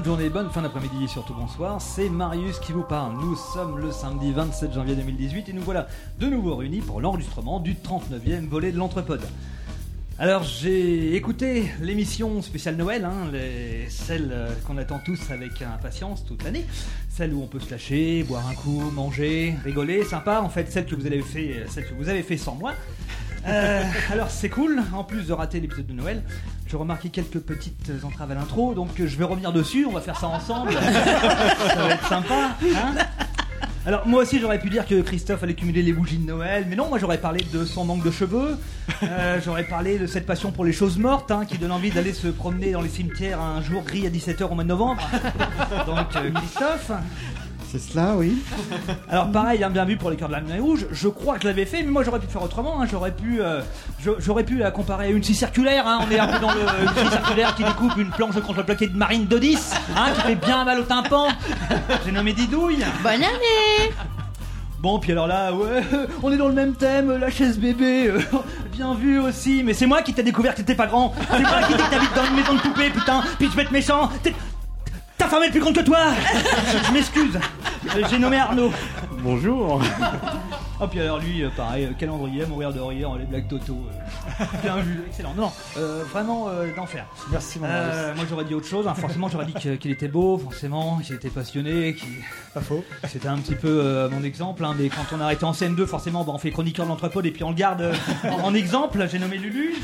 bonne journée, bonne fin d'après-midi et surtout bonsoir. C'est Marius qui vous parle. Nous sommes le samedi 27 janvier 2018 et nous voilà de nouveau réunis pour l'enregistrement du 39e volet de l'Entrepode. Alors j'ai écouté l'émission spéciale Noël, hein, celle euh, qu'on attend tous avec impatience toute l'année, celle où on peut se lâcher, boire un coup, manger, rigoler, sympa. En fait, celle que vous avez fait, celle que vous avez fait sans moi. Euh, alors c'est cool, en plus de rater l'épisode de Noël, j'ai remarqué quelques petites entraves à l'intro, donc je vais revenir dessus, on va faire ça ensemble, ça va être sympa. hein. alors moi aussi j'aurais pu dire que Christophe allait cumuler les bougies de Noël, mais non, moi j'aurais parlé de son manque de cheveux, euh, j'aurais parlé de cette passion pour les choses mortes, hein, qui donne envie d'aller se promener dans les cimetières un jour gris à 17h au mois de novembre. Donc euh, Christophe. C'est cela, oui. Alors pareil, hein, bien vu pour les cœurs de la Lune rouge. Je crois que je l'avais fait, mais moi j'aurais pu faire autrement. hein. J'aurais pu, euh, je- j'aurais pu la comparer à une scie circulaire. hein. On est un peu dans le une scie circulaire qui découpe une planche de contre-plaqué de marine de 10, hein, qui fait bien mal au tympan. J'ai nommé Didouille. Bonne année Bon, puis alors là, ouais, on est dans le même thème, la chaise bébé, euh, bien vu aussi, mais c'est moi qui t'ai découvert que t'étais pas grand, c'est moi qui t'ai dit que t'habites dans une maison de poupée, putain, puis je vais être méchant, T'es- ta femme est plus grande que toi Je m'excuse, Euh, j'ai nommé Arnaud. Bonjour. Ah puis alors lui, euh, pareil, euh, calendrier, mourir de rire, les blagues Toto, euh, bien vu, excellent. Non, euh, vraiment euh, d'enfer. Merci, mon Euh, moi j'aurais dit autre chose, hein. forcément j'aurais dit que- qu'il était beau, forcément, qu'il était passionné, qu'il... Pas faux. C'était un petit peu euh, mon exemple, hein, mais quand on a arrêté en CM2, forcément, bah, on fait chroniqueur de l'entrepôt et puis on le garde euh, en, en exemple. J'ai nommé Lulu.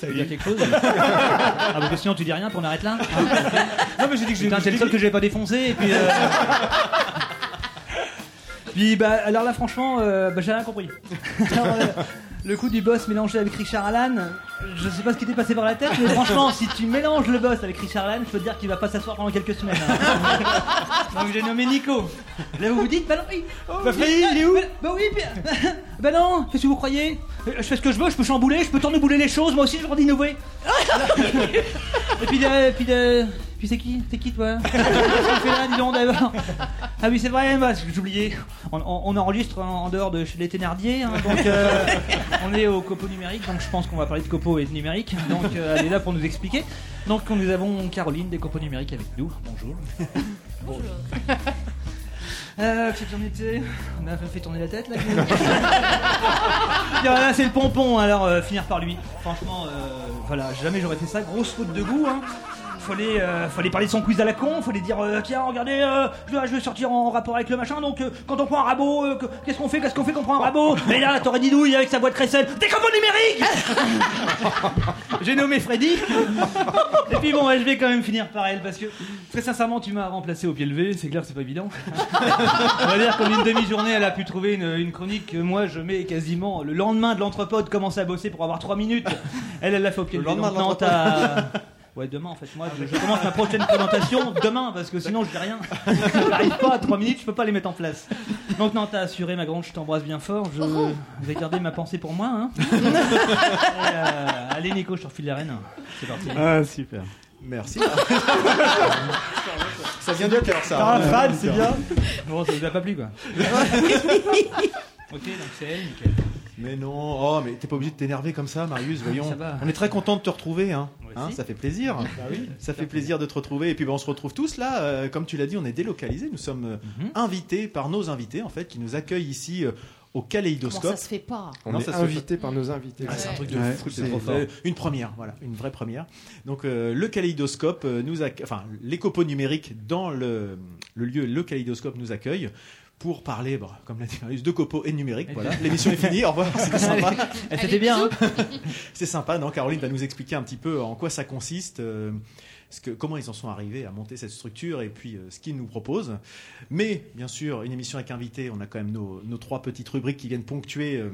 Ça veut dire quelque chose Ah, parce que sinon tu dis rien, puis on arrête là Non, mais j'ai dit que Putain, t'es le seul que j'ai pas défoncé, et puis. euh, Puis, bah, alors là, franchement, euh, bah, j'ai rien compris. Alors, euh, le coup du boss mélangé avec Richard Allan, je sais pas ce qui t'est passé par la tête, mais franchement, si tu mélanges le boss avec Richard Allan, je peux te dire qu'il va pas s'asseoir pendant quelques semaines. hein. Donc j'ai nommé Nico. Là, vous vous dites, bah non, oui. bah, Freddy, il est où Bah oui, puis- bah non, qu'est-ce que vous croyez Euh, Je fais ce que je veux, je peux chambouler, je peux tournebouler les choses, moi aussi, je veux d'innover. Et puis, euh, puis, euh, puis c'est qui C'est qui toi Qu'est-ce que tu fais là, dis donc d'abord Ah oui, c'est vrai, bah, j'oubliais. On, on- on enregistre en, en dehors de chez les Thénardier, hein, donc euh, on est au copo numérique, donc je pense qu'on va parler de copo et de numérique. Donc euh, elle est là pour nous expliquer. Donc nous avons Caroline des copo numériques avec nous. Bonjour. Bonjour. Euh, étais On a fait tourner la tête là. C'est le pompon, alors euh, finir par lui. Franchement, euh, voilà, jamais j'aurais fait ça. Grosse faute de goût. Hein. Fallait, euh, fallait parler de son quiz à la con, fallait dire euh, tiens regardez euh, je, vais, je vais sortir en rapport avec le machin donc quand on prend un rabot que- qu'est-ce qu'on fait qu'est-ce qu'on fait qu'on prend un rabot? Mais là t'aurais dit douille avec sa boîte Cressel des combos numériques j'ai nommé Freddy et puis bon ouais, je vais quand même finir par elle parce que très sincèrement tu m'as remplacé au pied levé c'est clair c'est pas évident on va dire qu'en une demi-journée, elle a pu trouver une, une chronique que moi je mets quasiment le lendemain de l'entrepôt, commencer à bosser pour avoir 3 minutes. Elle, elle l'a fait au pied Le levé. lendemain Donc, de Ouais, demain en fait. Moi, je, je commence ma prochaine présentation demain parce que sinon je dis rien. J'arrive pas à 3 minutes, je peux pas les mettre en place. Donc, non, t'as assuré ma grande, je t'embrasse bien fort. Je vais garder ma pensée pour moi. Hein. Et, euh, allez, Nico, je te refile la reine. C'est parti. Ah, super. Merci. ça vient du cœur, ça. Ah, fan, c'est bien. Bon, ça vous a pas plu quoi. ok, donc c'est elle, nickel. Mais non, oh, mais t'es pas obligé de t'énerver comme ça, Marius. Voyons, Ça va. on est très content de te retrouver. Hein. Hein, ça fait plaisir. Ça fait plaisir de te retrouver. Et puis ben, on se retrouve tous là. euh, comme tu l'as dit, on est délocalisés. Nous sommes euh, Mhm. invités par nos invités en fait, qui nous accueillent ici euh, au Comment Kaléidoscope. ça se fait pas On Non, est ça se fait invité par nos invités. Ah, c'est un truc de Ouais, fou, c'est trop fort. une première, voilà, une vraie première. Donc euh, le kaléidoscope nous accueille, enfin les copeaux numériques dans le, le lieu, le kaléidoscope nous accueille pour parler, bon, comme l'a dit Marius, de copeaux et de numérique. Voilà, l'émission est finie. Au revoir, c'était sympa. Elle c'était bien. hein. C'est sympa, non Caroline va nous expliquer un petit peu en quoi ça consiste, euh, ce que, comment ils en sont arrivés à monter cette structure et puis euh, ce qu'ils nous proposent. Mais bien sûr, une émission avec invité, on a quand même nos, nos trois petites rubriques qui viennent ponctuer. euh,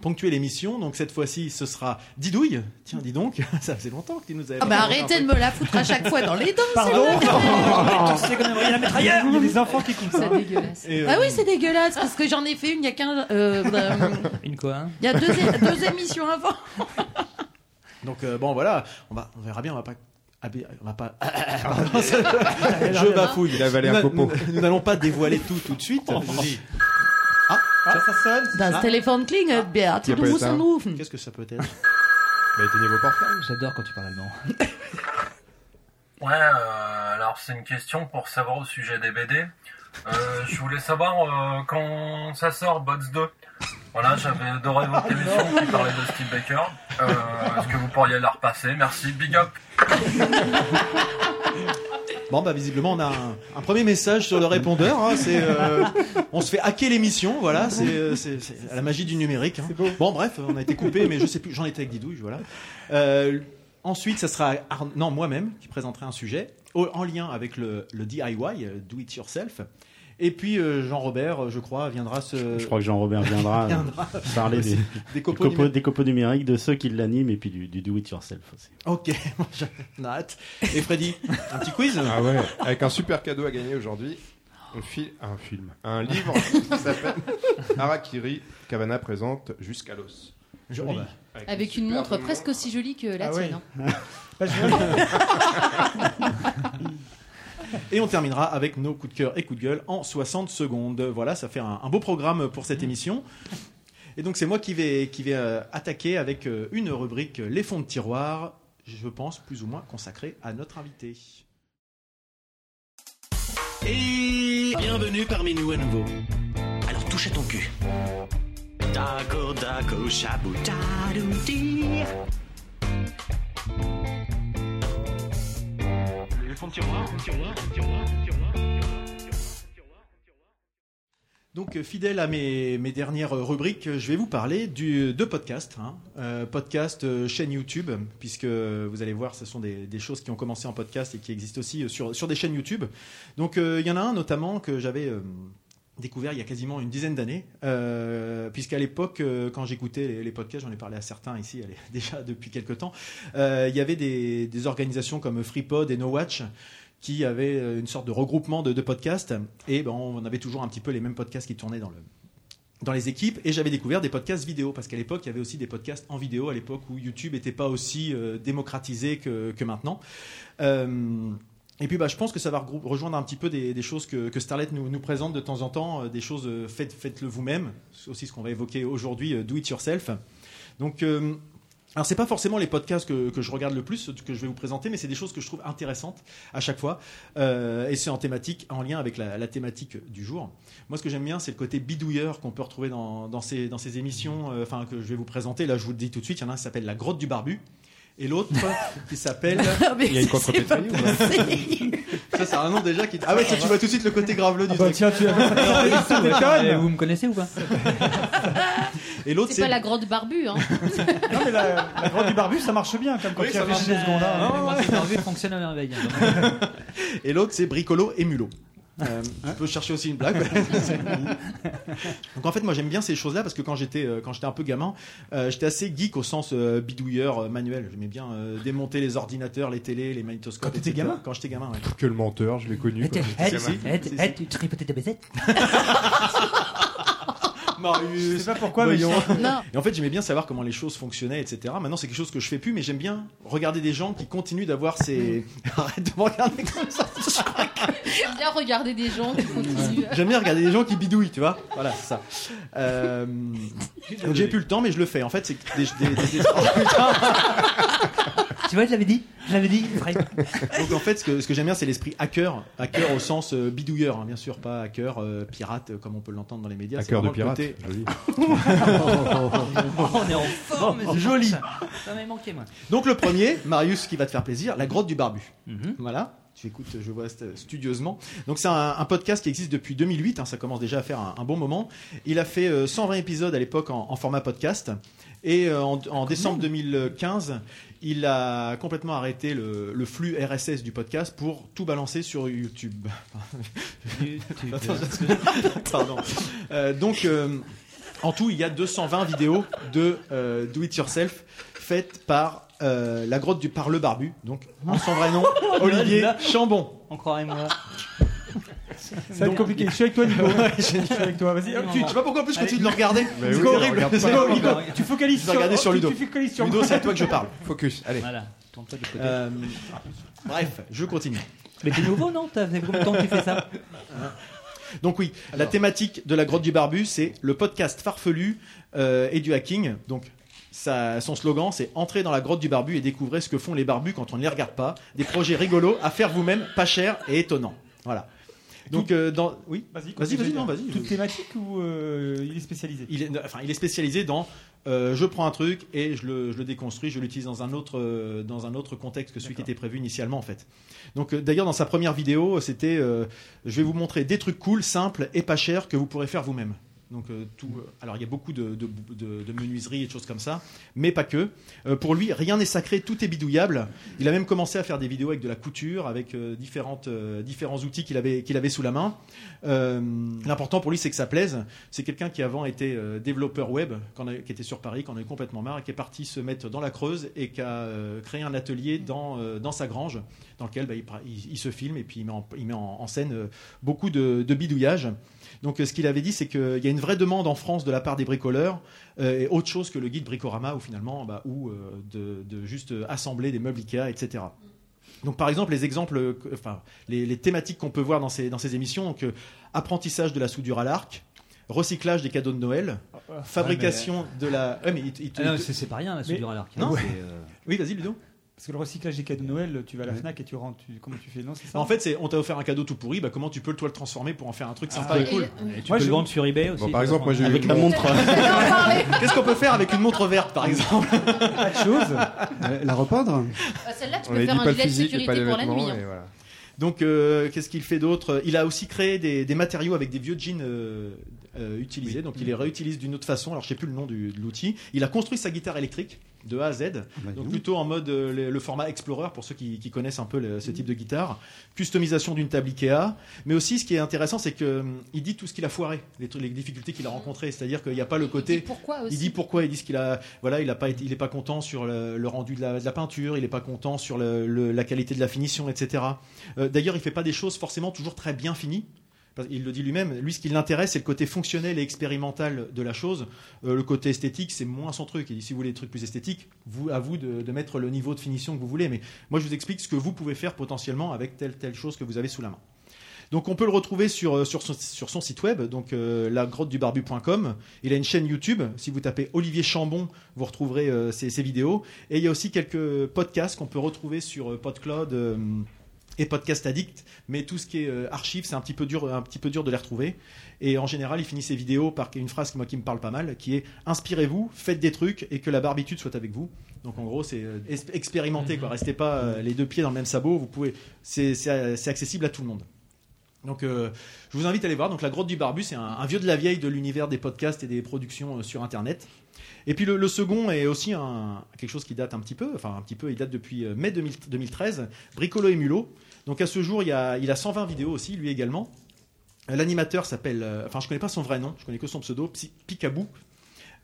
ponctuer l'émission, donc cette fois-ci ce sera Didouille. Tiens, dis donc, ça faisait longtemps que tu nous avais. Ah bah arrêtez de me la foutre à chaque fois dans les dents, Pardon mettre ailleurs Il y a des enfants qui écoutent ça. C'est dégueulasse. Euh, Ah oui, c'est dégueulasse parce que j'en ai fait une il y a 15 euh, euh, Une quoi hein il y a deux, émissions avant. Donc euh, bon voilà, on va, on verra bien, on va pas. On va pas. Je bafouille. Il a avalé Nous un nous- n'allons pas dévoiler tout tout de suite. Je dis. Ah, Ça, ça sonne. Das Ah. Telefon klingelt, Bert. Qui a Du musst anrufen. qu'est-ce que ça peut être Bah, éteignez vos portables. J'adore quand tu parles allemand. Ouais, euh, alors c'est une question pour savoir au sujet des BD. Euh, je voulais savoir euh, quand ça sort Bots 2. Voilà, j'avais adoré votre émission qui parlait de Steve Baker. Euh, Est-ce que vous pourriez la repasser? Merci, big up. Bon, bah visiblement, on a un, un premier message sur le répondeur. hein, c'est, euh, on se fait hacker l'émission, voilà. C'est, euh, c'est, la magie du numérique. hein. Bon, bref, on a été coupé, mais je sais plus. J'en étais avec Didouille, voilà. Euh, ensuite, ça sera non moi-même qui présenterai un sujet au- en lien avec le, le DIY, Do It Yourself. Et puis euh, Jean-Robert, euh, je crois, viendra se Je crois que Jean-Robert viendra, euh, viendra parler des, des des copeaux numériques. des copeaux numériques, de ceux qui l'animent et puis du, du do-it-yourself aussi. Ok, j'en ai hâte. Et Freddy, un petit quiz Ah ouais, avec un super cadeau à gagner aujourd'hui. Un, fi- un film, un livre qui s'appelle Harakiri. Cavana présente jusqu'à l'os. Joli. oh, bah, Avec une montre presque aussi jolie que la Ah ouais. tienne. hein. Et on terminera avec nos coups de cœur et coups de gueule en 60 secondes. Voilà, ça fait un, un beau programme pour cette émission. Et donc c'est moi qui vais, qui vais euh, attaquer avec euh, une rubrique euh, Les fonds de tiroir, je pense plus ou moins consacrée à notre invité. Et bienvenue parmi nous à nouveau. Alors touche à ton cul. Dago, dago, shabou, Donc, euh, fidèle à mes, mes dernières rubriques, je vais vous parler du, de podcast. Hein. Euh, podcast, euh, chaîne YouTube, puisque vous allez voir, ce sont des, choses qui ont commencé en podcast et qui existent aussi sur, sur des chaînes YouTube. Donc, il y en a un notamment que j'avais découvert il y a quasiment une dizaine d'années, euh, puisqu'à l'époque, euh, quand j'écoutais les, podcasts, j'en ai parlé à certains ici déjà depuis quelques temps, euh, il y avait des, organisations comme FreePod et NoWatch qui avaient une sorte de regroupement de, podcasts, et ben, on avait toujours un petit peu les mêmes podcasts qui tournaient dans le dans les équipes. Et j'avais découvert des podcasts vidéo parce qu'à l'époque il y avait aussi des podcasts en vidéo à l'époque où YouTube n'était pas aussi démocratisé que, maintenant et puis bah, je pense que ça va rejoindre un petit peu des, choses que, Starlet nous, présente de temps en temps, euh, des choses euh, faites, faites-le vous-même, c'est aussi ce qu'on va évoquer aujourd'hui, euh, do it yourself. Donc, euh, alors c'est pas forcément les podcasts que, je regarde le plus, que je vais vous présenter, mais c'est des choses que je trouve intéressantes à chaque fois, et c'est en thématique, en lien avec la, thématique du jour. Moi, ce que j'aime bien, c'est le côté bidouilleur qu'on peut retrouver dans, dans, ces, dans ces émissions, enfin que je vais vous présenter. Là, je vous le dis tout de suite, il y en a un qui s'appelle La Grotte du Barbu. Et l'autre qui s'appelle. Ah, Il y a une possible. Ça, c'est un nom déjà qui. Ah ouais, tu tu vois tout de suite le côté graveleux du bah, truc. tiens, tu Et vous me connaissez ou pas Et l'autre, C'est pas la grande barbu, hein. Non, mais la, du barbu, ça marche bien, comme quand il y a des secondes. Ah, c'est envie, fonctionne à merveille. hein. Et l'autre, c'est Bricolo et Mulot. Euh, tu peux chercher aussi une blague. Donc en fait, moi j'aime bien ces choses-là parce que quand j'étais euh, quand j'étais un peu gamin, euh, j'étais assez geek au sens euh, bidouilleur euh, manuel. J'aimais bien euh, démonter les ordinateurs, les télés, les magnétoscopes. Quand t'étais gamin Quand j'étais gamin, ouais. Que le menteur, je l'ai connu. Eh, eh, eh, tu tripotais ta baisette Je sais pas pourquoi, mais. Non. Et en fait, j'aimais bien savoir comment les choses fonctionnaient, etc. Maintenant, c'est quelque chose que je fais plus, mais j'aime bien regarder des gens qui continuent d'avoir ces. Arrête de me regarder comme ça. J'aime bien regarder des gens qui continuent. J'aime bien regarder des gens qui bidouillent, tu vois. Voilà, c'est ça. Euh, donc j'ai plus le temps, mais je le fais. En fait, c'est que des, des- des- des- Oh, putain. Tu vois, je l'avais dit, je l'avais dit, Fred. Donc en fait, ce que, ce que j'aime bien, c'est l'esprit hacker. Hacker au sens euh, bidouilleur, hein, bien sûr, pas hacker euh, pirate euh, comme on peut l'entendre dans les médias. Cœur de pirate. côté- Joli. On est en forme, c'est joli. Ça m'avait manqué, moi. Donc le premier, Marius, qui va te faire plaisir, la grotte du barbu. Mhm. Voilà. Tu écoutes, je vois st- studieusement. Donc c'est un, un podcast qui existe depuis 2008. hein, ça commence déjà à faire un, un bon moment. Il a fait euh, 120 épisodes à l'époque en, en format podcast. Et euh, en, en décembre 2015, il a complètement arrêté le, le flux RSS du podcast pour tout balancer sur YouTube. Je- Pardon. Euh, donc, euh, en tout, il y a 220 vidéos de euh, Do It Yourself faites par la grotte du par le barbu. Donc, en son vrai nom, Olivier Chambon. On croirait moi. Ça va être compliqué. Je suis avec toi, Nico. je suis avec toi, vas-y. Tu sais pas pourquoi en plus je continue de le regarder Mais C'est horrible. tu focalises sur Ludo. Tu focalises sur Ludo, c'est à toi que je parle. Focus, allez. Voilà, tourne-toi de côté. Euh, bref, je continue. Mais t'es nouveau, non? T'as fait combien de temps que tu fais ça? Donc oui, la thématique de la grotte du barbu, c'est le podcast farfelu euh, et du hacking. Donc sa- son slogan, c'est Entrez dans la grotte du barbu et découvrez ce que font les barbus quand on ne les regarde pas. Des projets rigolos à faire vous-même, pas cher et étonnants. Voilà. Donc, euh, dans. Oui Vas-y, Vas-y, vas-y, non. Toute thématique ou euh, il est spécialisé il est, enfin, il est spécialisé dans euh, je prends un truc et je le, je le déconstruis, je l'utilise dans un autre dans un autre contexte que celui qui était prévu initialement en fait. Donc d'ailleurs dans sa première vidéo c'était je vais vous montrer des trucs cool, simples et pas chers que vous pourrez faire vous-même. Donc euh, euh, alors il y a beaucoup de, de, menuiseries et de choses comme ça, mais pas que. Euh, pour lui, rien n'est sacré, tout est bidouillable. Il a même commencé à faire des vidéos avec de la couture, avec euh, différents outils qu'il avait, qu'il avait sous la main. L'important pour lui, c'est que ça plaise. C'est quelqu'un qui avant était développeur web, qui était sur Paris, qu'on avait complètement marre, et qui est parti se mettre dans la Creuse et qui a créé un atelier dans, dans sa grange, dans lequel bah, il, se filme et puis il met en, il met en, en scène beaucoup de bidouillage. Donc euh, ce qu'il avait dit, c'est qu'il y a une vraie demande en France de la part des bricoleurs, euh, et autre chose que le guide Bricorama, où finalement, bah, ou euh, de, de juste assembler des meubles Ikea, etc. Donc par exemple les exemples, enfin les, les thématiques qu'on peut voir dans ces, dans ces émissions, donc apprentissage de la soudure à l'arc, recyclage des cadeaux de Noël, fabrication de la. Ouais, mais Ah c'est pas rien la soudure à l'arc. hein, Non. c'est, euh, Oui, vas-y Ludo. Parce que le recyclage des cadeaux de Noël, tu vas à la Fnac et tu rentres. tu- Comment tu fais? Non, c'est ça? En fait, c'est on t'a offert un cadeau tout pourri, bah, comment tu peux toi le transformer pour en faire un truc sympa Ah, et Et- cool? Et tu Moi, peux je- le vendre sur eBay aussi. Bon, par exemple, moi j'ai eu Avec une la montre. Qu'est-ce qu'on peut faire avec une montre verte par exemple? Pas de choses. Euh, La repeindre? Ah, Celle-là, tu On peux faire un pas le gilet de physique et pas sécurité les pour la vêtements. nuit. hein. et voilà. Donc, euh, qu'est-ce qu'il fait d'autre? Il a aussi créé des, des matériaux avec des vieux jeans euh, euh, utilisés. Donc, il les réutilise d'une autre façon. Alors, je sais plus le nom du- de l'outil. Il a construit sa guitare électrique de A à Z. bah, Donc, plutôt en mode euh, le, le format Explorer pour ceux qui, qui connaissent un peu le- ce type de guitare. Customisation d'une table Ikea. Mais aussi, ce qui est intéressant, c'est qu'il dit tout ce qu'il a fourré, les, difficultés qu'il a rencontrées. C'est-à-dire qu'il n'y a pas le côté. pourquoi aussi Il dit pourquoi, il dit ce qu'il a, voilà, il a pas été, il est pas content sur le, le rendu de la, de la peinture, il est pas content sur le- le- la qualité de la finition, etc. Euh, D'ailleurs, il fait pas des choses forcément toujours très bien finies. Il le dit lui-même. Lui, ce qui l'intéresse, c'est le côté fonctionnel et expérimental de la chose. Euh, le côté esthétique, c'est moins son truc. Il dit si vous voulez des trucs plus esthétiques, à vous de, mettre le niveau de finition que vous voulez. Mais moi, je vous explique ce que vous pouvez faire potentiellement avec telle telle chose que vous avez sous la main. Donc on peut le retrouver sur, euh, son, site web, donc euh, lagrottedubarbu.com. Il a une chaîne YouTube. Si vous tapez Olivier Chambon, vous retrouverez ses, ses vidéos. Et il y a aussi quelques podcasts qu'on peut retrouver sur PodCloud et Podcast Addict. Mais tout ce qui est euh, archives, c'est un petit peu dur, un petit peu dur de les retrouver. Et en général, il finit ses vidéos par une phrase qui, moi, qui me parle pas mal, qui est inspirez-vous, faites des trucs et que la barbitude soit avec vous. Donc en gros, c'est euh, expérimenter, quoi. Restez pas euh, les deux pieds dans le même sabot. Vous pouvez, c'est c'est accessible à tout le monde. Donc, euh, je vous invite à aller voir. Donc, la grotte du barbu, c'est un, un vieux de la vieille de l'univers des podcasts et des productions euh, sur Internet. Et puis le, le second est aussi un, quelque chose qui date un petit peu, enfin un petit peu, il date depuis euh, mai 2000 2013, Bricolo et Mulot. Donc à ce jour, il, y a, il a 120 vidéos aussi, lui également. Euh, L'animateur s'appelle, euh, enfin je connais pas son vrai nom, je connais que son pseudo, Picaboo,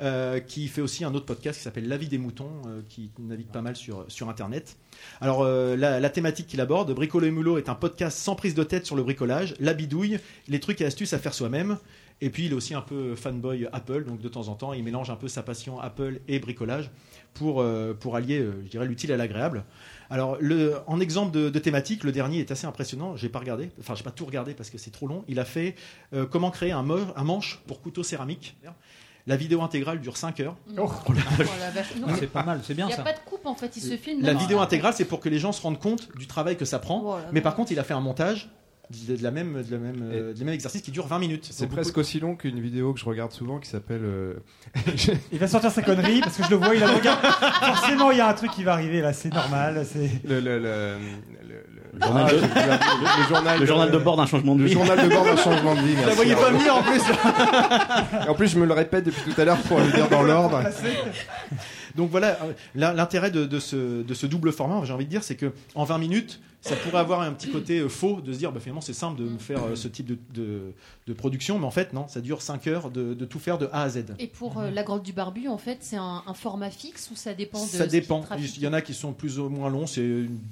euh, qui fait aussi un autre podcast qui s'appelle La vie des moutons, qui navigue pas mal sur, sur Internet. Alors la, la thématique qu'il aborde, Bricolo et Mulot est un podcast sans prise de tête sur le bricolage, la bidouille, les trucs et astuces à faire soi-même. Et puis il est aussi un peu fanboy Apple, donc de temps en temps il mélange un peu sa passion Apple et bricolage pour, euh, pour allier, euh, je dirais, l'utile à l'agréable. Alors le, en exemple de, de thématique, le dernier est assez impressionnant. J'ai pas regardé, enfin j'ai pas tout regardé parce que c'est trop long. Il a fait euh, comment créer un, mo- un manche pour couteau céramique. La vidéo intégrale dure 5 heures. Oh la vache. Non, C'est pas mal, c'est Il bien n'y a ça. pas de coupe en fait, il se filme. La vidéo intégrale, c'est pour que les gens se rendent compte du travail que ça prend. Oh Mais par contre, il a fait un montage de, de la même, de la même, euh, de la même exercice qui dure 20 minutes. C'est presque aussi long qu'une vidéo que je regarde souvent qui s'appelle. euh, Il va sortir sa connerie parce que je le vois, il a le regard. Forcément, il y a un truc qui va arriver là, c'est normal. C'est. le, le, le, le- le- journal de- Ah, le- le journal, Le journal de bord d'un changement de Le vie. journal de bord d'un changement de vie. Vous la merci. voyez pas venir en plus. Et en plus, je me le répète depuis tout à l'heure pour le dire dans l'ordre. Donc voilà, euh, l'in- l'intérêt de, de ce, de ce double format, j'ai envie de dire, c'est que en 20 minutes, ça pourrait avoir un petit côté euh, faux de se dire, bah, finalement, c'est simple de me faire euh, ce type de, de, de production, mais en fait, non, ça dure 5 heures de, de tout faire de A à Z. Et pour euh, la grotte du barbu, en fait, c'est un, un format fixe ou ça dépend de. Ça dépend. Il y en a qui sont plus ou moins longs, c'est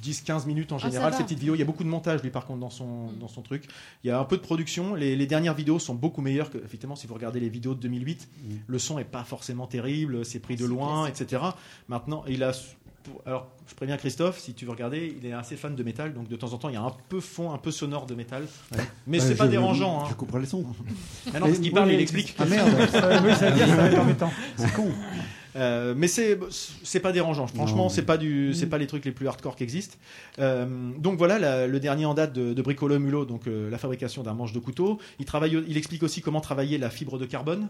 10-15 minutes en Ah, général. va. Ces petites vidéos, il y a beaucoup de montage, lui, par contre, dans son, dans son truc. Il y a un peu de production. Les, les dernières vidéos sont beaucoup meilleures que, effectivement, si vous regardez les vidéos de 2008, le son est pas forcément terrible, c'est pris de loin, classique. etc. Maintenant, il a. pour- Alors, je préviens Christophe, si tu veux regarder, il est assez fan de métal, donc de temps en temps, il y a un peu fond, un peu sonore de métal. Mais Ouais, c'est pas dérangeant. Je Hein. couperai le son. Ah non, parce qu'il parle, il explique. Ah merde, ça, oui, ça veut dire, ça embêtant. C'est con. Euh, mais c'est c'est pas dérangeant. Franchement, c'est pas du c'est pas les trucs les plus hardcore qui existent. Euh, donc voilà la- le dernier en date de, de Bricolo Mulot, donc euh, la fabrication d'un manche de couteau. Il travaille, il explique aussi comment travailler la fibre de carbone.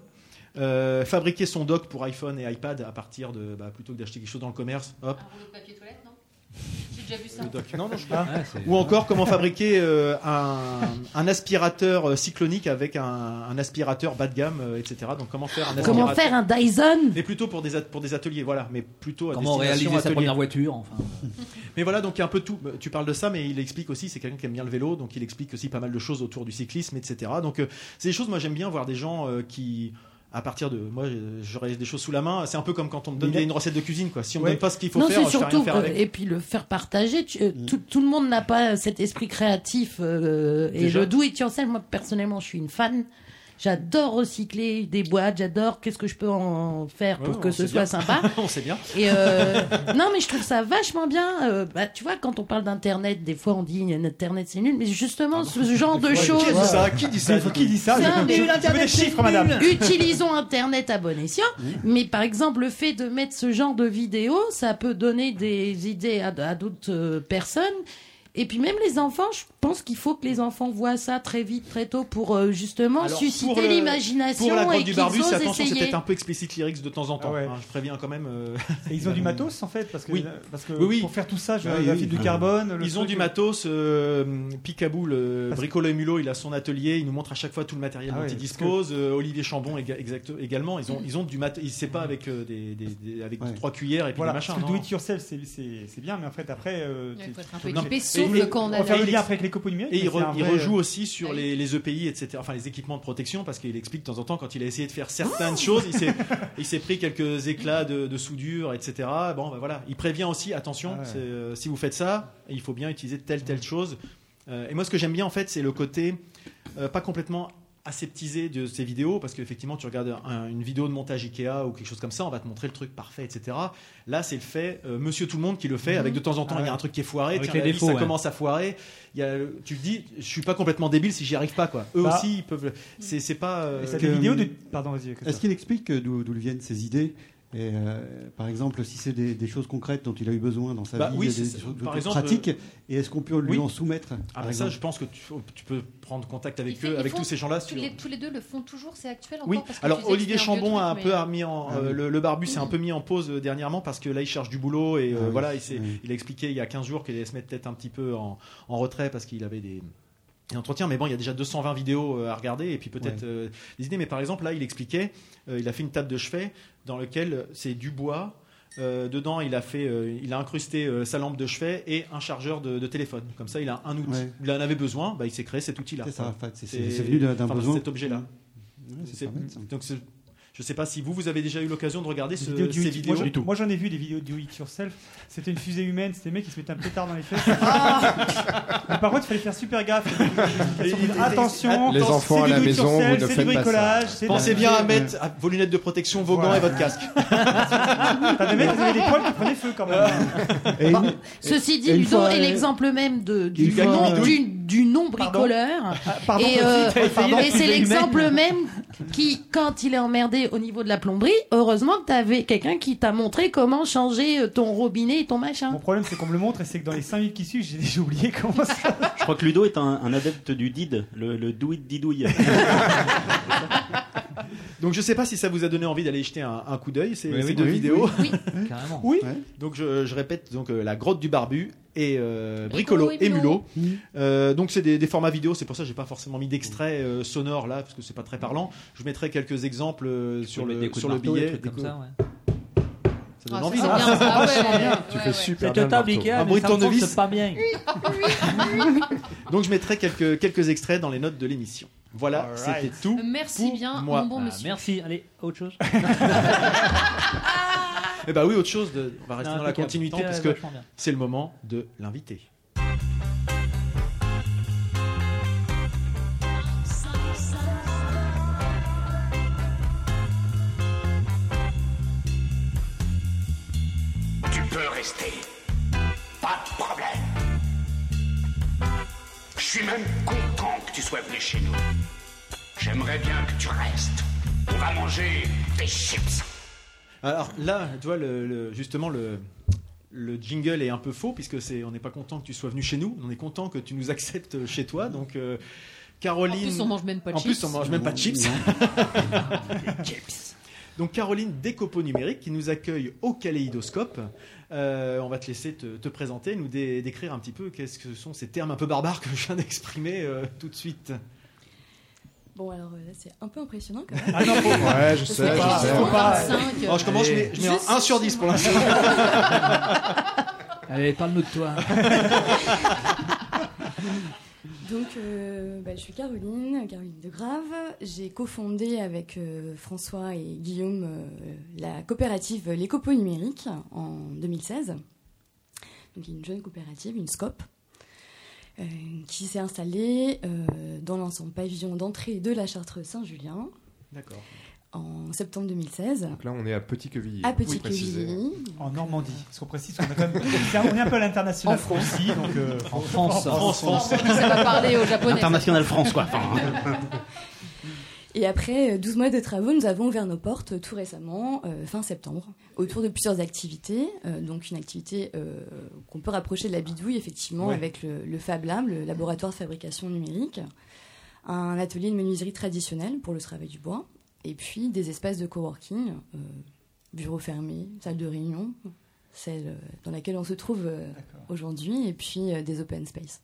Euh, fabriquer son dock pour iPhone et iPad à partir de bah, plutôt que d'acheter quelque chose dans le commerce, hop, Un rouleau de papier toilette, non? J'ai déjà vu ça. le dock. Non, non, je- c'est- Ou encore comment fabriquer euh, un, un aspirateur euh, cyclonique avec un, un aspirateur bas de gamme, euh, etc. Donc comment faire un Comment aspirateur faire un Dyson? Mais plutôt pour des, pour des ateliers, voilà. Mais plutôt à Comment réaliser sa atelier. première voiture, enfin. Mais voilà, donc il y a un peu tout. Tu parles de ça, mais il explique aussi, c'est quelqu'un qui aime bien le vélo, donc il explique aussi pas mal de choses autour du cyclisme, etc. Donc euh, c'est des choses, moi j'aime bien voir des gens euh, qui. À partir de moi, euh, j'aurais des choses sous la main. C'est un peu comme quand on me donne une recette de cuisine, quoi. Si on me Ouais. donne pas ce qu'il faut non, faire, c'est je rien surtout faire avec. et puis le faire partager. tu- euh, tout, tout le monde n'a pas cet esprit créatif euh, et Déjà. le do it yourself. Moi personnellement, je suis une fan. J'adore recycler des boîtes. J'adore qu'est-ce que je peux en faire pour Ouais, que ce soit bien. sympa. on sait bien. Et euh, non, mais je trouve ça vachement bien. euh, bah, tu vois, quand on parle d'internet, des fois on dit Internet c'est nul, mais justement ce genre de choses. Qui dit ça? Qui dit ça Qui dit ça? Un des chiffres, madame? Utilisons Internet à bon escient, mais par exemple le fait de mettre ce genre de vidéos, ça peut donner des idées à, à d'autres euh, personnes. Et puis même les enfants, je pense qu'il faut que les enfants voient ça très vite, très tôt, pour euh, justement Alors, susciter pour le- l'imagination Pour la et grotte du qu'ils barbu, osent c'est attention, c'est essayer. peut-être un peu explicite lyrics de temps en temps. Ah ouais. hein, je préviens quand même. euh, Et ils ont du matos en fait parce que, Oui. parce que Oui, oui. pour faire tout ça, je Ah la du oui. carbone. Ils ont du matos. Euh, Picabou, le bricolo et mulot, il a son atelier. Il nous montre à chaque fois tout le matériel Ah dont ouais, il dispose. Euh, Olivier Chambon exact, également. Ils ont, ils ont du mat. Il sait pas avec euh, des, des- des- avec Ouais. trois cuillères et puis Voilà, des parce que do it yourself, c'est- c'est c'est bien, mais en fait après. euh, Il faut être un peu équipé, sauf quand on a le lien après avec les copeaux numériques. Et il, re- rejoue aussi sur les, les EPI, etc. Enfin, les équipements de protection, parce qu'il explique de temps en temps quand il a essayé de faire certaines choses, il s'est, pris quelques éclats de, de soudure, etc. Bon, bah voilà. Il prévient aussi, attention, Ah ouais. euh, si vous faites ça, il faut bien utiliser telle telle chose. Euh, et moi, ce que j'aime bien en fait, c'est le côté euh, pas complètement aseptisé de ces vidéos, parce qu'effectivement, tu regardes un- une vidéo de montage Ikea ou quelque chose comme ça, on va te montrer le truc parfait, etc. Là, c'est le fait, euh, Monsieur Tout le Monde qui le fait, avec de temps en temps, Ah il y a un truc qui est foiré, tiens, vie, défauts, ça ouais. commence à foirer. Il y a, tu te dis, je suis pas complètement débile si j'y arrive pas, quoi. Eux Bah. aussi, ils peuvent. C'est, c'est pas. euh, Et ça que- des vidéos de. Pardon, vas-y. Est-ce qu'il explique euh, d'où viennent ces idées? Et euh, par exemple, si c'est des, des choses concrètes dont il a eu besoin dans sa Bah vie, oui, des, c'est des choses Par exemple, pratiques, et est-ce qu'on peut lui oui. en soumettre Ah, bah ça, je pense que tu, tu peux prendre contact avec Ils eux, ils avec font tous ces gens-là. Tous sur- les, tous les deux le font toujours, c'est actuel encore Oui, parce que alors Olivier Chambon a un peu mais- mis en. Ah euh, oui. le, le barbu s'est un peu mis en pause euh, dernièrement parce que là, il cherche du boulot et euh, Ah oui, voilà, il, s'est- oui. il a expliqué il y a 15 jours qu'il allait se mettre peut-être un petit peu en, en retrait parce qu'il avait des. entretiens, mais bon, il y a déjà 220 vidéos euh, à regarder et puis peut-être Ouais. euh, des idées. Mais par exemple, là, il expliquait, euh, il a fait une table de chevet dans lequel c'est du bois. Euh, dedans, il a fait, euh, il a incrusté euh, sa lampe de chevet et un chargeur de, de téléphone. Comme ça, il a un outil. Ouais. Il en avait besoin, bah, il s'est créé cet outil-là. C'est ça, Voilà. en fait, c'est- venu d'un besoin. cet objet-là. Ouais. Donc, je sais pas si vous, vous avez déjà eu l'occasion de regarder ce- vidéos do ces it- vidéos. Moi, j'en- Moi j'en ai vu des vidéos do it yourself. C'était une fusée humaine, c'était des mecs qui se mettaient un pétard dans les fesses. Mais par contre, il fallait faire super gaffe. Attention, Les enfants c'est à du la do it maison, yourself, vous ne c'est faites du pas ça. Pensez bien à mettre vos lunettes de protection, vos Voilà. gants et votre casque. T'as des mecs qui avaient des poils qui prenaient feu quand même. Ceci dit, Ludo est euh, l'exemple même de, du, du du, non-bricoleur. Ah, Pardon, Et, euh, et c'est l'exemple même qui, quand il est emmerdé au niveau de la plomberie, heureusement que t'avais quelqu'un qui t'a montré comment changer euh, ton robinet et ton machin. Mon problème, c'est qu'on me le montre et c'est que dans les 5 minutes qui suivent, j'ai déjà oublié comment ça. Je crois que Ludo est un, un adepte du did, le, le do it didouille. Donc je sais pas si ça vous a donné envie d'aller jeter un, un coup d'œil ces, Oui, ces oui, deux oui, vidéos. Oui. Carrément. Oui, Donc je, je répète donc euh, la grotte du barbu et euh, Bricolo bricolo et mulot. Euh, donc c'est des, des formats vidéo, c'est pour ça que j'ai pas forcément mis d'extrait euh, sonore là parce que c'est pas très parlant. Je mettrai quelques exemples euh, sur le sur le billet. des comme coups- ça, ouais. Ça donne Ah, envie. non bien ça. Ah ouais, Tu ouais, fais ouais. super bien le total marteau. Ikea, Un mais bruit de ça tournevis. pas bien. Donc je mettrai quelques quelques extraits dans les notes de l'émission. Voilà, c'était tout. Merci pour bien, moi. mon bon Ah, monsieur. merci. Allez, autre chose. Eh bah oui, autre chose. De... On va rester Non, dans la continuité parce que c'est le moment de l'inviter. Tu peux rester. Pas de suis même content que tu sois venu chez nous. J'aimerais bien que tu restes. On va manger des chips. Alors là, tu vois, le, le- justement, le, le jingle est un peu faux puisque c'est, on n'est pas content que tu sois venu chez nous. On est content que tu nous acceptes chez toi. Donc, euh, Caroline. En plus, on mange même pas de En plus, chips. on mange même pas de chips. Non. Donc Caroline Décopo Numérique qui nous accueille au Kaléidoscope. Euh, on va te laisser te, te présenter, nous dé- décrire un petit peu qu'est-ce que sont ces termes un peu barbares que je viens d'exprimer euh, tout de suite. Bon, alors euh, là, c'est un peu impressionnant quand même. Ah non, faut- Ouais, je sais, je pas- 25, Alors, je commence, je mets, je mets un Juste- 1 sur 10 pour l'instant. Allez, parle-nous de toi. Donc, euh, bah, je suis Caroline, Caroline de Grave. J'ai cofondé avec euh, François et Guillaume euh, la coopérative Les Copeaux Numériques en 2016. Donc, une jeune coopérative, une SCOP, qui s'est installée dans l'ancien pavillon d'entrée de la Chartreuse Saint-Julien D'accord. En septembre 2016. Donc là, on est à Petit-Quevilly. À. Petit-Quevilly. En Normandie. Parce qu'on précise qu'on a quand même. on est un peu à l'international En France. donc. euh, En France. France, France. Ça va parler aux japonais. International France, quoi. Enfin, Et après euh, 12 mois de travaux, nous avons ouvert nos portes euh, tout récemment, euh, fin septembre, autour de plusieurs activités. Euh, donc une activité euh, qu'on peut rapprocher de la bidouille, effectivement, Ouais. avec le, le Fab Lab, le laboratoire de fabrication numérique, un atelier de menuiserie traditionnelle pour le travail du bois, et puis des espaces de coworking, euh, bureaux fermés, salle de réunion, celle euh, dans laquelle on se trouve euh, aujourd'hui, et puis euh, des open space.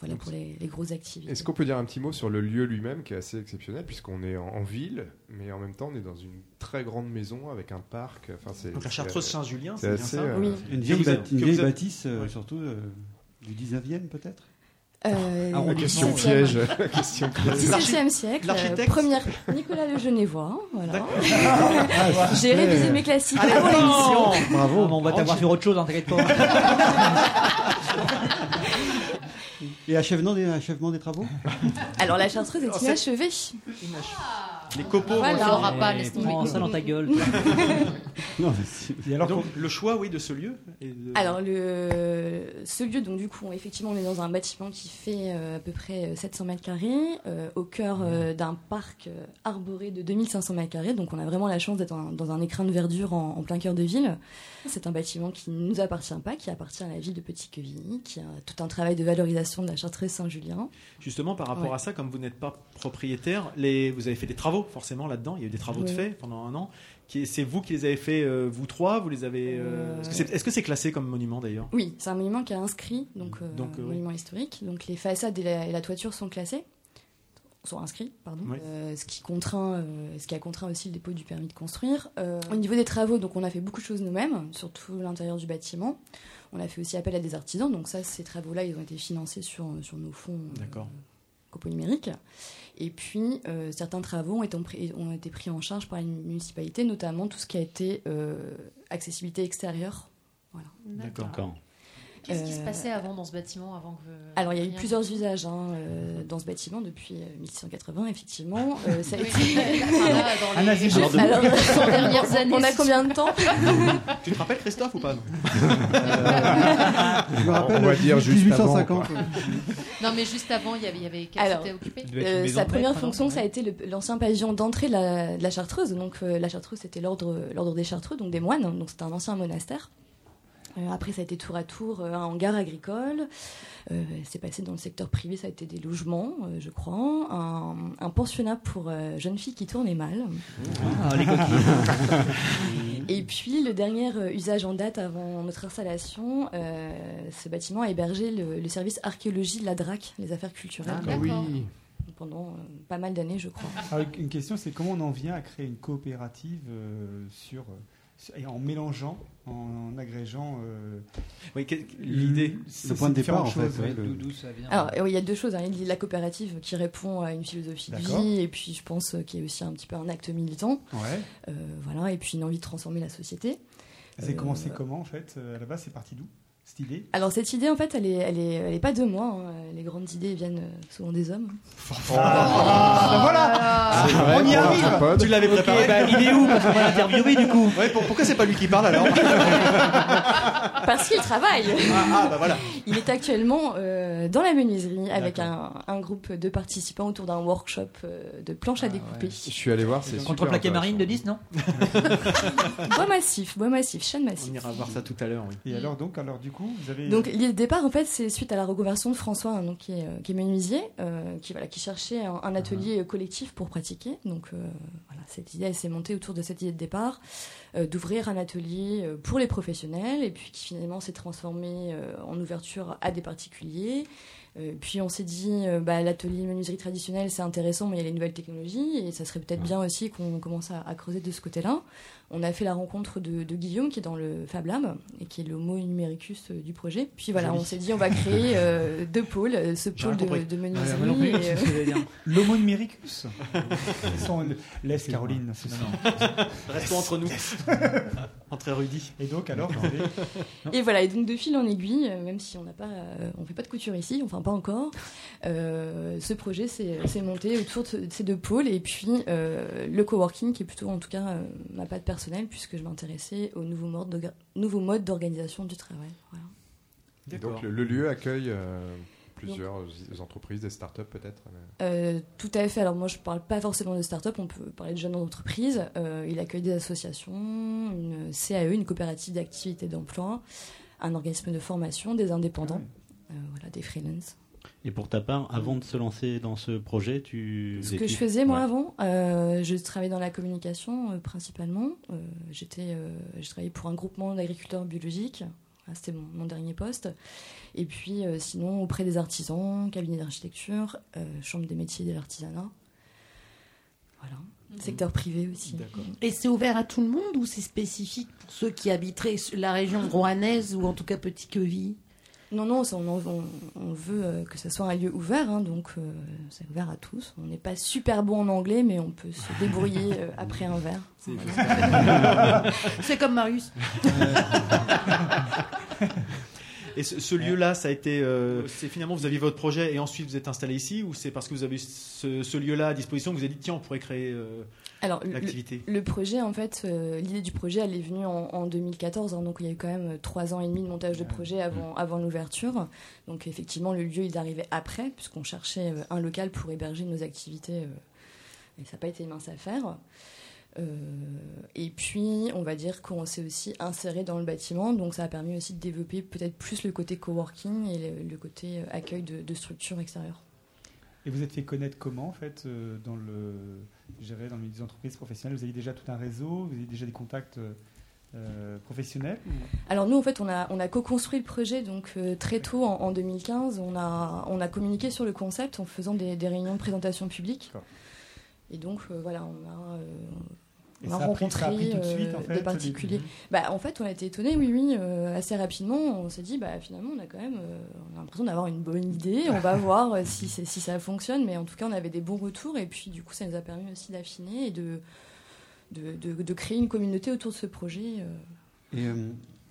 Voilà pour les, les grosses activités. Est-ce qu'on peut dire un petit mot sur le lieu lui-même qui est assez exceptionnel puisqu'on est en, en ville, mais en même temps on est dans une très grande maison avec un parc. Enfin, c'est Donc la Chartreuse Saint-Julien, c'est c'est bien ça euh, Oui. Une vieille, bâtisse, euh, Ouais. surtout euh, du 19e peut-être? Euh, Ah, Question 17e. piège. Question piège. 17e siècle, l'architecte- euh, première Nicolas le Genevois, voilà. D'accord. Ah, J'ai révisé mes classiques avant l'émission. Bravo. Mais on va t'avoir sur autre chose, hein, t'inquiète pas. Et achèvement des, achèvement des travaux Alors la chartreuse est inachevée. Les copeaux. Voilà. Ça aura pas, laisse tomber. Prends ça dans ta gueule. Non, mais si- Et alors, Donc le choix, oui, de ce lieu. et de- Alors le, ce lieu, donc du coup, effectivement, on est dans un bâtiment qui fait euh, à peu près euh, 700 mètres carrés, euh, au cœur euh, d'un parc euh, arboré de 2500 mètres carrés. Donc on a vraiment la chance d'être dans, dans un écrin de verdure en, en plein cœur de ville. C'est un bâtiment qui ne nous appartient pas, qui appartient à la ville de Petit-Quevilly, qui a tout un travail de valorisation de la Chartreuse Saint-Julien. Justement, par rapport Ouais. à ça, comme vous n'êtes pas propriétaire, les... vous avez fait des travaux forcément là-dedans. Il y a eu des travaux de fait pendant un an. C'est vous qui les avez fait, euh, vous trois Vous les avez euh, Euh, Est-ce que c'est classé comme monument d'ailleurs? Oui, c'est un monument qui est inscrit, donc, euh, Donc, oui. monument historique. Donc les façades et la, et la toiture sont classées, sont inscrits, pardon. Oui. Ce qui contraint, ce qui a contraint aussi le dépôt du permis de construire. Au niveau des travaux, donc on a fait beaucoup de choses nous-mêmes, surtout l'intérieur du bâtiment. On a fait aussi appel à des artisans, donc ça, ces travaux-là, ils ont été financés sur sur nos fonds. euh, D'accord. Et puis, euh, certains travaux ont été, pris- ont été pris en charge par les municipalités, notamment tout ce qui a été euh, accessibilité extérieure. Voilà. D'accord. Qu'est-ce qui se Euh, passait avant dans ce bâtiment avant que... Alors, il y a eu plusieurs usages hein, euh, dans ce bâtiment depuis euh, 1680, effectivement. Euh, ça a Oui, été... enfin, là, dans Un les Alors, 100 dernières années. on a combien de temps Tu te rappelles Christophe ou pas non Je me rappelle, On va dire juste 1850. Non, mais juste avant, il y avait, il y avait... Alors, occupé Euh, sa de première fonction, ça a été l'ancien pavillon d'entrée de la, de la Chartreuse. Donc, euh, la Chartreuse, c'était l'ordre l'ordre des Chartreux, donc des moines. Donc, c'était un ancien monastère. Euh, après, ça a été tour à tour euh, un hangar agricole. Euh, c'est passé dans le secteur privé, ça a été des logements, euh, je crois. Un, un pensionnat pour euh, jeunes filles qui tournaient mal. Ah, les coquilles. Et puis, le dernier usage en date avant notre installation, euh, ce bâtiment a hébergé le, le service archéologie de la DRAC, les affaires culturelles, Ah, oui. Pendant euh, pas mal d'années, je crois. Alors, une question, c'est comment on en vient à créer une coopérative euh, sur, euh, sur- et en mélangeant, en, agrégeant euh, Oui, l'idée. Le point de départ, en fait. choses. ouais, le- D'où d'où ça vient Alors, oui, il y a deux choses. hein. Il y a la coopérative qui répond à une philosophie de vie, et puis je pense qu'il y a aussi un petit peu un acte militant. Ouais. Euh, voilà, et puis une envie de transformer la société. C'est Euh, commencé comment en fait euh, À la base, c'est parti d'où? Cette idée Alors, cette idée, en fait, elle est, elle est, elle est pas de moi. hein. Les grandes idées viennent euh, souvent des hommes. Ah, ben voilà vrai On y arrive. Tu l'avais préparé bah, il est où Parce qu'on va l'interviewer du coup. Ouais, pour- pourquoi c'est pas lui qui parle alors Parce qu'il travaille. Ah, ah, bah voilà. Il est actuellement euh, dans la menuiserie avec un, un groupe de participants autour d'un workshop euh, de planches à découper. Je suis allé voir, c'est super Contreplaqué marine de 10, non Bois massif, bois massif, chêne massif. On ira voir ça tout à l'heure, oui. Et alors, donc, alors, du coup, vous avez. Donc l'idée de départ, en fait, c'est suite à la reconversion de François, hein, donc, qui, est, euh, qui est menuisier, euh, qui, voilà, qui cherchait un, un atelier euh, collectif pour pratiquer. Donc euh, voilà, cette idée, elle s'est montée autour de cette idée de départ, euh, d'ouvrir un atelier pour les professionnels, et puis qui finalement s'est transformé en ouverture à des particuliers. Puis on s'est dit, bah, l'atelier menuiserie traditionnelle, c'est intéressant, mais il y a les nouvelles technologies, et ça serait peut-être bien aussi qu'on commence à, à creuser de ce côté-là. On a fait la rencontre de, de Guillaume, qui est dans le Fab Lab, et qui est le mot numericus euh, du projet. Puis voilà, Joli. on s'est dit, on va créer euh, deux pôles, euh, ce pôle de, de Ah, menuiserie. L'homo numericus. Ils sont- Laisse Caroline. c'est ça. Restons entre nous. Entre érudits. Et donc, alors, Et voilà, et donc de fil en aiguille, euh, même si on n'a pas, euh, on fait pas de couture ici, enfin pas encore, euh, ce projet s'est monté autour de ce- de ces deux pôles et puis euh, le coworking qui est plutôt en tout cas euh, ma patte personnelle puisque je m'intéressais aux nouveaux modes d'orga- nouveaux modes d'organisation du travail. Voilà. Et Donc le, le lieu accueille euh, plusieurs entreprises, des startups peut-être. mais- Euh, tout à fait. Alors moi, je parle pas forcément de start-up. On peut parler de jeunes entreprises. Euh, il accueille des associations, une CAE, une coopérative d'activité d'emploi, un organisme de formation, des indépendants, euh, voilà, des freelances. Et pour ta part, avant de se lancer dans ce projet, tu. Ce que je faisais moi avant, euh, je travaillais dans la communication euh, principalement. Euh, j'étais, euh, j'ai travaillé pour un groupement d'agriculteurs biologiques. Ah, C'était mon, mon dernier poste. Et puis euh, sinon auprès des artisans, cabinet d'architecture, euh, chambre des métiers et de l'artisanat. Voilà. Secteur privé aussi. Et c'est ouvert à tout le monde ou c'est spécifique pour ceux qui habiteraient la région rouennaise ou en tout cas Petit-Queville Non, non, ça, on, en- on- on veut euh, que ce soit un lieu ouvert, hein, donc euh, c'est ouvert à tous. On n'est pas super bon en anglais, mais on peut se débrouiller euh, après un verre. Voilà. C'est comme Marius. Et ce, ce lieu-là, ça a été. euh, c'est finalement, vous aviez votre projet et ensuite vous êtes installé ici ou c'est parce que vous avez eu ce, ce lieu-là à disposition que vous avez dit tiens, on pourrait créer euh, Alors, le- l'activité? Le projet, en fait, euh, l'idée du projet, elle est venue en, en 2014, hein, donc il y a eu quand même trois ans et demi de montage de projet avant, avant l'ouverture. Donc effectivement, le lieu, il est arrivé après, puisqu'on cherchait euh, un local pour héberger nos activités, euh, et ça n'a pas été mince à faire. Euh, et puis, on va dire qu'on s'est aussi inséré dans le bâtiment, donc ça a permis aussi de développer peut-être plus le côté coworking et le, le côté euh, accueil de, de structures extérieures. Et vous êtes fait connaître comment, en fait, euh, dans le, dirais, dans le milieu des entreprises professionnelles Vous avez déjà tout un réseau? Vous avez déjà des contacts euh, euh, professionnels? Alors nous, en fait, on a, on a co-construit le projet donc euh, très tôt en, en 2015. On a, on a communiqué sur le concept en faisant des, des réunions de présentation publique. Et donc euh, voilà, on a, euh, Et on a ça a pris- rencontré ça a pris tout de suite, euh, en fait, des particuliers. Bah, en fait, on a été étonnés, oui, oui, euh, assez rapidement. On s'est dit, bah, finalement, on a quand même euh, on a l'impression d'avoir une bonne idée. On va voir si, ça fonctionne. Mais en tout cas, on avait des bons retours. Et puis, du coup, ça nous a permis aussi d'affiner et de, de, de- de créer une communauté autour de ce projet. euh. Et, euh,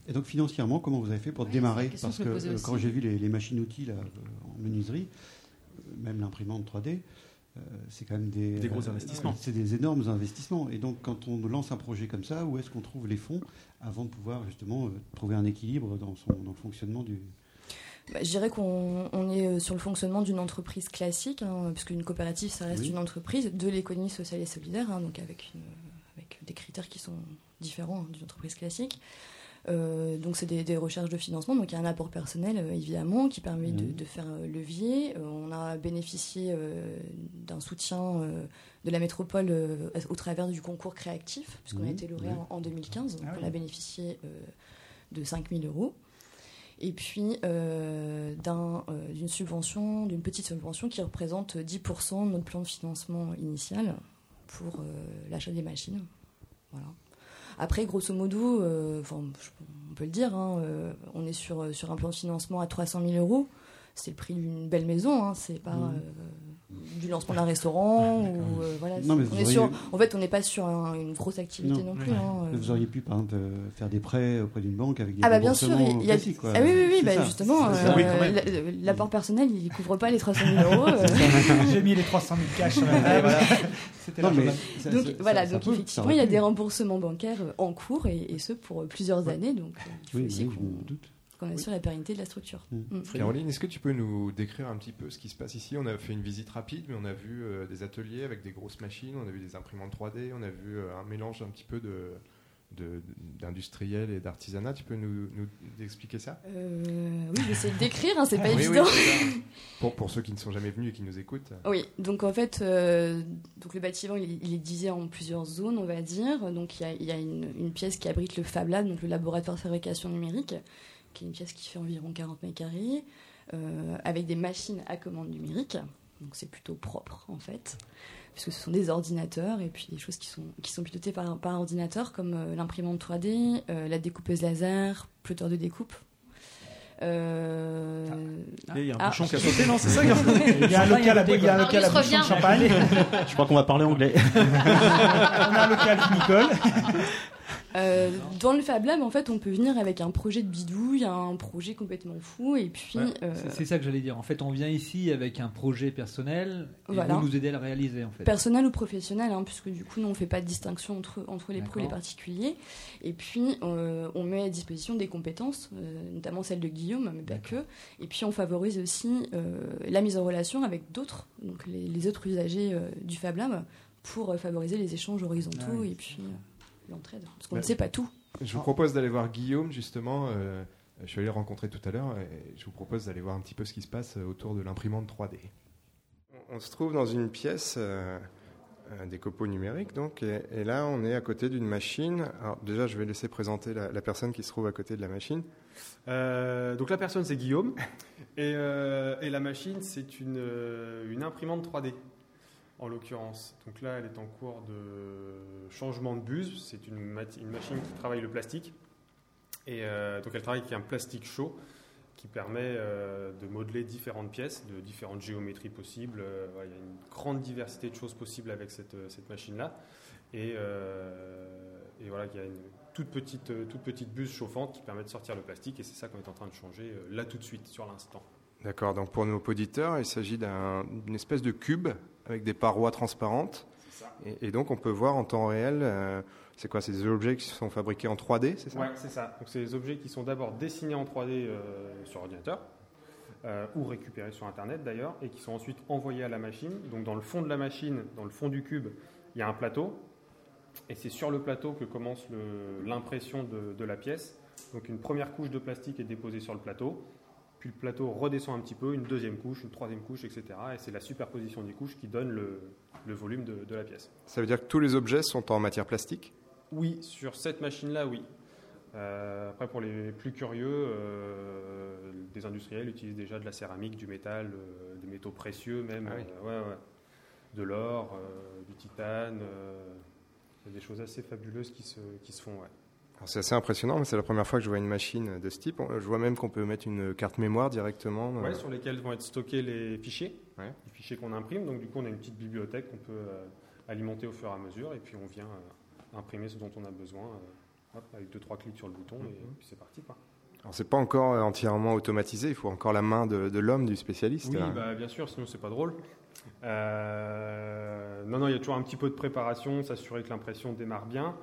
et donc financièrement, comment vous avez fait pour Ouais, démarrer Parce que quand j'ai vu les, les machines-outils là, en menuiserie, même l'imprimante 3D, euh, c'est quand même des, Des gros euh, investissements. C'est des énormes investissements. Et donc quand on lance un projet comme ça, où est-ce qu'on trouve les fonds avant de pouvoir justement euh, trouver un équilibre dans, son, dans le fonctionnement du... Bah, je dirais qu'on on est euh, sur le fonctionnement d'une entreprise classique, hein, puisque une coopérative, ça reste Oui. une entreprise de l'économie sociale et solidaire, hein, donc avec, une- avec des critères qui sont différents hein, d'une entreprise classique. Euh, donc c'est des, des recherches de financement, donc il y a un apport personnel euh, évidemment qui permet de, de faire euh, levier. Euh, on a bénéficié d'un soutien de la métropole au travers du concours créatif, puisqu'on a Mhm. été lauréat en, en 2015, donc Ah on a bénéficié de 5000 euros et puis d'un, d'une subvention, d'une petite subvention qui représente 10% de notre plan de financement initial pour l'achat des machines. Voilà. Après, grosso modo, euh, on peut le dire, hein, euh, on est sur, sur un plan de financement à 300 000 euros. C'est le prix d'une belle maison, hein, c'est pas Mhm. Euh, du lancement d'un restaurant ou euh, voilà. Non, mais c'est- vous on est auriez- sur, en fait, on n'est pas sur un- une grosse activité non, Non. plus. hein, euh. Vous auriez pu par exemple euh, faire des prêts auprès d'une banque avec des Ah bah bien sûr, il y a... quoi. ah oui oui oui, bah justement, euh, Oui, la- l'apport personnel il couvre pas les 300 000 euros. euh. J'ai mis les 300 000 cash sur la table. C'était Non, mais ça- Donc ça- voilà, ça- donc effectivement, il y a des remboursements bancaires euh, en cours et, et ce pour euh, plusieurs années. Donc euh, il faut Oui, aussi oui, je me doute. Qu'on assure la pérennité de la structure. Mm. Mm. Caroline, est-ce que tu peux nous décrire un petit peu ce qui se passe ici? On a fait une visite rapide, mais on a vu euh, des ateliers avec des grosses machines, on a vu des imprimantes 3D, on a vu euh, un mélange un petit peu de d'industriel et d'artisanat. Tu peux nous, nous expliquer ça? Euh, oui, j'essaie de décrire, hein, c'est pas Oui, oui, évident. pour, pour ceux qui ne sont jamais venus et qui nous écoutent. Oui, donc en fait, euh, donc le bâtiment il, est- il est divisé en plusieurs zones, on va dire. Donc il y a, il y a une, une pièce qui abrite le Fab Lab, donc le laboratoire de fabrication numérique, qui est une pièce qui fait environ 40 mètres carrés, euh, avec des machines à commande numérique. Donc c'est plutôt propre en fait, puisque ce sont des ordinateurs et puis des choses qui sont, qui sont pilotées par, par ordinateur, comme euh, l'imprimante 3D, euh, la découpeuse laser, plotter de découpe. Euh, Il y a un ah. bouchon qui a sauté, non C'est ça Il y a un local à, il y a un local à bouchon de champagne. Je crois qu'on va parler anglais. On a un local Nicole. Euh, dans le Fab Lab, en fait, on peut venir avec un projet de bidouille, un projet complètement fou, et puis. Euh, c'est- ça que j'allais dire. En fait, on vient ici avec un projet personnel et Voilà. vous nous aidez à le réaliser en fait. personnel ou professionnel, hein, puisque du coup, nous, on fait pas de distinction entre, entre les pros et les particuliers. Et puis, euh, on met à disposition des compétences, notamment celles de Guillaume, mais pas que. Et puis, on favorise aussi la mise en relation avec d'autres, donc les, les autres usagers du Fab Lab, pour favoriser les échanges horizontaux Ah oui. et puis l'entraide. Parce qu'on Bah, ne sait pas tout. Je vous propose d'aller voir Guillaume, justement. euh, je suis allé le rencontrer tout à l'heure et je vous propose d'aller voir un petit peu ce qui se passe euh, autour de l'imprimante 3D. On se trouve dans une pièce euh, des copeaux numériques, donc, et, et là on est à côté d'une machine. Alors déjà, je vais laisser présenter la, la personne qui se trouve à côté de la machine. Euh, donc la personne c'est Guillaume et, euh, et la machine c'est une, une imprimante 3D en l'occurrence. Donc là elle est en cours de changement de buse, c'est une, machine qui travaille le plastique et euh, donc elle travaille avec un plastique chaud qui permet euh, de modeler différentes pièces de différentes géométries possibles. Euh, il y a une grande diversité de choses possibles avec cette, machine-là. Et, voilà, il y a une toute petite, toute petite buse chauffante qui permet de sortir le plastique. Et c'est ça qu'on est en train de changer là tout de suite, sur l'instant. D'accord, donc pour nos auditeurs, il s'agit d'un- d'une espèce de cube avec des parois transparentes. Et, et donc on peut voir en temps réel, euh, c'est quoi, c'est des objets qui sont fabriqués en 3D, c'est ça? Ouais, c'est ça. Donc c'est des objets qui sont d'abord dessinés en 3D euh, sur ordinateur. euh, ou récupérés sur Internet d'ailleurs, et qui sont ensuite envoyés à la machine. Donc dans le fond de la machine, dans le fond du cube, il y a un plateau, et c'est sur le plateau que commence l'impression de, de la pièce. Donc une première couche de plastique est déposée sur le plateau, puis le plateau redescend un petit peu, une deuxième couche, une troisième couche, etc. Et c'est la superposition des couches qui donne le, le volume de, de la pièce. Ça veut dire que tous les objets sont en matière plastique? Oui, sur cette machine-là, oui. Euh, après, pour les plus curieux, euh, des industriels utilisent déjà de la céramique, du métal, euh, des métaux précieux même, Ah oui. ouais, ouais. de l'or, du titane. il y a des choses assez fabuleuses qui se, qui se font. Ouais. C'est assez impressionnant, mais c'est la première fois que je vois une machine de ce type. Je vois même qu'on peut mettre une carte mémoire directement. euh, Ouais, sur lesquels vont être stockés les fichiers, Ouais. les fichiers qu'on imprime. Donc du coup, on a une petite bibliothèque qu'on peut euh, alimenter au fur et à mesure, et puis on vient euh, imprimer ce dont on a besoin euh, hop, avec deux trois clics sur le bouton, et puis c'est parti. Quoi. Alors c'est pas encore euh, entièrement automatisé, il faut encore la main de, de l'homme, du spécialiste. Oui, hein. bah, bien sûr, sinon c'est pas drôle. Euh, non, non, il y a toujours un petit peu de préparation, s'assurer que l'impression démarre bien.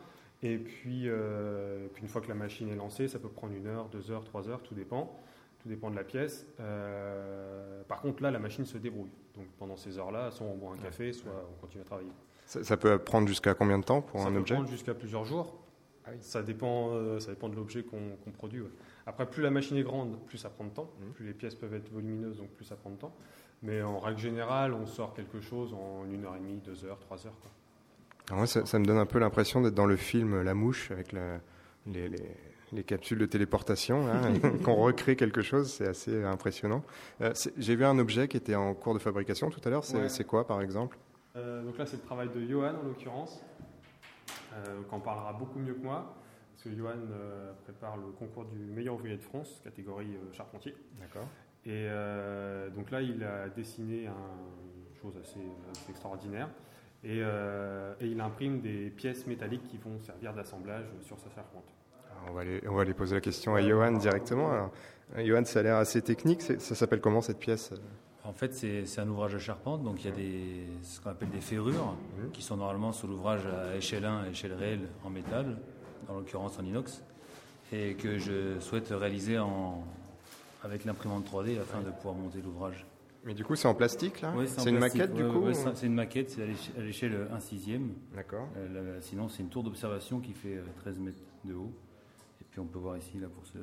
Et puis, euh, puis une fois que la machine est lancée, ça peut prendre une heure, deux heures, trois heures, tout dépend. Tout dépend de la pièce. Euh, par contre, là, la machine se débrouille. Donc pendant ces heures-là, soit on boit un café, soit on continue à travailler. Ça, ça peut prendre jusqu'à combien de temps pour ça un peut objet prendre jusqu'à plusieurs jours. Ça dépend, euh, ça dépend de l'objet qu'on produit. ouais. Après, plus la machine est grande, plus ça prend de temps. Plus les pièces peuvent être volumineuses, donc plus ça prend de temps. Mais en règle générale, on sort quelque chose en une heure et demie, deux heures, trois heures. quoi. Alors moi, ça, ça me donne un peu l'impression d'être dans le film La Mouche avec la- les, les- les capsules de téléportation, qu'on recrée quelque chose, c'est assez impressionnant. Euh, J'ai vu un objet qui était en cours de fabrication tout à l'heure, c'est Ouais. quoi par exemple? Euh, donc là, c'est le travail de Johan en l'occurrence, euh, qui en parlera beaucoup mieux que moi, parce que Johan euh, prépare le concours du meilleur ouvrier de France, catégorie charpentier. D'accord. Et donc là, il a dessiné un- une chose assez, assez extraordinaire. Et, euh, et il imprime des pièces métalliques qui vont servir d'assemblage sur sa charpente. Alors, on, va aller, on va aller poser la question à Johan directement. Alors, euh, Johan, ça a l'air assez technique, ça s'appelle comment cette pièce? En fait, c'est un ouvrage de charpente, donc il y a des, ce qu'on appelle des ferrures, qui sont normalement sur l'ouvrage à échelle 1 et échelle réelle en métal, dans l'occurrence en inox, et que je souhaite réaliser en, avec l'imprimante 3D afin de pouvoir monter l'ouvrage. Mais du coup, c'est en plastique, là C'est une maquette, du coup ouais, ou- ça, C'est une maquette, c'est à l'éche- à l'échelle 1 sixième. D'accord. Euh, sinon, c'est une tour d'observation qui fait euh, 13 mètres de haut. Et puis on peut voir ici, là, pour ce,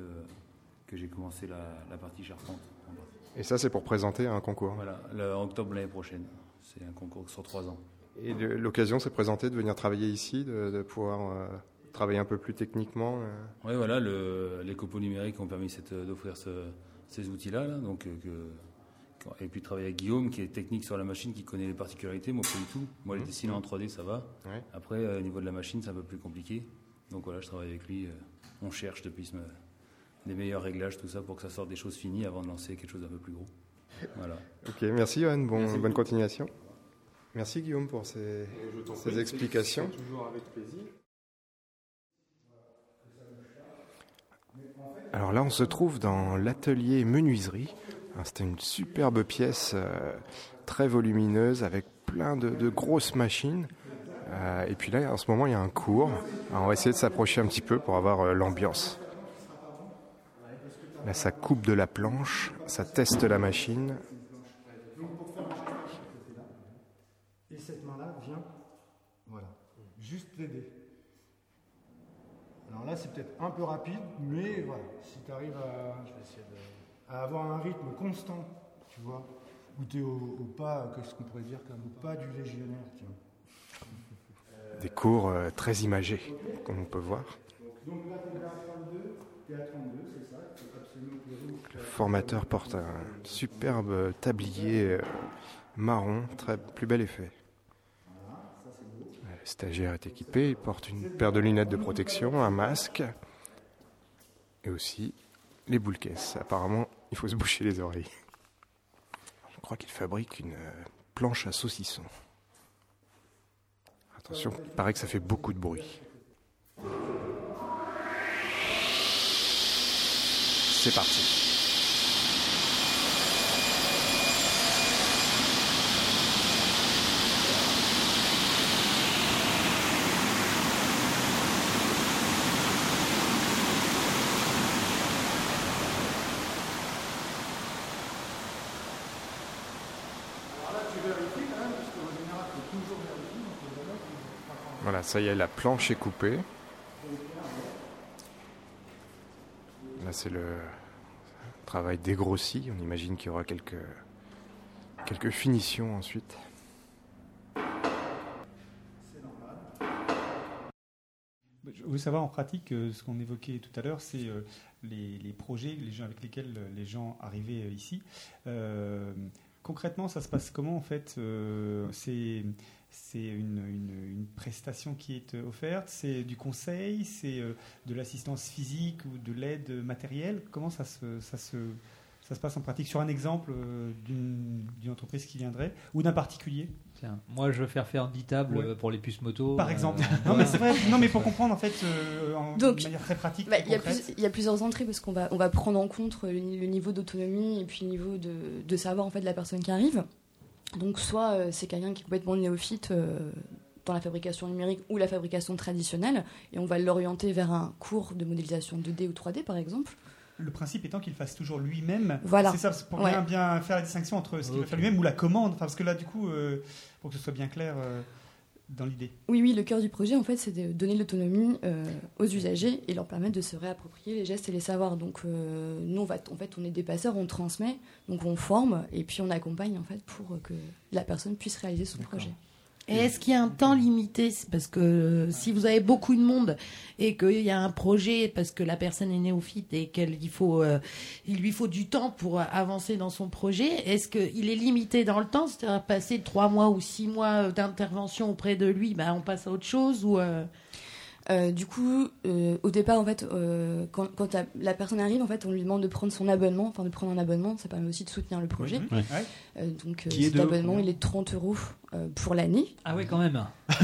que j'ai commencé la, la partie charpente. en bas. Et ça, c'est pour présenter un concours. Voilà, le, en octobre l'année prochaine. C'est un concours sur 3 ans. Et l'occasion s'est présentée de venir travailler ici, de, de pouvoir euh, travailler un peu plus techniquement. euh. Oui, voilà, le, les copeaux numériques ont permis d'offrir ce- ces outils-là. là, donc, euh, que, et puis travailler avec Guillaume, qui est technique sur la machine, qui connaît les particularités. Moi, pas du tout. Moi, les dessiner en 3D, ça va. Ouais. Après, euh, au niveau de la machine, c'est un peu plus compliqué. Donc voilà, je travaille avec lui. euh, on cherche depuis ce, des meilleurs réglages, tout ça, pour que ça sorte des choses finies avant de lancer quelque chose d'un peu plus gros. Voilà. Ok, merci Johan, bon, Merci bonne continuation. Merci Guillaume pour ces, ces explications. Toujours avec plaisir. Alors là, on se trouve dans l'atelier menuiserie. Alors, C'était une superbe pièce euh, très volumineuse avec plein de, grosses machines. Euh, et puis là, en ce moment, il y a un cours. On va essayer de s'approcher un petit peu pour avoir euh, l'ambiance. Là, ça coupe de la planche, ça teste la machine. Et cette main-là vient, voilà, juste t'aider. Alors là, c'est peut-être un peu rapide, mais voilà, si tu arrives à, à avoir un rythme constant, tu vois, où tu es au, au pas, qu'est-ce qu'on pourrait dire, comme au pas du légionnaire. Des cours euh, très imagés, comme on peut voir. Donc là, tu es à 32, tu es à 32, c'est ça, faut absolument le formateur porte un superbe tablier euh, marron, très plus bel effet. Le stagiaire est équipé, il porte une paire de lunettes de protection, un masque et aussi les boules caisses. Apparemment, il faut se boucher les oreilles. Je crois qu'il fabrique une euh, planche à saucisson. Attention, il paraît que ça fait beaucoup de bruit. C'est parti. Alors là, tu vérifies quand même, parce qu'en général, il faut toujours vérifier. donc le bonhomme, il va pas Voilà, ça y est, la planche est coupée. Là, c'est le travail dégrossi. On imagine qu'il y aura quelques, quelques finitions ensuite. Je veux savoir en pratique euh, ce qu'on évoquait tout à l'heure, c'est euh, les, projets les gens avec lesquels euh, les gens arrivaient ici. Concrètement, ça se passe comment en fait c'est une, une- une prestation qui est euh, offerte, c'est du conseil, c'est euh, de l'assistance physique ou de l'aide matérielle. Comment ça se, ça se ça se passe en pratique sur un exemple euh, d'une d'une entreprise qui viendrait ou d'un particulier? Tiens, moi je veux faire faire 10 tables Ouais. pour les puces moto. Par exemple. non, mais c'est vrai. Non, mais pour comprendre en fait euh, en, Donc, de manière très pratique. Bah, Il y, a y plusieurs entrées parce qu'on va, on va prendre en compte le, le niveau d'autonomie et puis le niveau de, de savoir en fait de la personne qui arrive. Donc soit euh, c'est quelqu'un qui est complètement néophyte euh, dans la fabrication numérique ou la fabrication traditionnelle et on va l'orienter vers un cours de modélisation 2D ou 3D par exemple. Le principe étant qu'il fasse toujours lui-même. Voilà. C'est ça, c'est pour Ouais. bien, bien faire la distinction entre ce qu'il va Ok. faire lui-même ou la commande. Enfin, parce que là, du coup, euh, pour que ce soit bien clair euh, dans l'idée. Oui, oui, le cœur du projet, en fait, c'est de donner de l'autonomie euh, aux usagers et leur permettre de se réapproprier les gestes et les savoirs. Donc, euh, nous, on va, en fait, on est des passeurs, on transmet, donc on forme et puis on accompagne, en fait, pour que la personne puisse réaliser son projet. Et est-ce qu'il y a un temps limité Parce que euh, si vous avez beaucoup de monde et qu'il y a un projet parce que la personne est néophyte et qu'il euh, lui faut du temps pour euh, avancer dans son projet, est-ce qu'il est limité dans le temps? C'est-à-dire passer trois mois ou six mois d'intervention auprès de lui, bah, on passe à autre chose ou Euh, du coup, euh, au départ, en fait, euh, quand, quand la, personne arrive, en fait, on lui demande de prendre son abonnement, enfin de prendre un abonnement, ça permet aussi de soutenir le projet. Ouais. Donc, euh, est cet de abonnement, il est de 30 euros pour l'année. Ah oui, quand même.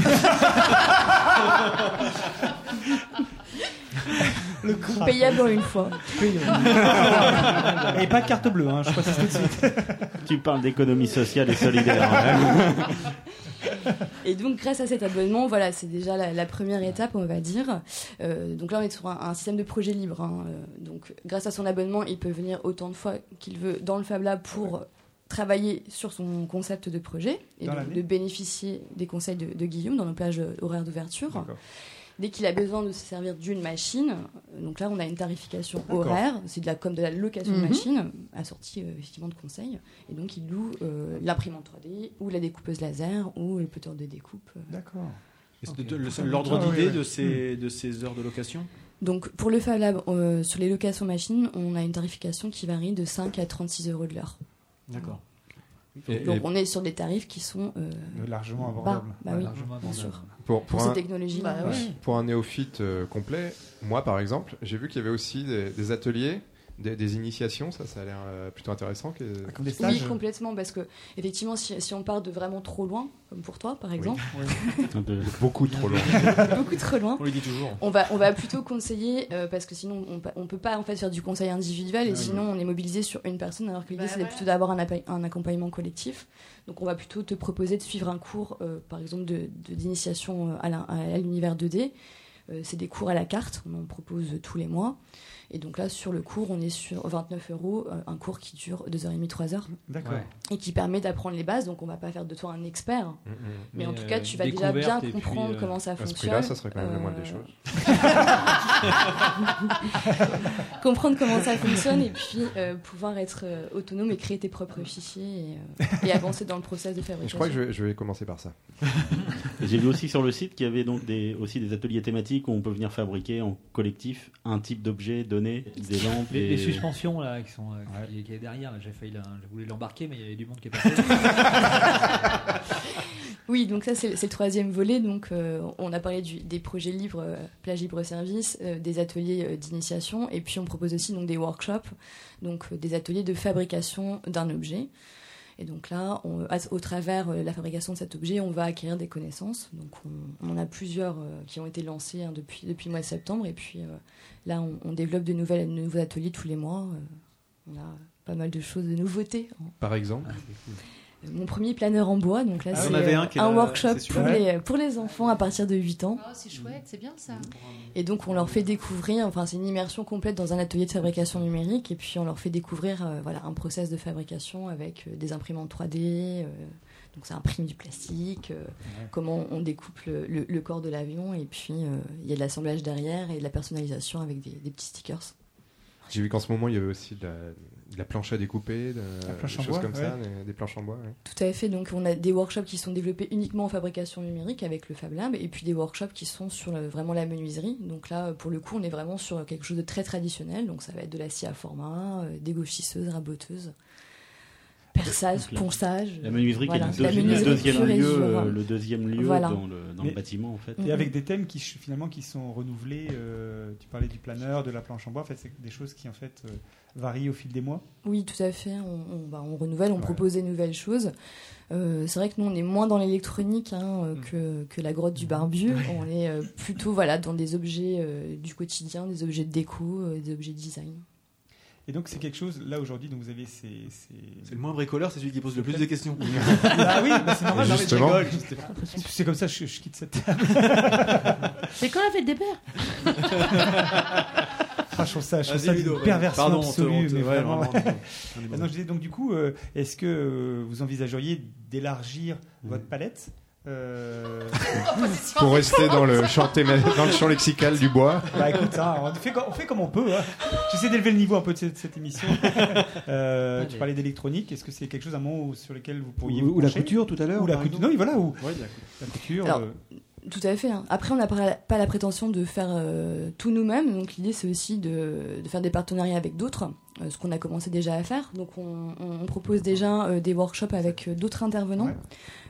Le payez avant une fois. Et pas de carte bleue, hein, je précise tout de suite. Tu parles d'économie sociale et solidaire. hein. Et donc, grâce à cet abonnement, voilà, c'est déjà la, la première étape, on va dire. Euh, donc là, on est sur un, un système de projet libre. hein. Euh, donc, grâce à son abonnement, il peut venir autant de fois qu'il veut dans le Fab Lab pour travailler sur son concept de projet et donc de bénéficier des conseils de, de Guillaume dans nos plages horaires d'ouverture. Dès qu'il a besoin de se servir d'une machine, euh, donc là on a une tarification horaire, c'est de la, comme de la location Mhm. de machine, assortie euh, effectivement de conseils. Et donc il loue euh, l'imprimante 3D ou la découpeuse laser ou le poteur de découpe. euh. D'accord. L'ordre d'idée de ces, de ces heures de location? Donc pour le Fab Lab, euh, sur les locations machines, on a une tarification qui varie de 5 à 36 euros de l'heure. D'accord. Et- Donc et- on est sur des tarifs qui sont euh, Largement bas. abordables. Bah Ouais, oui, largement bien abordables. sûr. Pour, Pour pour ces un, technologies. Bah ouais. pour un néophyte euh, complet, moi par exemple, j'ai vu qu'il y avait aussi des, des ateliers, des, des initiations, ça, ça a l'air euh, plutôt intéressant. Que... Comme des Oui, stages. complètement, parce que effectivement, si, si on part de vraiment trop loin, comme pour toi par exemple, De- Beaucoup trop long. beaucoup trop loin, On lui dit toujours. on va, on va plutôt conseiller, euh, parce que sinon on, on peut pas en fait faire du conseil individuel, et Ah oui. sinon on est mobilisé sur une personne, alors que l'idée Bah c'est voilà. plutôt d'avoir un, accompagnement collectif. Donc on va plutôt te proposer de suivre un cours, euh, par exemple de de- d'initiation euh, à l'univers 2D. Euh, c'est des cours à la carte, on en propose tous les mois. Et donc là, sur le cours, on est sur 29 euros, euh, un cours qui dure 2h30, 3h, D'accord. Ouais. et qui permet d'apprendre les bases. Donc on va pas faire de toi un expert, Mm, mm. mais, Mais, en tout euh, cas, tu vas déjà bien puis, comprendre euh, comment ça À ce fonctionne. prix-là, ça serait quand même le moindre des Euh, choses. comprendre comment ça fonctionne et puis euh, pouvoir être euh, autonome et créer tes propres fichiers et, euh, et avancer dans le process de fabrication. je crois que je vais, je vais commencer par ça. J'ai vu aussi sur le site qu'il y avait donc des, aussi des ateliers thématiques où on peut venir fabriquer en collectif un type d'objet donné, des lampes. Les, et... les suspensions là qui sont euh, qui, qui est derrière, là, j'ai failli, je voulais l'embarquer, mais il y avait du monde qui est passé. Oui, donc ça c'est c'est le troisième volet. Donc euh, on a parlé du- des projets libres, euh, plage libre service, euh, des ateliers euh, d'initiation, et puis on propose aussi donc des workshops, donc euh, des ateliers de fabrication d'un objet. Et donc là, on- au travers euh, la fabrication de cet objet, on va acquérir des connaissances. Donc on, on en a plusieurs euh, qui ont été lancés hein, depuis depuis le mois de septembre, et puis euh, là on, on développe de nouvelles de nouveaux ateliers tous les mois. Euh, on a pas mal de choses, de nouveautés. Par exemple Mon premier planeur en bois, donc là Ah, c'est euh, un là, workshop pour les, pour les enfants à partir de 8 ans. Oh, c'est chouette, c'est bien ça. Et donc on leur fait découvrir, enfin c'est une immersion complète dans un atelier de fabrication numérique et puis on leur fait découvrir euh, voilà, un process de fabrication avec euh, des imprimantes 3D, euh, donc ça imprime du plastique, euh, comment on découpe le, le- le corps de l'avion et puis euh, il y a de l'assemblage derrière et de la personnalisation avec des, des petits stickers. J'ai vu qu'en ce moment, il y avait aussi de la, de la planche à découper, de, La planche des choses bois, comme ça, des, des planches en bois. ouais. Tout à fait. Donc, on a des workshops qui sont développés uniquement en fabrication numérique avec le Fab Lab, et puis des workshops qui sont sur le- vraiment la menuiserie. Donc là, pour le coup, on est vraiment sur quelque chose de très traditionnel. Donc, ça va être de la scie à format, euh, dégauchisseuse, rabotteuse, perçage, la- ponçage. La menuiserie Voilà, qui est le, deuxi- le menuiserie deuxième lieu, le deuxième lieu Voilà. dans le, dans Mais- le bâtiment en fait. Mm. Et avec des thèmes qui finalement qui sont renouvelés. euh, tu parlais du planeur, de la planche en bois. En fait, c'est des choses qui en fait euh, varient au fil des mois. Oui, tout à fait. On, on- bah, on renouvelle, on Ouais. propose des nouvelles choses. Euh, c'est vrai que nous, on est moins dans l'électronique hein, Mm. que, que la grotte du barbu. On est euh, plutôt voilà, dans des objets euh, du quotidien, des objets de déco, euh, des objets de design. Et donc c'est quelque chose. Là aujourd'hui, donc vous avez ces. ces- C'est le moins bricoleur, c'est celui qui pose le plus de questions. ah oui, bah, c'est normal. Non, mais je justement. rigole, juste- C'est comme ça, je, je quitte cette table. C'est quand la fête des pères Ah, je trouve ça, je trouve Vas-y, ça Ludo, d'une perversion pardon, on te- absolue. on te- mais ouais, vraiment. vraiment, on est Ah bon. non, je disais, donc du coup, euh, est-ce que euh, vous envisageriez d'élargir votre palette? Euh, Pour rester dans le, champ théma- dans le champ lexical du bois. Bah écoute, hein, on, fait, co- on fait comme on peut. hein. J'essaie d'élever le niveau un peu de cette, cette émission. Euh, tu parlais d'électronique. Est-ce que c'est quelque chose, un moment où- sur lequel vous pourriez Ou- vous ou la couture, tout à l'heure, Ou la couture. Non, oui, voilà. Ou Ouais, il y a- la couture. Alors, euh, Tout à fait. hein. Après, on n'a pas, pas la prétention de faire euh, tout nous-mêmes. Donc, l'idée, c'est aussi de, de faire des partenariats avec d'autres, euh, ce qu'on a commencé déjà à faire. Donc, on, on- on propose déjà euh, des workshops avec euh, d'autres intervenants. Ouais.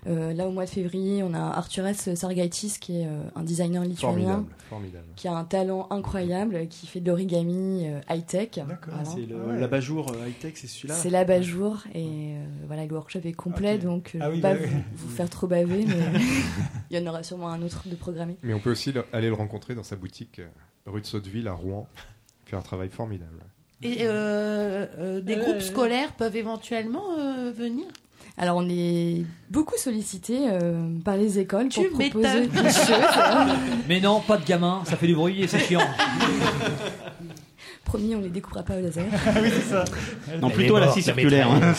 Euh, là, au mois de février, on a Artures Sargaitis, qui est euh, un designer lituanien, Formidable. Formidable. qui a un talent incroyable, qui fait de l'origami euh, high-tech. D'accord. Voilà. C'est le- Ah ouais. l'abat-jour high-tech, c'est celui-là. C'est l'abat-jour et euh, voilà, le workshop est complet, donc Ah je oui, ne vais bah pas oui. vous, vous faire trop baver, mais il y en aura sûrement un autre de programmé. Mais on peut aussi le- aller le rencontrer dans sa boutique rue de Sotteville à Rouen, qui fait un travail formidable. Et euh, euh, des groupes scolaires peuvent éventuellement euh, venir? Alors on est beaucoup sollicité euh, par les écoles Tu pour proposer m'étonnes. des choses. Mais non, pas de gamin, ça fait du bruit et c'est chiant. Promis, on les découvre pas au laser. oui, c'est ça. Non, plutôt à la scie circulaire. hein.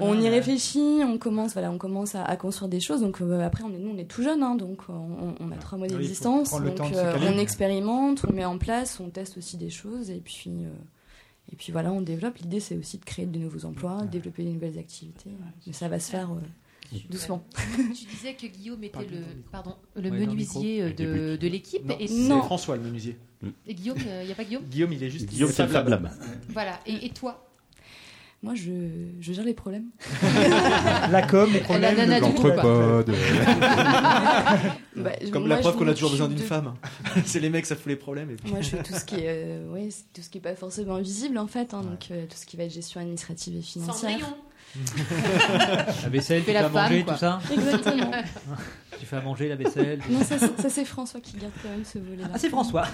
On y réfléchit, on commence, voilà, on commence à, à construire des choses. Donc euh, après, on est, nous, on est tout jeune, hein, donc on, on a trois mois d'existence. Donc euh, on expérimente, on met en place, on teste aussi des choses, et puis euh, et puis voilà, on développe. L'idée, c'est aussi de créer de nouveaux emplois, développer de nouvelles activités. Mais ça va se faire euh, doucement. Tu disais que Guillaume était le, pardon, le Ouais, dans le menuisier euh, de, de l'équipe. Non, Et, c'est François le menuisier. et Guillaume, il n'y a pas Guillaume? Guillaume, il est juste. Guillaume, c'est le Fab Lab. Voilà. Et, et toi? Moi, je, je gère les problèmes. La com, les problèmes, La nana du groupe, L'entrepode. Bah, Comme moi, la preuve qu'on a toujours besoin d'une de- femme. c'est les mecs, ça fout les problèmes. Et puis... Moi, je fais tout ce qui est, euh, ouais, tout ce qui est pas forcément visible en fait, hein, donc euh, tout ce qui va être gestion administrative et financière. La vaisselle, tu Fais fais la à manger, quoi. tout ça Exactement. Tu fais à manger la vaisselle tout Non, ça. ça, c'est François qui garde quand même ce volet-là. Ah, c'est François.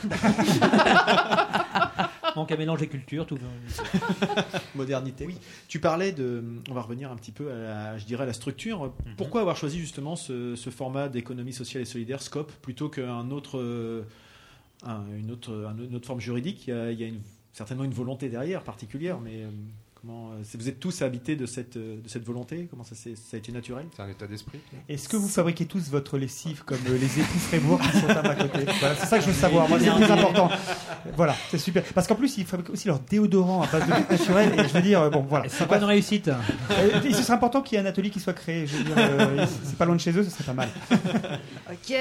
Donc à mélanger culture, tout. modernité. Oui. Tu parlais de. On va revenir un petit peu à la, je dirais, à la structure. Pourquoi avoir choisi justement ce, ce format d'économie sociale et solidaire, SCOP, plutôt qu'un autre, euh, un- une, autre, un- une autre forme juridique? Il y a, il y a une- certainement une volonté derrière particulière, mais. Euh, Comment, euh, vous êtes tous habités de cette, euh, de cette volonté? Comment ça, a été naturel? C'est un état d'esprit. Est-ce que vous fabriquez tous votre lessive comme euh, les époux Frébourg qui sont à ma côté? Voilà, C'est ça que je veux savoir. Moi, c'est le plus important. Voilà, c'est super. Parce qu'en plus, ils fabriquent aussi leur déodorant à base de trucs naturels. Et je veux dire, bon, voilà. C'est pas une réussite. Euh, et ce serait important qu'il y ait un atelier qui soit créé. Je veux dire, euh, c'est pas loin de chez eux, ce serait pas mal. Ok.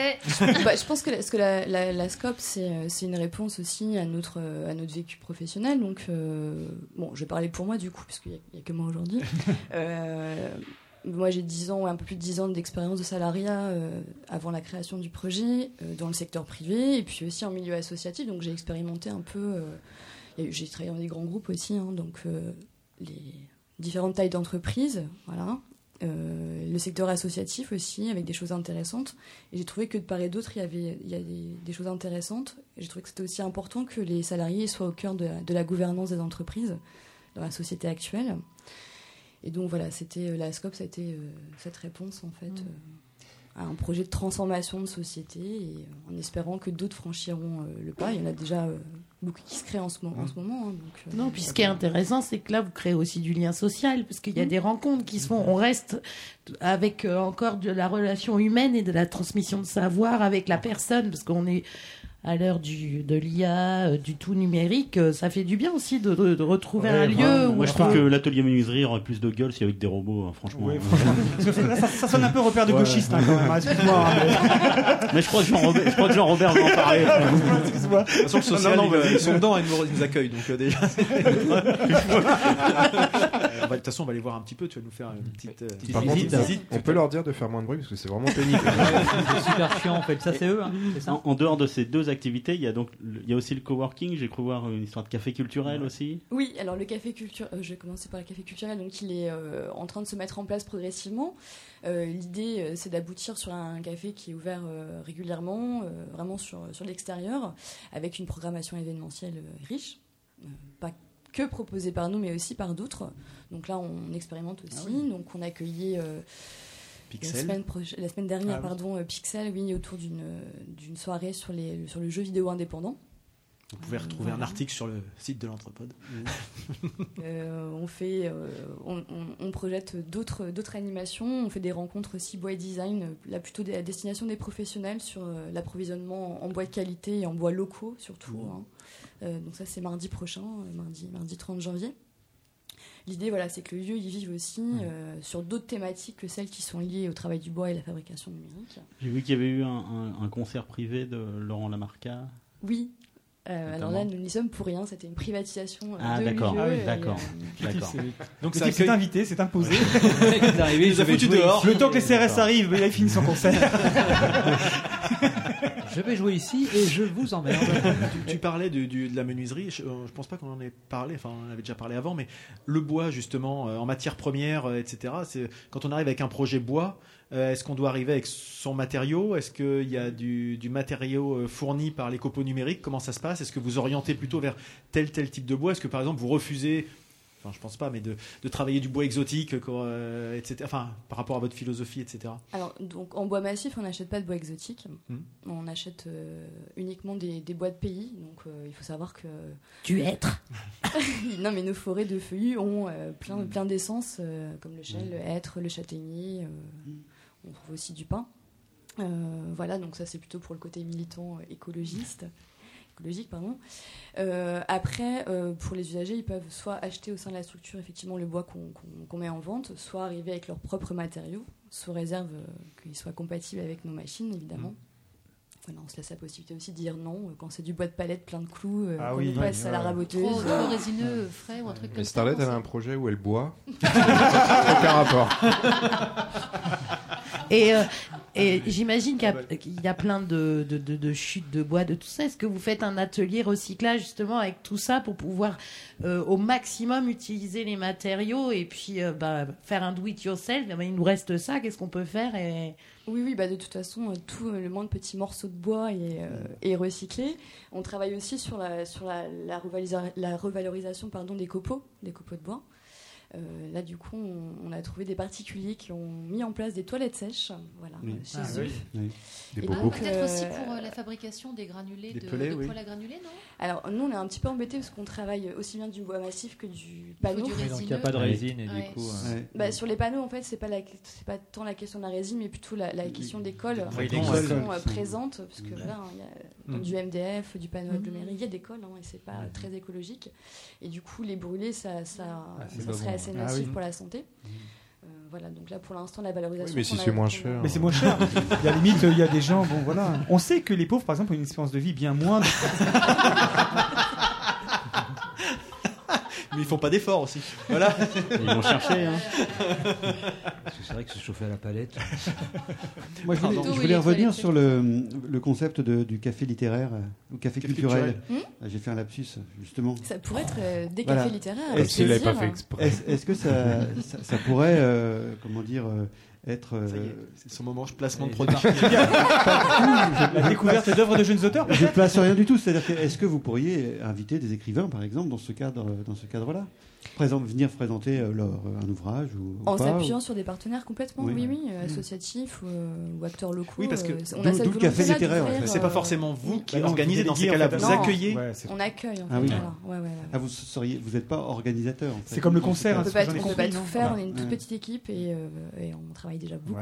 Bah, je pense que la, ce que la, la, la SCOP, c'est une réponse aussi à notre, à notre vécu professionnel. Donc, euh, bon, je vais parler pour moi du coup, puisqu'il n'y a, que moi aujourd'hui. Euh, moi, j'ai 10 ans, un peu plus de 10 ans d'expérience de salariat euh, avant la création du projet, euh, dans le secteur privé, et puis aussi en milieu associatif. Donc, j'ai expérimenté un peu. j'ai travaillé dans des grands groupes aussi, hein, donc les différentes tailles d'entreprises, voilà. Euh, le secteur associatif aussi, avec des choses intéressantes. Et j'ai trouvé que de part et d'autre, il y avait il y a des, des choses intéressantes. J'ai trouvé que c'était aussi important que les salariés soient au cœur de la gouvernance des entreprises dans la société actuelle. Et donc voilà, c'était euh, la SCOP, ça a été euh, cette réponse en fait euh, à un projet de transformation de société, et euh, en espérant que d'autres franchiront euh, le pas. Il y en a déjà euh, beaucoup qui se créent en ce, mo- en ce moment. hein, donc, euh, Non, puis ce qui est intéressant, c'est que là, vous créez aussi du lien social, parce qu'il y a Mhm. des rencontres qui se font. On reste avec euh, encore de la relation humaine et de la transmission de savoir avec la personne, parce qu'on est à l'heure du de l'IA, euh, du tout numérique. euh, Ça fait du bien aussi de, de- de retrouver un lieu où Moi, je trouve que l'atelier menuiserie aurait plus de gueule s'il y avait que des robots, hein, franchement. Ouais, franchement. Parce que là, ça, ça sonne un peu repère de Ouais. gauchiste, hein, quand même. hein, Excuse-moi. hein, Mais je crois que Jean-Robert je crois que Jean-Robert va en parler. mais- Excuse-moi. De toute façon, le social, Non, non, ils, mais- ils sont dedans et ils nous, accueillent. Donc, euh, déjà. Euh, va- De toute façon, on va aller voir un petit peu. Tu vas nous faire une petite, euh, petite Par contre, visite. on- peut leur dire de faire moins de bruit parce que c'est vraiment pénible. C'est super chiant en fait. Ça, c'est eux, hein, ça En, en dehors de ces deux activités, il y a donc il y a aussi le coworking. J'ai cru voir une histoire de café culturel aussi. Oui, alors le café culturel, je vais commencer par le café culturel, donc il est euh, en train de se mettre en place progressivement. Euh, L'idée, euh, c'est d'aboutir sur un café qui est ouvert euh, régulièrement, euh, vraiment sur, sur l'extérieur, avec une programmation événementielle euh, riche, Euh, pas que proposée par nous, mais aussi par d'autres. Donc là, on expérimente aussi. Donc on a accueilli euh, Pixel. la semaine, la semaine dernière, Ah pardon, euh, Pixel, oui, autour d'une soirée sur, les, sur le jeu vidéo indépendant. Vous pouvez retrouver un article sur le site de l'entrepode. Euh, on fait, euh, on, on- on projette d'autres d'autres animations. On fait des rencontres aussi bois design, euh, là plutôt à destination des professionnels sur euh, l'approvisionnement en bois de qualité et en bois locaux surtout. hein. Euh, donc ça c'est mardi prochain, euh, mardi mardi 30 janvier. L'idée voilà c'est que le lieu y vive aussi euh, sur d'autres thématiques que celles qui sont liées au travail du bois et la fabrication numérique. J'ai vu qu'il y avait eu un, un- un concert privé de Laurent Lamarca. Oui. Euh, alors là, nous n'y sommes pour rien. C'était une privatisation euh, Ah, de d'accord. lieu, Ah oui, et, d'accord. euh, D'accord. Donc c'est invité, c'est imposé. Le mec est arrivé, Il il nous a avait foutu dehors. Le temps que les CRS arrivent, il a fini son concert. Je vais jouer ici et je vous emmerde. tu, tu parlais de la menuiserie. Je, euh, je pense pas qu'on en ait parlé. Enfin, on en avait déjà parlé avant, mais le bois justement euh, en matière première, euh, etc. C'est quand on arrive avec un projet bois. Est-ce qu'on doit arriver avec son matériau? Est-ce qu'il y a du, du matériau fourni par les copeaux numériques? Comment ça se passe? Est-ce que vous orientez plutôt vers tel tel type de bois? Est-ce que par exemple vous refusez Enfin, je pense pas, mais de, de travailler du bois exotique, euh, etc. Enfin, par rapport à votre philosophie, etc. Alors, donc, en bois massif, on n'achète pas de bois exotique. Mhm. On achète euh, uniquement des, des bois de pays. Donc, euh, il faut savoir que. Du hêtre. non, mais nos forêts de feuillus ont euh, plein, Mhm. plein d'essences, euh, comme le chêne, le hêtre, le châtaignier. euh, on trouve aussi du pin. Euh, voilà, donc ça, c'est plutôt pour le côté militant euh, écologiste. Écologique, pardon. Euh, après, euh, pour les usagers, ils peuvent soit acheter au sein de la structure effectivement le bois qu'on met en vente, soit arriver avec leurs propres matériaux, sous réserve euh, qu'ils soient compatibles avec nos machines, évidemment. Voilà, on se laisse la possibilité aussi de dire non quand c'est du bois de palette plein de clous, euh, Ah qu'on oui, nous passe à la raboteuse. Trop, trop résineux, frais ou un truc Mais comme ça. Starlet avait c'est- un projet où elle boit. Aucun rapport. Et, euh, et j'imagine qu'il y, a- plein de, chutes de bois, de tout ça. Est-ce que vous faites un atelier recyclage justement avec tout ça pour pouvoir euh, au maximum utiliser les matériaux et puis euh, bah, faire un do-it-yourself Il nous reste ça, qu'est-ce qu'on peut faire et... Oui, oui, bah de toute façon, tout le moins de petits morceaux de bois est, recyclé. On travaille aussi sur la, revalorisation des copeaux, des copeaux de bois. Euh, là, du coup, on, on a trouvé des particuliers qui ont mis en place des toilettes sèches, voilà, Oui. chez Ah, eux. oui. Oui. Des Et Peut-être aussi euh, pour euh, la fabrication des granulés Des de, pelets, de oui. poêle à granulés, non? Alors, nous, on est un petit peu embêtés parce qu'on travaille aussi bien du bois massif que du panneau. du Oui, donc il n'y a pas de résine et Ouais. du coup. Ouais. Bah, sur les panneaux, en fait, c'est pas la, pas tant la question de la résine, mais plutôt la, la question des Oui, qui sont euh, présentes, parce que voilà, il y a Mm. du MDF, du panneau Mhm. aggloméré, il y a des colles, hein, et c'est pas très écologique. Et du coup, les brûler, ça, ça, c'est ça serait assez. Ah nocif oui. pour la santé. Euh, voilà, donc là, pour l'instant, la valorisation. Oui, mais si c'est moins cher. Mais c'est moins cher. Il y a limite, il y a des gens, bon voilà. On sait que les pauvres, par exemple, ont une espérance de vie bien moindre. Mais ils font pas d'efforts aussi. Voilà. Ils vont chercher. Hein. Parce que c'est vrai que se chauffer à la palette. Moi, je voulais, je revenir sur le, le concept de- du café littéraire ou café, Café culturel. culturel. Ah, J'ai fait un lapsus, justement. Ça pourrait être euh, des Voilà. cafés littéraires. Est-ce avec que- S'il l'avait pas plaisir. fait exprès. Est-ce est-ce que ça, ça, ça pourrait, euh, comment dire, euh, être. euh, Ça y est, c'est son moment de placement de produit. La découverte d'œuvres de jeunes auteurs. Je place rien du tout. C'est-à-dire que est-ce que vous pourriez inviter des écrivains, par exemple, dans ce cadre, dans ce cadre-là, Présent- venir présenter euh, leur, un ouvrage ou, ou En s'appuyant ou- sur des partenaires complètement, Oui. oui, oui, euh, associatifs ou, euh, ou acteurs locaux. Oui, parce que euh, on d'où- a cette café volonté-là littéraire, en d'ouvrir, fait. C'est pas euh, forcément vous qui Bah non, organisez dans ces cas-là. en fait, Vous non. accueillez. Ouais, On accueille, en Ah fait. oui. voilà. Ouais, ouais, ouais. Ah, vous seriez, vous n'êtes pas organisateur. en fait. C'est comme le concert, On hein, peut peut pas tout non faire, on est une toute petite équipe et, euh, et on travaille déjà beaucoup.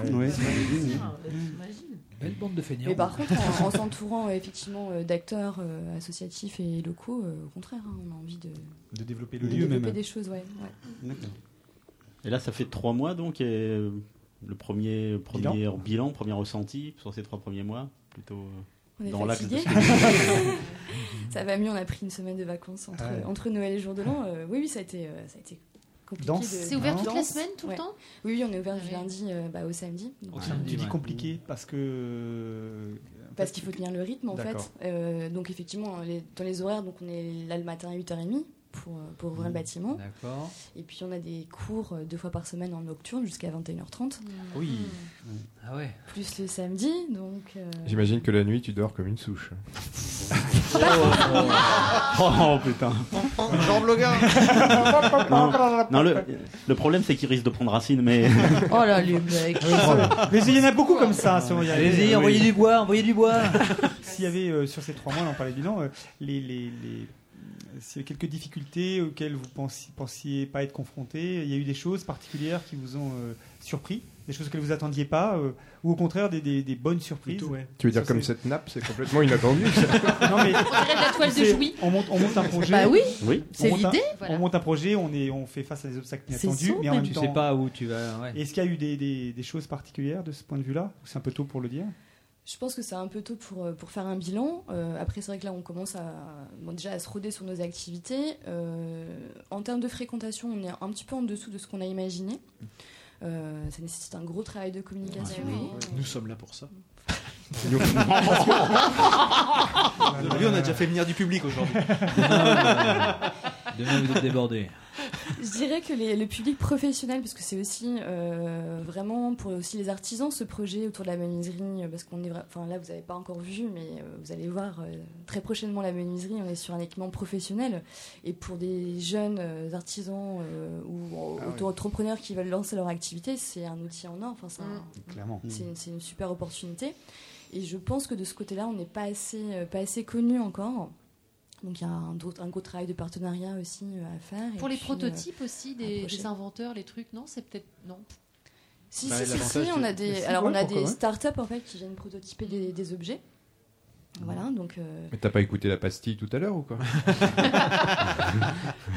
Belle bande de feignants. Mais par contre, en, en s'entourant euh, effectivement euh, d'acteurs euh, associatifs et locaux, euh, au contraire, hein, on a envie de, De développer de le lieu développer même. des choses. Ouais, ouais. D'accord. Et là, ça fait trois mois donc. Et euh, le premier, premier bilan. premier ressenti sur ces trois premiers mois, plutôt euh, On est dans de fatigué. ça va mieux, on a pris une semaine de vacances entre, Ah ouais. entre Noël et Jour de l'An. Euh, oui, oui, ça a été, euh, ça a été compliqué. C'est ouvert toute la semaine, tout Ouais. le temps Oui, oui, on est ouvert du lundi euh, bah, au samedi. Donc, Au euh, samedi. Tu dis ouais. compliqué parce que. Parce qu'il faut tenir le rythme en fait. Euh, donc effectivement, les- dans les horaires, donc on est là le matin à 8h30 pour, euh, pour ouvrir le bâtiment. D'accord. Et puis on a des cours euh, deux fois par semaine en nocturne jusqu'à 21h30. Oui. Ah ouais. Plus le samedi, donc... euh, J'imagine que la nuit, tu dors comme une souche. Oh putain. Jean Bloguin. Non, non, le, le problème c'est qu'il risque de prendre racine, mais Oh là, les mecs. Mais il y en a beaucoup comme ça. si on. Allez-y, Oui. envoyez du bois, envoyez du bois. S'il y avait euh, sur ces trois mois, on en parlait bilan, euh, les, les, les- s'il y a quelques difficultés auxquelles vous pensiez, pensiez pas être confrontés, il y a eu des choses particulières qui vous ont euh, surpris, des choses que vous attendiez pas, euh, ou au contraire des, des- des bonnes surprises? Ouais. Tu veux dire Ça, comme cette nappe, c'est complètement inattendu. Non mais On de la toile de c'est- Jouy. on monte, on monte un projet. Bah oui, oui. c'est l'idée. Voilà. On monte un projet, on est, on fait face à des obstacles inattendus, mais en même Tu temps. sais pas où tu vas. ouais. Est-ce qu'il y a eu des, des- des choses particulières de ce point de vue-là? C'est un peu tôt pour le dire? Je pense que c'est un peu tôt pour, euh, pour faire un bilan. Euh, après, c'est vrai que là, on commence à, bon, déjà à se roder sur nos activités. Euh, en termes de fréquentation, on est un petit peu en dessous de ce qu'on a imaginé. Euh, ça nécessite un gros travail de communication. Ah. Nous sommes là pour ça. Lui, on a déjà fait venir du public aujourd'hui. Demain, vous êtes débordé. Je dirais que les- le public professionnel, parce que c'est aussi euh, vraiment pour aussi les artisans ce projet autour de la menuiserie, euh, parce qu'on est, enfin là vous n'avez pas encore vu, mais euh, vous allez voir euh, très prochainement la menuiserie. On est sur un équipement professionnel, et pour des jeunes artisans ou Ah auto-entrepreneurs qui veulent lancer leur activité, c'est un outil en or. Enfin, c'est un- Clairement. c'est une, super opportunité. Et je pense que de ce côté-là, on n'est pas assez, pas assez connu encore. Donc il y a un, un gros travail de partenariat aussi euh, à faire. Et Pour les puis, prototypes euh, aussi, des, inventeurs, les trucs, non C'est peut-être. Non. Si, Bah, si, si, si, on a c'est- des, alors on a des ouais. startups en fait qui viennent prototyper des, des objets. Voilà, donc. euh, Mais t'as pas écouté la pastille tout à l'heure ou quoi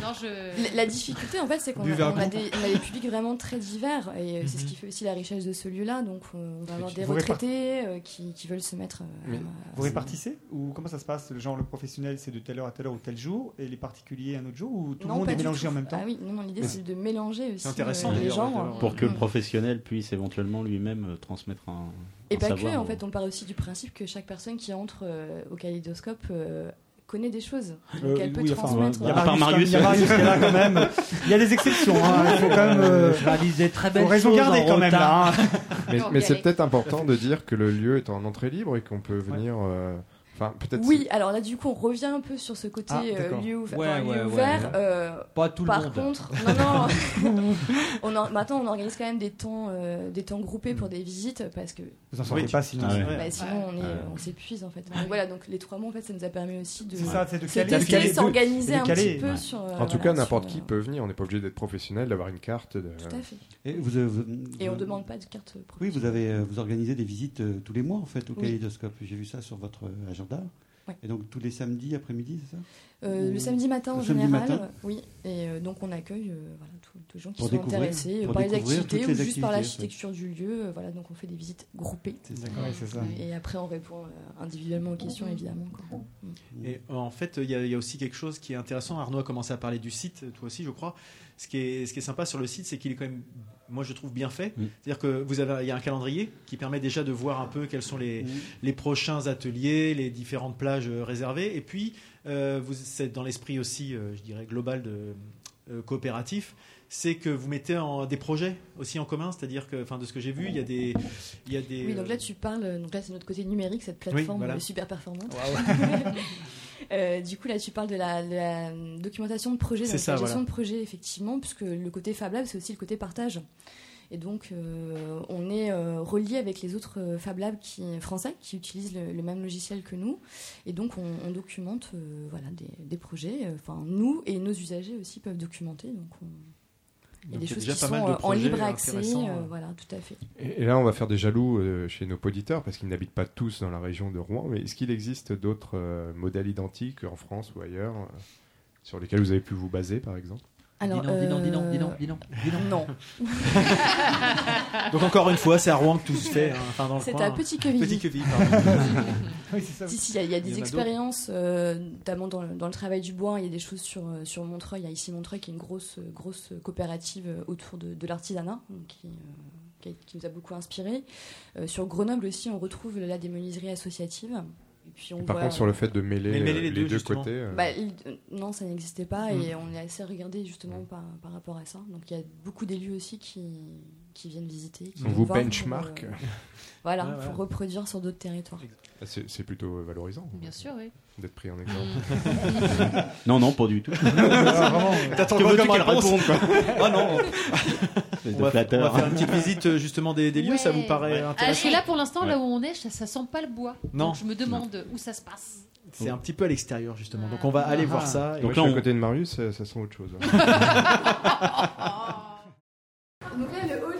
Non, je. La, la difficulté, en fait, c'est qu'on a, des, on a des publics vraiment très divers, et euh, c'est ce Mhm. qui fait aussi la richesse de ce lieu-là. Donc, euh, on va avoir des Vous retraités euh, qui, qui veulent se mettre. euh, à- Vous répartissez Ou comment ça se passe? Genre le professionnel c'est de telle heure à telle heure ou tel jour et les particuliers un autre jour Ou tout Non, le monde est mélangé tout. en même temps? Ah oui, non, non, l'idée c'est de mélanger aussi intéressant, euh, les gens. d'ailleurs. Pour que le Mm. professionnel puisse éventuellement lui-même transmettre un, Et pas savoir. que, en fait, on part aussi du principe que chaque personne qui entre euh, au kaléidoscope euh, connaît des choses. Donc Euh, elle peut oui, enfin, transmettre. il y a Marius, il y a Marius qui est là quand même. Il y a des exceptions. hein. Il faut quand même. euh, Je réalisais très belles choses garder quand même là. hein. Mais, mais c'est peut-être important de dire que le lieu est en entrée libre et qu'on peut venir. euh, Enfin, peut-être. Oui, alors là, du coup, on revient un peu sur ce côté Ah, euh, lieu, ouv- Ouais, enfin, lieu ouais, ouais. ouvert. euh, Pas tout le par monde. contre, non, non. on en- maintenant, on organise quand même des temps, euh, des temps groupés pour des visites parce que. Vous en sortez pas sinon. Bah, Ouais. sinon, on, est, Ouais. on s'épuise en fait. Donc voilà, donc les trois mois, en fait, ça nous a permis aussi de. C'est ça, c'est de se caler- de tester, caler- de- s'organiser de un petit peu Ouais. sur. euh, En tout voilà, cas, n'importe euh, qui peut venir. On n'est pas obligé d'être professionnel, d'avoir une carte. de- Tout à fait. Et vous, vous- Et on vous- demande pas de carte Oui, vous avez vous organisez des visites tous les mois en fait au Oui. Kaléidoscope. J'ai vu ça sur votre euh, Ouais. Et donc tous les samedis après-midi, c'est ça? Euh, Ou- le samedi matin en le samedi général, matin oui. Et euh, donc on accueille euh, voilà, tous les gens qui Pour sont intéressés pour par les activités toutes ou les juste par l'architecture du lieu. euh, voilà, donc on fait des visites groupées. C'est ça. Ouais, c'est ça. Et après on répond euh, individuellement aux questions évidemment. quoi. Mm. Et en fait, il y, y a aussi quelque chose qui est intéressant. Arnaud a commencé à parler du site, toi aussi, je crois. Ce qui est, ce qui est sympa sur le site, c'est qu'il est quand même, moi je trouve bien fait. C'est-à-dire que vous avez, il y a un calendrier qui permet déjà de voir un peu quels sont les, les prochains ateliers, les différentes plages euh, réservées. Et puis, euh, vous c'est dans l'esprit aussi, euh, je dirais, global de euh, coopératif. C'est que vous mettez en, des projets aussi en commun, c'est-à-dire que, enfin, de ce que j'ai vu, il y a des, il y a des. Oui, donc là tu parles, donc là c'est notre côté numérique, cette plateforme voilà. euh, super performante. Waouh. Euh, du coup, là, tu parles de la, de la documentation de projet, C'est donc ça, la gestion voilà. de projet, effectivement, puisque le côté Fab Lab, c'est aussi le côté partage. Et donc, euh, on est euh, relié avec les autres euh, Fab Labs qui, français qui utilisent le, le même logiciel que nous. Et donc, on, on documente euh, voilà, des, des projets. euh, Enfin, nous et nos usagers aussi peuvent documenter. Donc, on- il y a Donc, des choses déjà qui pas sont mal de euh, en libre accès. euh, euh. voilà, tout à fait. Et, et là, on va faire des jaloux euh, chez nos auditeurs parce qu'ils n'habitent pas tous dans la région de Rouen. Mais est-ce qu'il existe d'autres euh, modèles identiques en France ou ailleurs euh, sur lesquels vous avez pu vous baser, par exemple? Alors, Dis non, dis non, dis non, euh, dis non, dis non, dis non. Non. Donc encore une fois, c'est à Rouen que tout se fait. hein, enfin, dans le C'est coin. à Petit Quevilly. Petit Quevilly, pardon. Oui, c'est ça. Si, si, il y a, il y a Il y des expériences, euh, notamment dans, le- dans le travail du bois. Il y a des choses sur, euh, sur Montreuil. Il y a ici Montreuil qui est une grosse, euh, grosse coopérative euh, autour de, de l'artisanat, qui, euh, qui, nous a beaucoup inspiré. Euh, sur Grenoble aussi, on retrouve là des menuiseries associatives. Et puis on Et Par voit, contre, sur le fait de mêler, euh, les les, deux, côtés. euh, bah, il- euh, non, ça n'existait pas et Mm. on est assez regardé justement par, par rapport à ça. Donc il y a beaucoup d'élus aussi qui, qui viennent visiter. qui On viennent vous pour, benchmark. euh, voilà, Ouais, ouais. pour reproduire sur d'autres territoires. ah, c'est c'est plutôt euh, valorisant. Bien sûr, oui. D'être pris en exemple. Non, non, pas du tout. t'attends Que comme qu'elle réponde, quoi Oh non on de va, on va faire une petite visite euh, justement des, des lieux, ça vous paraît Ah, parce intéressant que là, pour l'instant, là Ouais. où on est, ça, ça sent pas le bois. Non. Donc je me demande où ça se passe. C'est un petit peu à l'extérieur justement, donc on va aller voir ça. et- Donc là, à côté de Marius, ça, ça sent autre chose. hein. Donc là, le hall, il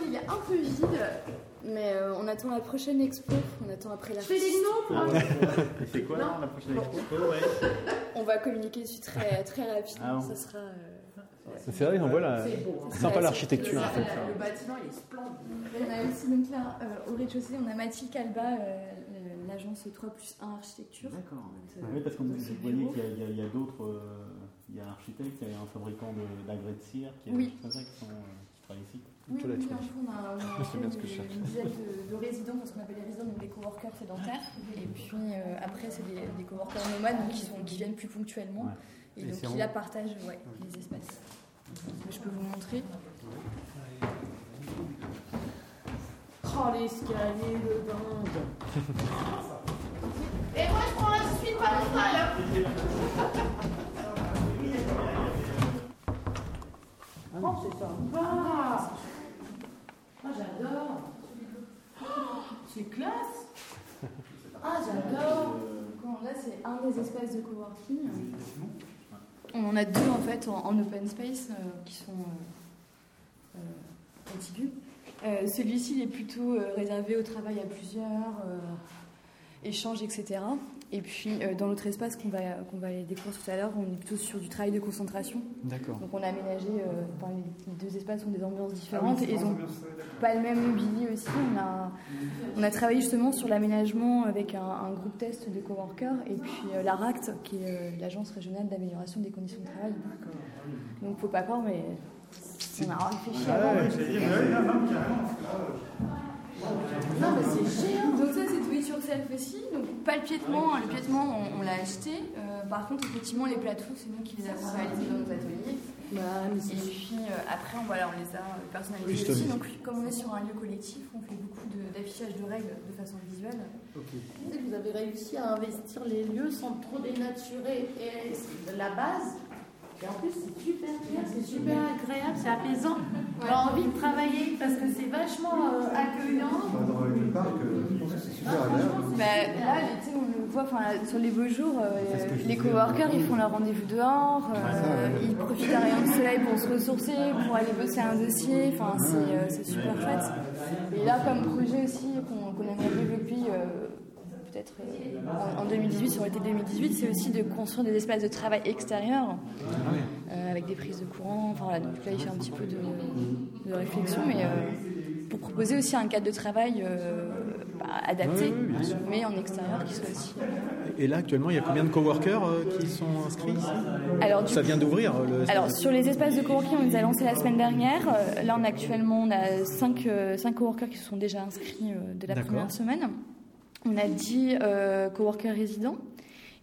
est un peu vide, mais euh, on attend la prochaine expo. On attend après la. Je fais des noms pour- Ah. C'est quoi Non. la prochaine expo On va communiquer dessus très, très rapidement. Ah bon. Ça sera. euh, C'est vrai, on voit la- beau, hein. sympa l'architecture, c'est- en fait. Le bâtiment, il est splendide. On a aussi donc là, euh, au rez-de-chaussée, on a Mathilde Calba, euh, l'agence 3 plus 1 architecture. D'accord. Euh, Oui, parce que dans vous voyez qu'il y a- il y a, il y a d'autres. euh, Il y a un architecte, il y a un fabricant de- d'agrès de, cire qui, est- Oui. qui, sont, euh, qui travaillent ici. Oui, oui, oui, en fait, on a, on une, dizaine de, de résidents, parce qu'on appelle les résidents, donc des coworkers sédentaires. Et puis euh, après, c'est des, des coworkers nomades donc qui, sont, qui viennent plus ponctuellement. Ouais. Et, Et donc qui là partagent ouais, les espaces. Je peux vous montrer. Oh, l'escalier de dingue. Et moi, je prends la suite pas mal. Oh, c'est sympa. Ah, j'adore. Oh, C'est classe. Ah, j'adore. Bon, là, c'est un des espaces de coworking. On en a deux en fait en, en open space euh, qui sont euh, euh, contigus. Euh, Celui-ci il est plutôt euh, réservé au travail à plusieurs, euh, échanges, etc. Et puis euh, dans l'autre espace qu'on va, qu'on va aller découvrir tout à l'heure, on est plutôt sur du travail de concentration. D'accord. Donc on a aménagé, euh, enfin, les, deux espaces ont des ambiances différentes Ah oui, et ils ont ambiance, pas le même mobilier aussi. On a, on a travaillé justement sur l'aménagement avec un, un groupe test de coworkers et puis euh, l'ARACT qui est l'agence régionale d'amélioration des conditions de travail. Donc faut pas croire mais on a réfléchi avant. Non, mais c'est géant. Donc ça, c'est it yourself aussi. Donc pas le piétement. hein. Le piétement, on, on l'a acheté. Euh, par contre, effectivement, les plateaux, c'est nous qui les avons réalisés dans nos ateliers. Et puis euh, après, on, voilà, on les a euh, personnalisés Oui, aussi. Donc comme on est sur un lieu collectif, on fait beaucoup d'affichage de, règles de façon visuelle. Vous savez que Vous avez réussi à investir les lieux sans trop dénaturer et la base. Et en plus, c'est super clair, c'est super agréable, c'est apaisant. On a envie de travailler parce que c'est vachement euh, accueillant. Dans le parc, euh, je pense que c'est super agréable. Bah, là, tu sais, on le voit sur les beaux jours, euh, les coworkers ils font leur rendez-vous dehors, euh, ils profitent d'un rayon de soleil pour se ressourcer, pour aller bosser un dossier, enfin, c'est euh, super chouette. Et là, comme projet aussi qu'on qu'on aimerait développer euh, peut-être euh, en, en 2018, sur l'été 2018, c'est aussi de construire des espaces de travail extérieurs euh, avec des prises de courant. Enfin, voilà, donc là, il fait un petit peu de, de réflexion, mais euh, pour proposer aussi un cadre de travail bah, adapté, Oui, oui, mais en extérieur qui soit aussi. Et là, actuellement, il y a combien de coworkers euh, qui sont inscrits ici? Alors, Ça coup- vient d'ouvrir le. Alors sur les espaces de coworking, on les a lancés la semaine dernière. Là, on a actuellement on a 5, coworkers qui se sont déjà inscrits dès la première semaine. On a 10 euh, coworkers résidents.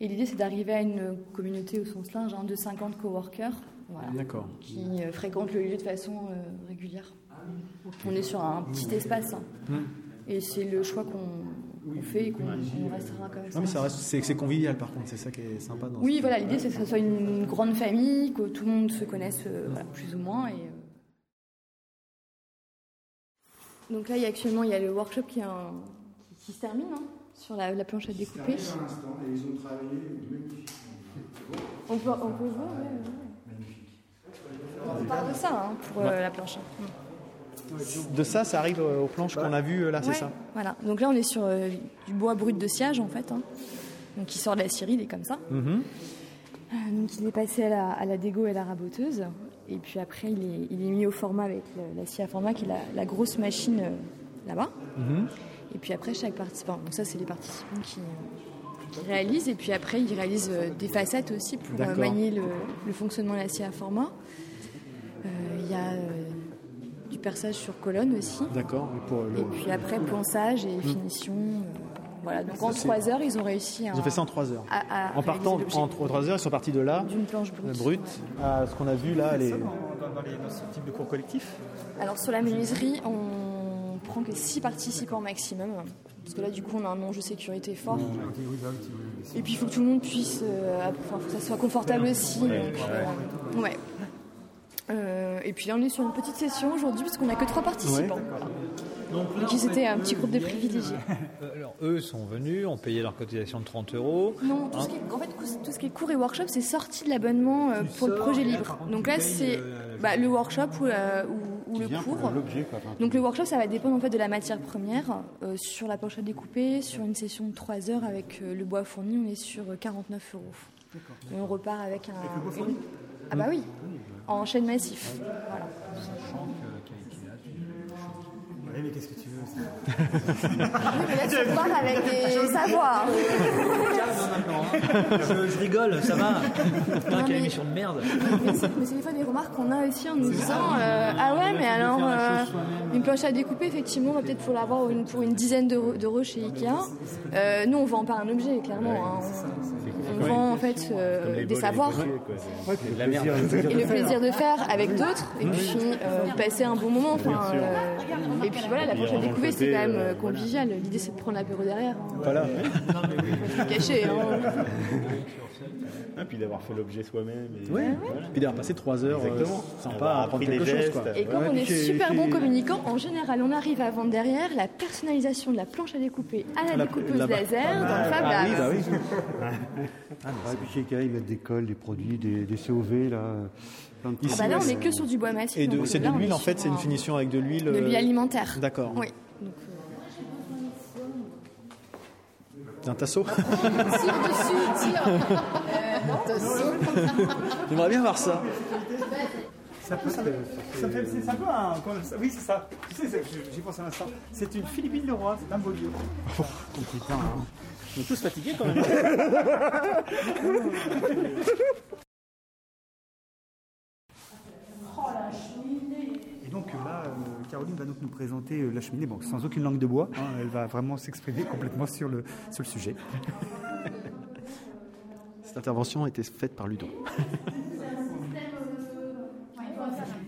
Et l'idée, c'est d'arriver à une communauté au sens large hein, de 50 coworkers voilà, qui euh, fréquentent le lieu de façon euh, régulière. On est sur un petit espace. hein. Hmm. Et c'est le choix qu'on fait et qu'on on restera comme ça. Non, mais ça reste, c'est, c'est convivial par contre, c'est ça qui est sympa dans Oui, ce- voilà, l'idée c'est que ce soit une grande famille, que tout le monde se connaisse euh, voilà, plus ou moins. Et, euh. Donc là, il y a actuellement il y a le workshop qui, est un- qui- se termine hein, sur la, la planche à découper. Et ils ont travaillé magnifique. On peut, on peut voir, ouais, ouais. On parle de ça hein, pour euh, la planche. De ça, ça arrive euh, aux planches qu'on a vues euh, là, c'est Ouais, ça Voilà, donc là on est sur euh, du bois brut de sciage en fait, hein. donc qui sort de la scierie, il est comme ça. Mhm. Euh, Donc il est passé à la, à la dégo et à la raboteuse. Et puis après, il est, il est mis au format avec le- la scie à format, qui est la, la grosse machine euh, là-bas. Mhm. Et puis après, chaque participant, donc ça c'est les participants qui, qui réalisent. Et puis après, ils réalisent euh, des facettes aussi pour euh, manier le, le fonctionnement de la scie à format. Euh, Il y a euh, du perçage sur colonne aussi. D'accord. et Pour le- Et puis après, ponçage et finition. euh, voilà, donc en Ça, c'est- trois heures, ils ont réussi à. Ils ont fait ça en 3 heures. à- à en partant en l'objet. 3 heures, ils sont partis de là, D'une planche brute. brute, à ce qu'on a vu là. Les... Ça, dans, dans- dans les- dans ce type de cours collectif? Alors sur la menuiserie, on prend que 6 participants maximum. Parce que là, du coup, on a un enjeu sécurité fort. Et puis, il faut que tout le monde puisse. euh, enfin, faut que ça soit confortable aussi. donc, euh, ouais. Euh, et puis là, on est sur une petite session aujourd'hui, parce qu'on n'a que 3 participants. Donc, Donc, ils étaient un petit groupe de privilégiés. Alors, eux sont venus, ont payé leur cotisation de 30 euros. Non, tout ce qui est, en fait, tout ce qui est cours et workshop, c'est sorti de l'abonnement euh, pour le projet libre. Donc là, c'est bah, le workshop ou, la- ou- le vient cours. pour l'objet, quoi. Enfin, Donc le workshop, ça va dépendre en fait de la matière première. Euh, sur la planche à découper, sur une session de 3 heures avec euh, le bois fourni, on est sur euh, 49 euros. Et on repart avec un. le bois fourni une- Ah bah oui, en chaîne massif. Voilà. Sachant que Eh, mais qu'est-ce que tu veux ça mais là, tu repars avec des savoirs. je, je rigole, ça va. Putain, Non, quelle mais- émission de merde. Mais c'est mais c'est des fois des remarques qu'on a aussi en nous disant euh, Ah ouais, mais alors, euh, une planche à découper, effectivement, on va peut-être pour l'avoir une, pour une dizaine d'euros d'euros chez Ikea. Euh, nous, on vend pas un objet, clairement. hein. On, vend en fait euh, des savoirs. Et le plaisir de faire avec d'autres, et puis euh, passer un bon moment. Enfin, euh, et puis voilà, la planche à découper, c'est quand même convivial. L'idée, c'est de prendre l'apéro derrière. hein. Voilà. Cacher. Hein. Et puis d'avoir fait l'objet soi-même. et- Ouais. Voilà. Puis d'avoir passé trois heures euh, sympa à apprendre quelque des chose. Quoi. Et comme on est super bon communicant, en général, on arrive à vendre derrière la personnalisation de la planche à découper à la, La- découpeuse laser dans le Fab Ah oui, bah oui. Ah, et puis chez Ikea, ils mettent des cols, des produits, des, des COV, là. plein de Ah bah là, on est que sur du bois massif. Et donc, c'est de on l'huile en fait, c'est une un- finition avec de l'huile. De euh, l'huile alimentaire. D'accord. Oui. Un tasseau. Tire dessus, tire. Euh, J'aimerais bien voir ça. Ça peut, ça, ça fait, c'est un un. Oui, c'est ça. Tu sais, j'y pense à l'instant. C'est une Philippine de roi, c'est un beau lieu. Oh, putain. hein. On est tous fatigués quand même. Et donc euh, là, euh, Caroline va donc nous présenter euh, la cheminée, bon, sans aucune langue de bois. hein, elle va vraiment s'exprimer complètement sur le, sur le sujet. Cette intervention a été faite par Ludon.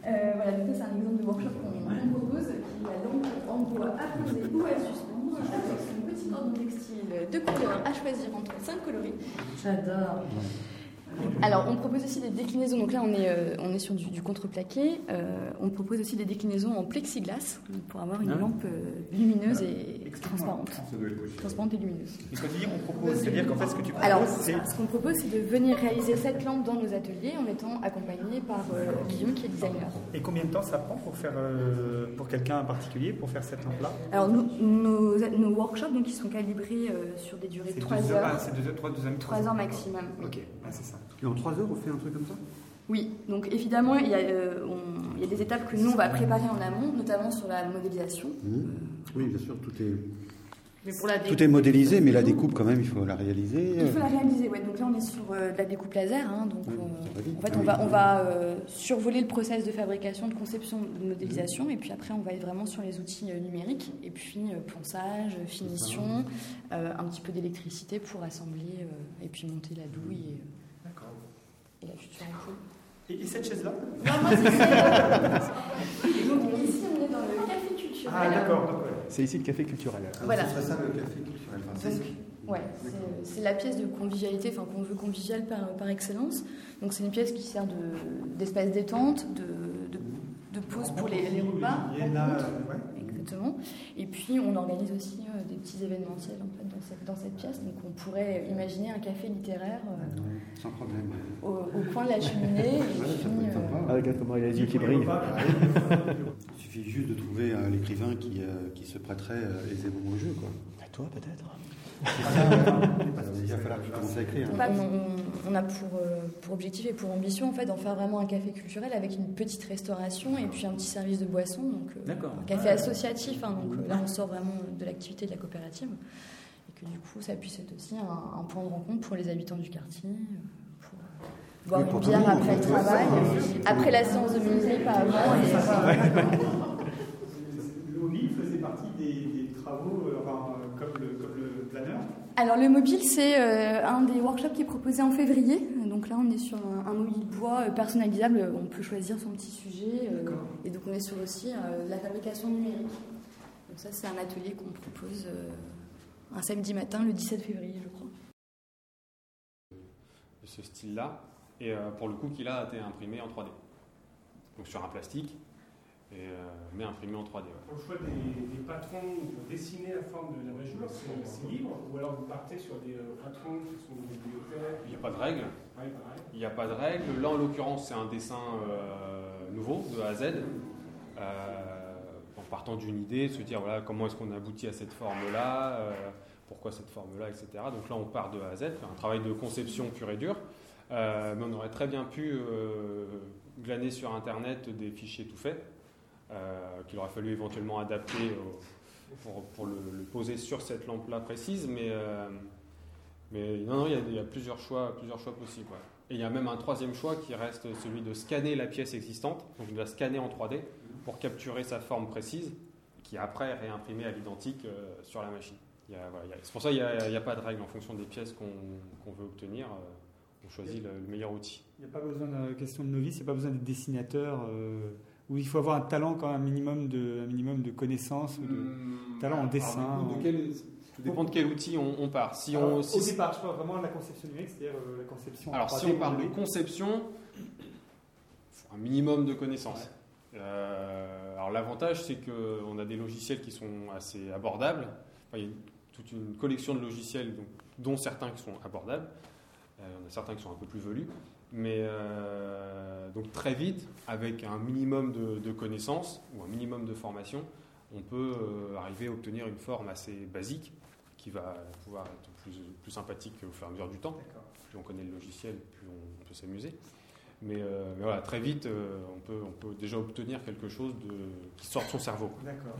Euh, voilà, donc ça, c'est un exemple de workshop qu'on qu'on propose, qui est la lampe en bois à poser ou à suspendre, avec son petit cordon textile de couleurs à choisir entre 5 coloris. J'adore. Alors, on propose aussi des déclinaisons. Donc là, on est, euh, on est sur du, du contreplaqué. Euh, on propose aussi des déclinaisons en plexiglas pour avoir une Ah. lampe euh, lumineuse et transparente. Transparente et lumineuse. Et quand tu dis on propose, c'est-à-dire qu'en fait, ce que tu proposes, Alors, ce qu'on propose, c'est de venir réaliser cette lampe dans nos ateliers en étant accompagné par euh, Guillaume, qui est designer. Et combien de temps ça prend pour faire, euh, pour quelqu'un en particulier, pour faire cette lampe-là Alors, nous- nos, nos workshops, donc, ils sont calibrés euh, sur des durées de C'est 3 deux heures. Ah, c'est deux heures, trois, deux heures, 3 heures maximum. Ok, ah, c'est ça. Et en 3 heures, on fait un truc comme ça? Oui, donc évidemment, il y, a, euh, on- il y a des étapes que nous, on va préparer en amont, notamment sur la modélisation. Mmh. Oui, bien sûr, tout est, Mais pour la tout est modélisé, mais la découpe, quand même, il faut la réaliser. Il faut la réaliser, ouais. Donc là, on est sur euh, de la découpe laser. hein, donc, Oui, on- vite. en fait, Ah on oui. va, on va euh, survoler le process de fabrication, de conception, de modélisation. Et puis après, on va être vraiment sur les outils euh, numériques. Et puis, euh, ponçage, finition, euh, un petit peu d'électricité pour assembler euh, et puis monter la douille et, euh, et la future ampoule. Et, et cette chaise-là Non, moi, c'est Donc ici, on est dans le café culturel. Ah, d'accord. C'est ici le café culturel. Voilà. Ce serait ça le café culturel. Enfin, c'est- Donc, ouais, c'est- c'est la pièce de convivialité, enfin qu'on veut conviviale par, par excellence. Donc c'est une pièce qui sert de- d'espace détente, de, de, de pause pour les, les repas. Il y en a, rencontres. euh, ouais. Exactement. Et puis on organise aussi euh, des petits événementiels en fait, dans, cette, dans cette pièce. Donc on pourrait imaginer un café littéraire euh, Sans problème. au, au coin de la cheminée. puis, peut être euh, sympa. Ah, comment il a les yeux qui brillent. Il suffit juste de trouver euh, l'écrivain qui, euh, qui se prêterait euh, aisément au jeu. Quoi. toi, peut-être On, a pour, euh, pour objectif et pour ambition en fait d'en faire vraiment un café culturel avec une petite restauration et puis un petit service de boisson. Donc euh, un café associatif. hein, donc euh, là on sort vraiment de l'activité de la coopérative et que du coup ça puisse être aussi un, un point de rencontre pour les habitants du quartier. Pour boire une bière après le travail, après la séance de menuiserie, pas avant. mobile faisait partie des, des travaux, euh, enfin, euh, comme, le, comme le planeur. Alors le mobile, c'est euh, un des workshops qui est proposé en février. Donc là, on est sur un, un mobile bois euh, personnalisable. On peut choisir son petit sujet. euh, et donc on est sur aussi euh, la fabrication numérique. Donc ça, c'est un atelier qu'on propose euh, un samedi matin, le 17 février, je crois. de ce style-là, et euh, pour le coup qui là a été imprimé en 3D. Donc sur un plastique, et, euh, mais imprimé en 3D. ouais. Pour le choix des, des patrons pour dessiner la forme de la mesure, c'est libre ou alors vous partez sur des euh, patrons qui sont des bibliothèques? Il n'y a pas de règle. Ouais. Il n'y a pas de règle. Là, en l'occurrence, c'est un dessin euh, nouveau, de A à Z. Euh, en partant d'une idée, se dire voilà, comment est-ce qu'on aboutit à cette forme-là, euh, pourquoi cette forme-là, etc. Donc là, on part de A à Z, un travail de conception pur et dur. Euh, mais on aurait très bien pu glaner sur Internet des fichiers tout faits qu'il aurait fallu éventuellement adapter au- pour, pour le, le poser sur cette lampe-là précise, mais, euh, mais non, non, il y, a, il y a plusieurs choix, plusieurs choix possibles. ouais. Et il y a même un troisième choix qui reste celui de scanner la pièce existante, donc de la scanner en 3D pour capturer sa forme précise, qui après est réimprimée à l'identique euh, sur la machine. Voilà, C'est pour ça qu'il n'y a, pas de règle en fonction des pièces qu'on veut obtenir. euh, on choisit le, le meilleur outil. Il n'y a pas besoin de question de novice, il n'y a pas besoin d'être dessinateur, euh, où il faut avoir un talent quand même, un minimum de, un minimum de connaissances, ou de talent en dessin. Alors, du coup, de quel- tout dépend de quel outil on, on part. Si Alors, on, au si- départ, je parle vraiment de la conception numérique, c'est-à-dire euh, la conception. Alors, si 3D on parle de conception, faut un minimum de connaissances. Euh, alors, l'avantage, c'est qu'on a des logiciels qui sont assez abordables. Enfin, il y a toute une collection de logiciels, donc, dont certains qui sont abordables. Euh, il y en a certains qui sont un peu plus velus. Mais euh, donc, très vite, avec un minimum de, de connaissances ou un minimum de formation, on peut euh, arriver à obtenir une forme assez basique qui va pouvoir être plus, plus sympathique au fur et à mesure du temps. Plus on connaît le logiciel, plus on, on peut s'amuser. Mais, euh, mais voilà, très vite, on, peut, on peut déjà obtenir quelque chose de, qui sort de son cerveau. D'accord.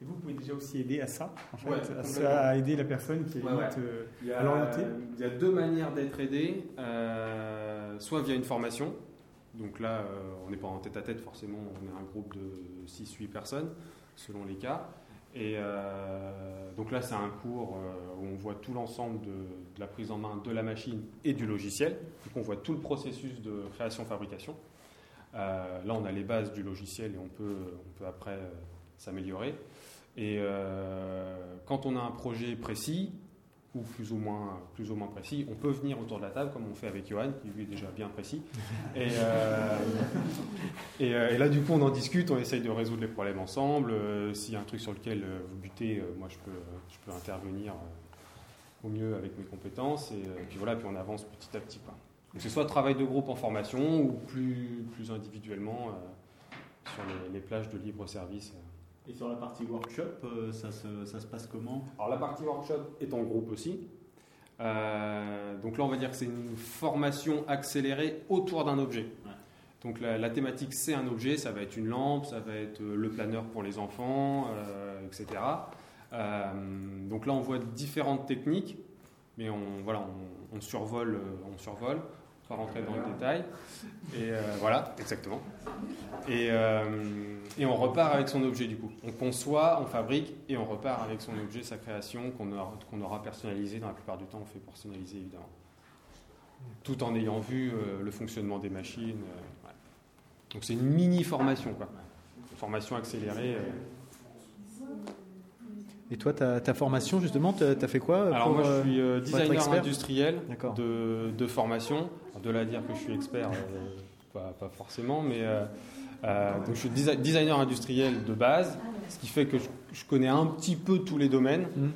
Et vous pouvez déjà aussi aider à ça, en fait, Ouais, à, aider la personne qui est Ouais, limite, euh, Il y a- à l'orienter. Il y a deux manières d'être aidé. Euh, soit via une formation. Donc là, euh, on n'est pas en tête à tête forcément, on est un groupe de 6-8 personnes, selon les cas. Et donc là, c'est un cours où on voit tout l'ensemble de, de la prise en main de la machine et du logiciel. Donc on voit tout le processus de création-fabrication. Là, on a les bases du logiciel et on peut, on peut après s'améliorer. Et euh, quand on a un projet précis, ou plus ou, moins, plus ou moins précis, on peut venir autour de la table, comme on fait avec Johan, qui lui est déjà bien précis. Et, euh, et, euh, et là, du coup, on en discute, on essaye de résoudre les problèmes ensemble. Euh, S'il y a un truc sur lequel vous butez, euh, moi, je peux, je peux intervenir au mieux avec mes compétences. Et, puis voilà, puis on avance petit à petit. Quoi. Donc, c'est soit travail de groupe en formation, ou plus, plus individuellement sur les, les plages de libre service. Et sur la partie workshop, euh, ça, se, ça se passe comment? Alors la partie workshop est en groupe aussi. Euh, donc là, on va dire que c'est une formation accélérée autour d'un objet. Donc la, la thématique, c'est un objet, ça va être une lampe, ça va être euh, le planeur pour les enfants, euh, etc. Euh, donc là, on voit différentes techniques, mais on, voilà, on, on survole, on survole, rentrer dans le détail. Et euh, voilà, exactement. Et, euh, et on repart avec son objet du coup. On conçoit, on fabrique et on repart avec son objet, sa création qu'on aura, qu'on aura personnalisé. Dans la plupart du temps, on fait personnaliser évidemment. Tout en ayant vu euh, le fonctionnement des machines. Donc c'est une mini formation quoi. Formation accélérée. Et toi, ta, ta formation, justement, tu as fait quoi Alors pour, moi, je euh, suis euh, designer industriel de, de formation. De là à dire que je suis expert, euh, pas, pas forcément, mais euh, donc je suis desi- designer industriel de base, ce qui fait que je, je connais un petit peu tous les domaines. Mmh.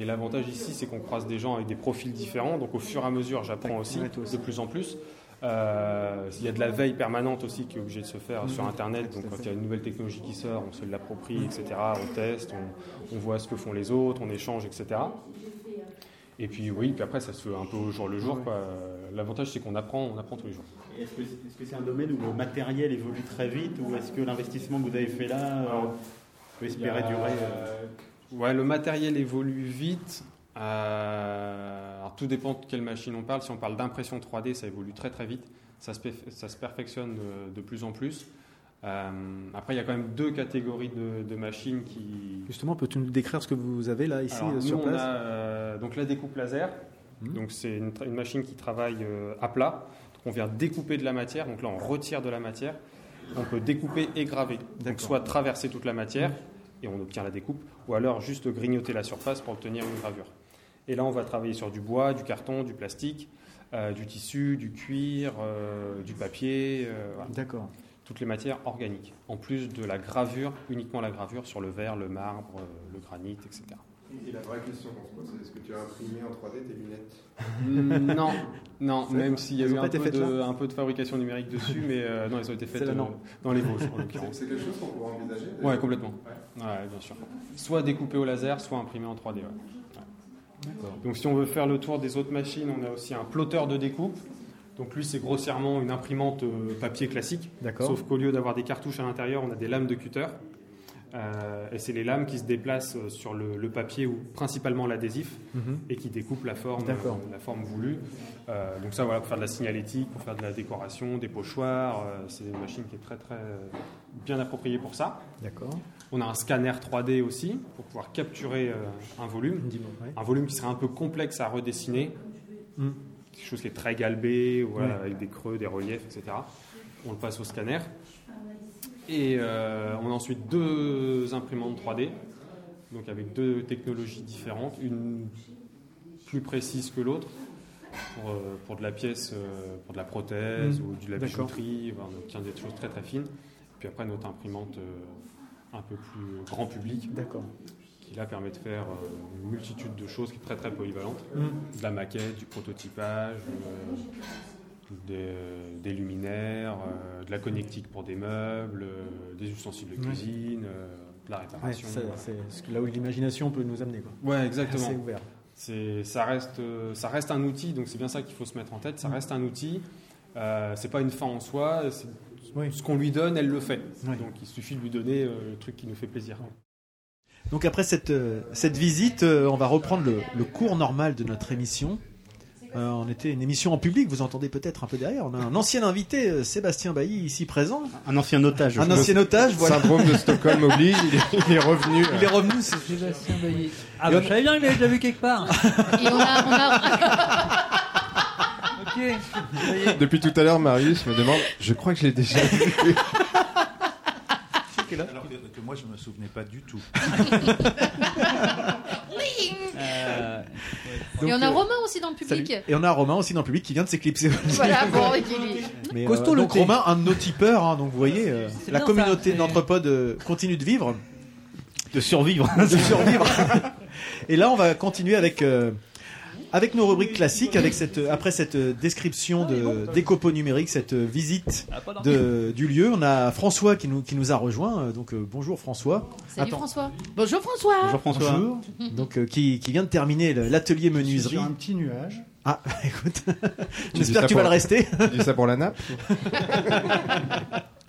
Et l'avantage ici, c'est qu'on croise des gens avec des profils différents, donc au fur et à mesure, j'apprends aussi. de plus en plus. Euh, il y a de la veille permanente aussi qui est obligée de se faire sur Internet. Donc, quand il y a une nouvelle technologie qui sort, on se l'approprie, etc. On teste, on, on voit ce que font les autres, on échange, etc. Et puis, oui, puis après, ça se fait un peu au jour le jour. quoi. L'avantage, c'est qu'on apprend, on apprend tous les jours. Est-ce que c'est un domaine où le matériel évolue très vite ou est-ce que l'investissement que vous avez fait là euh, peut espérer a- durer euh, Ouais, le matériel évolue vite. Euh, alors tout dépend de quelle machine on parle. Si on parle d'impression 3D, ça évolue très très vite. Ça se, perf- ça se perfectionne de, de plus en plus. Euh, après, il y a quand même deux catégories de, de machines qui. Justement, peux-tu nous décrire ce que vous avez là, ici, Alors, euh, nous, sur on place? a euh, donc la découpe laser. Mhm. Donc c'est une, machine qui travaille à plat. Donc on vient découper de la matière. Donc là, on retire de la matière. On peut découper et graver. Donc soit traverser toute la matière et on obtient la découpe, ou alors juste grignoter la surface pour obtenir une gravure. Et là, on va travailler sur du bois, du carton, du plastique, euh, du tissu, du cuir, euh, du papier. euh, voilà. D'accord. Toutes les matières organiques. En plus de la gravure, uniquement la gravure sur le verre, le marbre, le granit, etc. Et la vraie question qu'on se pose, c'est est-ce que tu as imprimé en 3D tes lunettes? Mm, non, non, même s'il y a eu un peu, de, là? un peu de fabrication numérique dessus, mais euh, non, elles ont été faites euh, dans les Vosges, en C'est l'occurrence. c'est quelque chose qu'on pourrait envisager Ouais, complètement. Ouais. Ouais, bien sûr. Soit découpé au laser, soit imprimé en 3D. ouais. Donc si on veut faire le tour des autres machines, on a aussi un plotteur de découpe. Donc lui, c'est grossièrement une imprimante euh, papier classique. D'accord. Sauf qu'au lieu d'avoir des cartouches à l'intérieur, on a des lames de cutter. Euh, et c'est les lames qui se déplacent euh, sur le, le papier ou principalement l'adhésif Mhm. et qui découpent la forme, euh, la forme voulue. Euh, donc ça, voilà, pour faire de la signalétique, pour faire de la décoration, des pochoirs, c'est une machine qui est très très bien appropriée pour ça. D'accord. On a un scanner 3D aussi pour pouvoir capturer euh, un volume, un volume qui serait un peu complexe à redessiner, Mm. quelque chose qui est très galbé, voilà, avec des creux, des reliefs, etc. On le passe au scanner. Et euh, on a ensuite deux imprimantes 3D, donc avec deux technologies différentes, une plus précise que l'autre pour, euh, pour de la pièce, pour de la prothèse Mm. ou de la bijouterie, Enfin, obtient des choses très très fines. Puis après notre imprimante un peu plus grand public, D'accord. qui là permet de faire euh, une multitude de choses qui est très très polyvalente, Mm. de la maquette, du prototypage. euh, des, euh, des luminaires, de la connectique pour des meubles, des ustensiles de cuisine, la réparation. c'est là où l'imagination peut nous amener. Quoi. Ouais, exactement. C'est ouvert. C'est, ça reste, ça reste un outil, donc c'est bien ça qu'il faut se mettre en tête. Ça Mm. reste un outil. Euh, c'est pas une fin en soi. Oui. Ce qu'on lui donne, elle le fait. Oui. Donc il suffit de lui donner euh, le truc qui nous fait plaisir. Donc après cette, euh, cette visite, euh, on va reprendre le, le cours normal de notre émission. Euh, on était une émission en public, vous entendez peut-être un peu derrière. On a un ancien invité, euh, Sébastien Bailly, ici présent. Un ancien otage. Un ancien otage, voilà. Syndrome de Stockholm oblige, il est, il est revenu. Il est revenu, c'est Sébastien Bailly. Ah, bah, je savais bien qu'il l'avait déjà vu quelque part. Et on a, on a- Depuis tout à l'heure, Marius me demande, je crois que je l'ai déjà vu. Alors que, moi, je me souvenais pas du tout. Euh, Et on a euh, Romain aussi dans le public. salut. Et on a Romain aussi dans le public qui vient de s'éclipser. Voilà, bon, et qui- Mais, euh, Costaud le donc thé. Romain, un de nos tipeurs, hein, donc vous voyez, euh, la communauté euh, continue de vivre. De survivre. de survivre. Et là, on va continuer avec euh, avec nos rubriques classiques, avec cette après cette euh, description de d'écopo numérique, cette euh, visite de, du lieu. On a François qui nous qui nous a rejoint. euh, Donc euh, bonjour François. Salut Attends. François. Bonjour François. Bonjour François. Bonjour. Donc euh, qui qui vient de terminer l'atelier menuiserie. sur un petit nuage. Ah, écoute, j'espère que tu vas le rester. Tu dis ça pour la nappe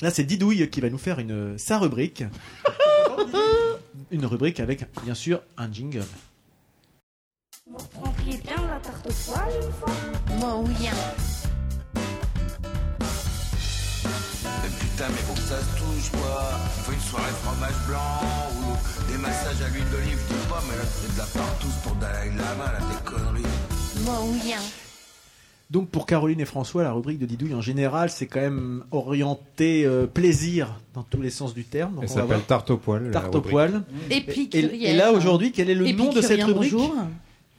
Là, c'est Didouille qui va nous faire une sa rubrique. une rubrique avec bien sûr un jingle. Vous prendriez bien la tarte aux poils une fois Moi, oui. Mais putain, mais faut que ça se touche, quoi. Faut une soirée fromage blanc ou des massages à l'huile d'olive, dis pas, mais là, c'est de la partouze pour Dalai Lama, là, des conneries. Moi, oui. Donc pour Caroline et François, la rubrique de Didouille en général, c'est quand même orienté euh, plaisir dans tous les sens du terme. Donc Elle on va s'appelle. Tarte au poil. Tarte au poil. Et, Épicurienne. et là aujourd'hui, quel est le nom de cette rubrique? bonjour.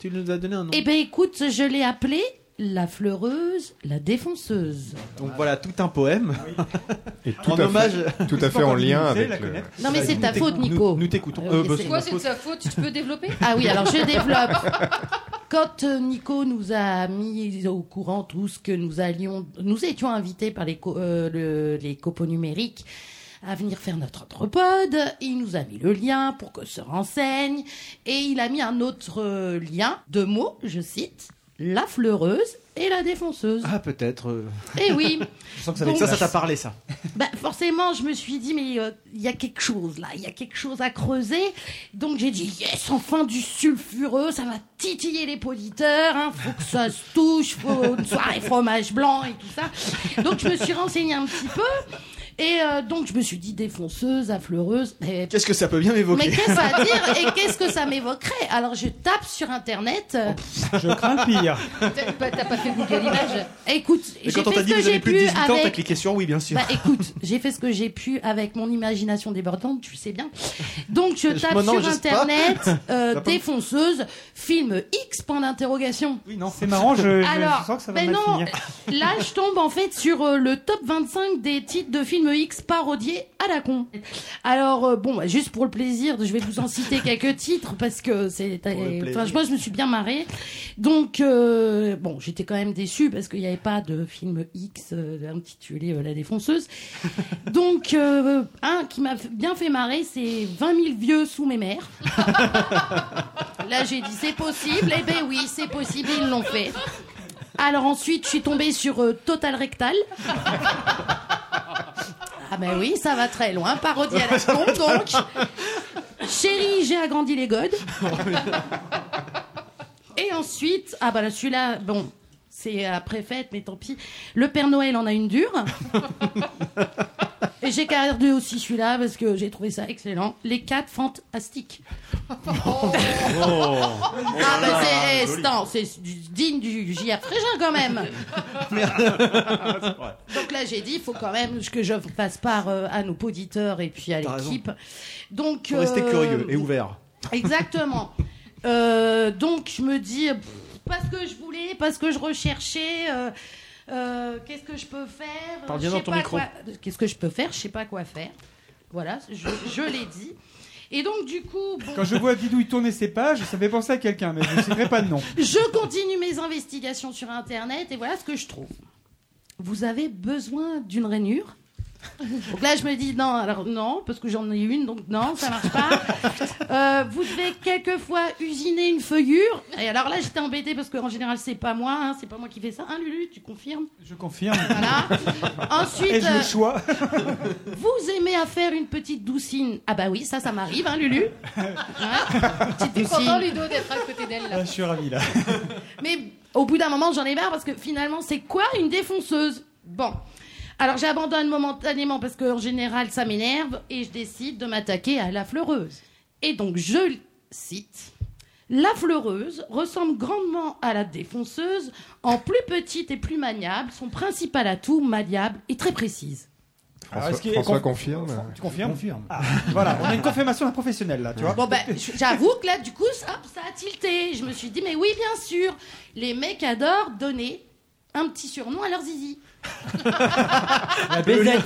Tu nous as donné un nom. Eh ben écoute, je l'ai appelée la fleureuse, la défonceuse. Donc voilà tout un poème. Et tout en à fait- hommage. tout à fait en lien avec le- Non mais c'est ta faute, Nico. nous- nous t'écoutons. Euh, Euh, bah, c'est- Quoi, c'est de sa faute? Tu peux développer? Ah oui, alors je développe. Quand euh, Nico nous a mis au courant tout ce que nous allions, nous étions invités par les, co- euh, le- les copeaux numériques à venir faire notre entrepode. Il nous a mis le lien pour que se renseigne et il a mis un autre euh, lien, deux mots, je cite, la fleureuse et la défonceuse. Ah peut-être. euh. Eh oui. Je sens que ça, Donc- ça, ça t'a parlé ça. Bah, forcément, je me suis dit, mais euh, il y a quelque chose là, il y a quelque chose à creuser. Donc j'ai dit, yes, enfin du sulfureux, ça va titiller les poditeurs, hein, faut que ça se touche, faut une soirée fromage blanc et tout ça. Donc je me suis renseignée un petit peu. Et euh, donc je me suis dit défonceuse, affleureuse. Mais, Qu'est-ce que ça peut bien m'évoquer mais qu'est-ce à dire et qu'est-ce que ça m'évoquerait? Alors je tape sur internet. euh, Je crains le pire. T'as pas, t'as pas fait Google Images? Écoute, j'ai on fait ce dit que j'ai plus de pu 18 ans, t'as avec cliqué sur oui bien sûr. bah écoute, j'ai fait ce que j'ai pu avec mon imagination débordante, tu sais bien. Donc je Je tape sur internet euh, défonceuse film X point d'interrogation. Oui, non, c'est marrant, je, Alors, je sens que ça va ben mal non, finir. là je tombe en fait sur euh, le top 25 des titres de films X parodiés à la con. Alors euh, bon, juste pour le plaisir, je vais vous en citer quelques titres parce que c'est, moi je me suis bien marrée. Donc euh, bon, j'étais quand même déçue parce qu'il n'y avait pas de film X euh, intitulé La défonceuse. Donc euh, un qui m'a bien fait marrer, c'est 20 000 vieux sous mes mères. Là j'ai dit c'est possible, eh ben oui c'est possible, ils l'ont fait. Alors ensuite, je suis tombée sur euh, Total Rectal. Ah ben oui, ça va très loin. Parodie à la con, donc. Chérie, j'ai agrandi les godes. Et ensuite, ah là, celui-là, bon, c'est après fête, mais tant pis. Le Père Noël en a une dure. Et j'ai gardé aussi celui-là parce que j'ai trouvé ça excellent. Les quatre fantastiques. Ah bah c'est, eh, non, c'est digne du J.A. Frégin quand même. Donc là, j'ai dit, il faut quand même que je fasse part euh, à nos auditeurs et puis à l'équipe. Donc, Faut rester euh, curieux et ouvert. Exactement. Euh, donc je me dis, pff, parce que je voulais, parce que je recherchais, euh, euh, qu'est-ce que je peux faire Parle bien dans sais ton pas micro. quoi- Qu'est-ce que je peux faire Je sais pas quoi faire. Voilà, je, je l'ai dit. Et donc du coup, bon, Quand je vois Didouille tourner ses pages, ça fait penser à quelqu'un, mais je ne citerai pas de nom. je continue mes investigations sur Internet et voilà ce que je trouve. Vous avez besoin d'une rainure donc là, je me dis non, alors non, parce que j'en ai une, donc non, ça marche pas. Euh, vous devez quelquefois usiner une feuillure. Et alors là, j'étais embêtée parce qu'en général, c'est pas moi, hein, c'est pas moi qui fais ça. Hein, Lulu, tu confirmes? Je confirme. Voilà. Ensuite, Ai-je euh, le choix vous aimez à faire une petite doucine Ah bah oui, ça, ça m'arrive, hein, Lulu. Petite T'es content. Ludo, d'être à côté d'elle, là. Ah, Je suis ravi là. Mais au bout d'un moment, j'en ai marre parce que finalement, c'est quoi une défonceuse? Bon. Alors j'abandonne momentanément parce qu'en général, ça m'énerve et je décide de m'attaquer à la fleureuse. Et donc, je cite. La fleureuse ressemble grandement à la défonceuse, en plus petite et plus maniable. Son principal atout, malléable et très précise. Alors, François, est-ce qu'il est François con- confirme. Tu confirmes Ah, Voilà, on a une confirmation d'un professionnel là, tu vois. Bon ben, j'avoue que là, du coup, ça, ça a tilté. Je me suis dit, mais oui, bien sûr, les mecs adorent donner un petit surnom à leur zizi. La baisette.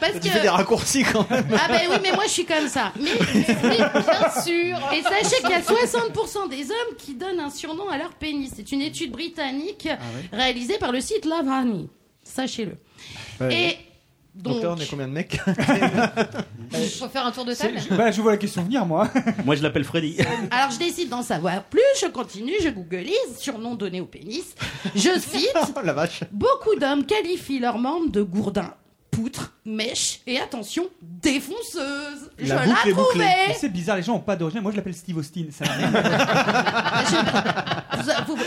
Parce Tu que... fais des raccourcis quand même. Ah ben oui, mais moi je suis comme ça. Mais, mais bien sûr. Et sachez qu'il y a 60% des hommes qui donnent un surnom à leur pénis. C'est une étude britannique réalisée par le site Love Honey. Sachez-le. Ouais. Et donc, Docteur, on est combien de mecs Faut faire un tour de table. Bah, je vois la question venir, moi. Moi, je l'appelle Freddy. alors je décide d'en savoir plus. Je continue, je googleise surnom donné au pénis. Je cite. Oh la vache. Beaucoup d'hommes qualifient leurs membres de gourdins, poutres, mèches et attention, défonceuses. Je La trouvais. C'est bizarre, les gens n'ont pas d'origine. Moi, je l'appelle Steve Austin. Ça a-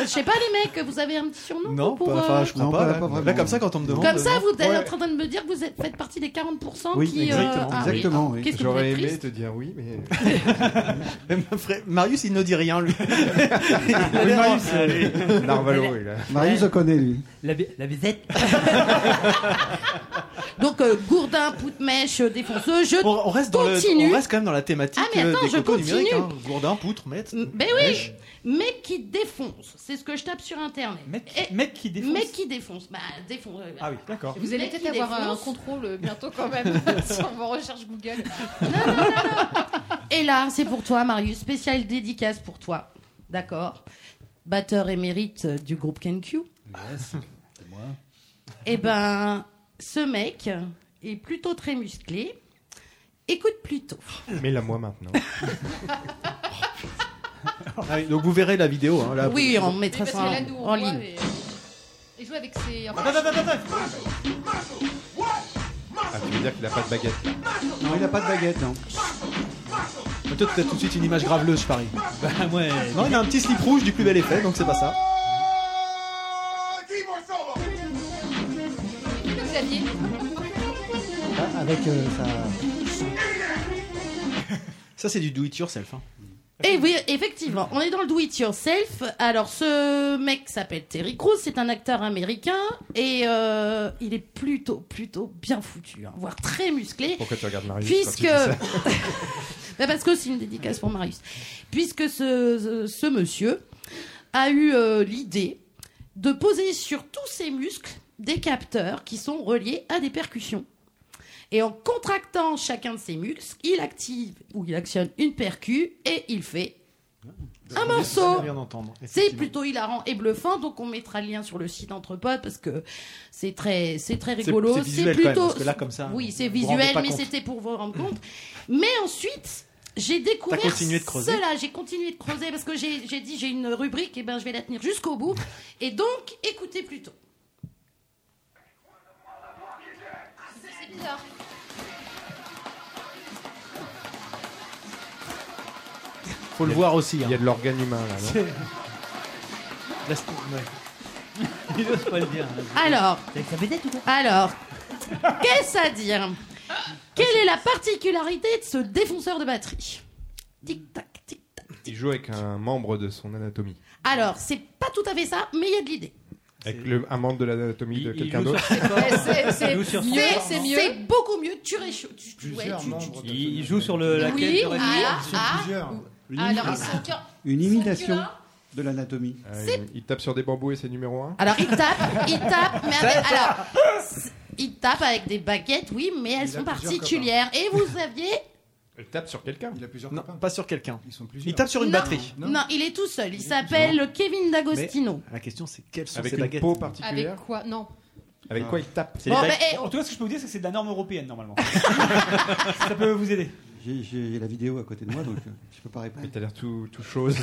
je sais pas les mecs, vous avez un petit surnom Non, pour, pas- euh, enfin, je crois Non, pas. pas-. Là, comme ça, quand on me demande. Comme ça, non. vous êtes Ouais. en train de me dire que vous êtes, faites partie des 40% Oui, qui. exactement. ah. Exactement, oui. J'aurais aimé te dire oui, mais Marius, il ne dit rien, lui. Oui, Marius, euh, Narvalo est là. Marius le connaît, lui. La, baisette. Donc, euh, gourdin, poutre, mèche, euh, défonceuse, je On, on reste dans le, continue. on reste quand même dans la thématique Ah, mais euh, attends, des je continue. numériques. Hein. Gourdin, poutre, maître. Ben oui, mec qui défonce, c'est ce que je tape sur internet. Mec, Et- mec qui défonce. Mec qui défonce, bah défonce. euh, Ah oui, d'accord. Vous allez peut-être avoir un contrôle euh, bientôt quand même sur vos recherches Google. Et là, c'est pour toi, Marius, spécial dédicace pour toi. D'accord Batteur émérite du groupe KenQ. Yes, c'est moi. Eh ben, ce mec est plutôt très musclé. Écoute plutôt. Mais la moi maintenant. Ah oui, donc vous verrez la vidéo. Hein, là, Oui, on mettra ça en, en ligne. et- Il joue avec ses. Attends, attends, attends, attends. Ah, tu veux dire qu'il a pas de baguette là. Non, il n'a pas de baguette, non. Peut-être peut-être tout de suite une image graveleuse, je parie. Bah ouais. Non, il a un petit slip rouge du plus bel effet, donc c'est pas ça. Xavier? Avec euh, sa... Ça, c'est du do it yourself. Hein. Et oui, effectivement, on est dans le do it yourself. Alors, ce mec s'appelle Terry Crews, c'est un acteur américain et euh, il est plutôt, plutôt bien foutu, hein, voire très musclé. Pourquoi tu regardes Marius Puisque. quand tu dis ça Bah, parce que c'est une dédicace pour Marius. Puisque ce, ce, ce monsieur a eu euh, l'idée de poser sur tous ses muscles des capteurs qui sont reliés à des percussions. Et en contractant chacun de ses muscles, il active ou il actionne une percu et il fait un morceau. C'est plutôt hilarant et bluffant, donc on mettra le lien sur le site entre potes parce que c'est très, c'est très rigolo. c'est visuel quand même, parce que là, comme ça, oui, c'est visuel, mais c'était pour vous rendre compte. Mais ensuite, j'ai découvert continué de creuser cela. J'ai continué de creuser parce que j'ai dit j'ai une rubrique et ben je vais la tenir jusqu'au bout. Et donc écoutez plutôt. C'est bizarre. Faut le voir aussi. hein. Il y a de l'organe humain là. non Laisse- ouais. Il n'ose pas le dire. hein. Alors, Ça alors, qu'est-ce à dire Quelle est la particularité de ce défonceur de batterie Tic tac tic. Il joue avec un membre de son anatomie. Alors c'est pas tout à fait ça, mais il y a de l'idée. Avec le, un membre de l'anatomie de il quelqu'un joue d'autre. sur ses cordes. C'est- c'est Il joue sur mieux, son- c'est mieux. C'est beaucoup mieux. Tu réchauffes. Tu, tu, ouais, Plusieurs tu- tu- membres de Il joue sur le, laquelle Oui, de reste- ah, ah. plusieurs. Une, Alors, imi- ils sont cœur- une imitation de l'anatomie. Euh, il, il tape sur des bambous et c'est numéro 1 Alors il tape, il tape, mais avec, alors il tape avec des baguettes, oui, mais elles sont particulières. Et vous saviez Il tape sur quelqu'un. Il a plusieurs Non, copains. pas sur quelqu'un. Ils sont plusieurs. Il tape sur une Non. batterie. non. il est tout seul. Il s'appelle Kevin D'Agostino. La question c'est quelles sont Avec ces une baguettes peau Avec quoi? Non. Avec quoi il tape? C'est Bon, les mais, baguettes. eh, En tout cas, ce que je peux vous dire, c'est que c'est de la norme européenne normalement. ça peut vous aider. J'ai- la vidéo à côté de moi, donc euh, je peux pas Mais répondre. t'as l'air tout, tout chose.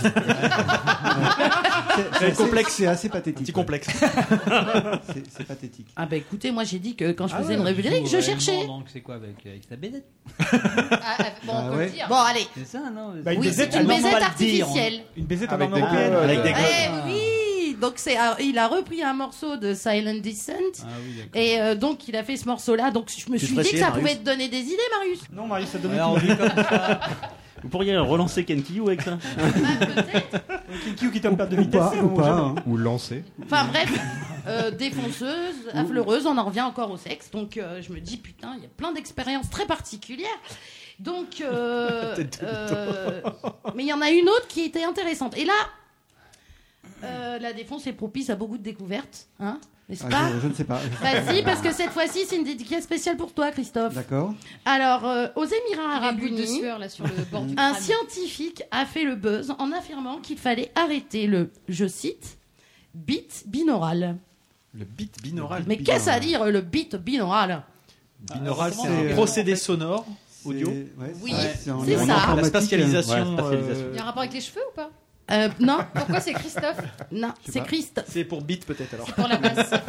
C'est- complexe. C'est assez pathétique. Petit ouais. complexe. C'est- pathétique. Ah bah écoutez, moi j'ai dit que quand je Ah faisais ouais, une joue je cherchais. Donc c'est quoi avec, avec sa bédette Ah, ah, bon, Ah on peut ouais. le dire. Bon allez. C'est ça, non? Bah, une Oui, c'est une baisette artificielle. Une baisette Avec des. Avec des Eh oui, donc c'est ah, il a repris un morceau de Silent Descent. Ah oui. Et euh, donc il a fait ce morceau-là, donc je me Tu suis dit que ça Marius pouvait te donner des idées, Marius. Non, Marius, ça donne vu comme ça, Vous pourriez relancer Ken Kiyou avec ça Bah, peut-être. Qui tombe perte de vitesse. pas, ou pas. hein. Ou lancer. Enfin bref, euh, défonceuse, affleureuse, on en revient encore au sexe. Donc euh, je me dis, putain, il y a plein d'expériences très particulières. Donc, euh, euh, mais il y en a une autre qui était intéressante. Et là, euh, la défonce est propice à beaucoup de découvertes, hein, n'est-ce Ah, pas je, je ne sais pas. Vas-y, parce que cette fois-ci, c'est une dédicace spéciale pour toi, Christophe. D'accord. Alors, euh, aux Émirats Arabes Unis, un scientifique a fait le buzz en affirmant qu'il fallait arrêter le, je cite, bit binaural. Le bit binaural. Mais qu'est-ce à dire le bit binaural? Binaural, Ah, c'est un procédé sonore audio. Ouais, Oui, c'est ça. La informatique, spatialisation. Ouais, spatialisation. euh, Il y a un rapport avec les cheveux ou pas? Euh, non, Pourquoi c'est Christophe non, c'est. Christ. C'est pour bit peut-être alors. Pour la basse.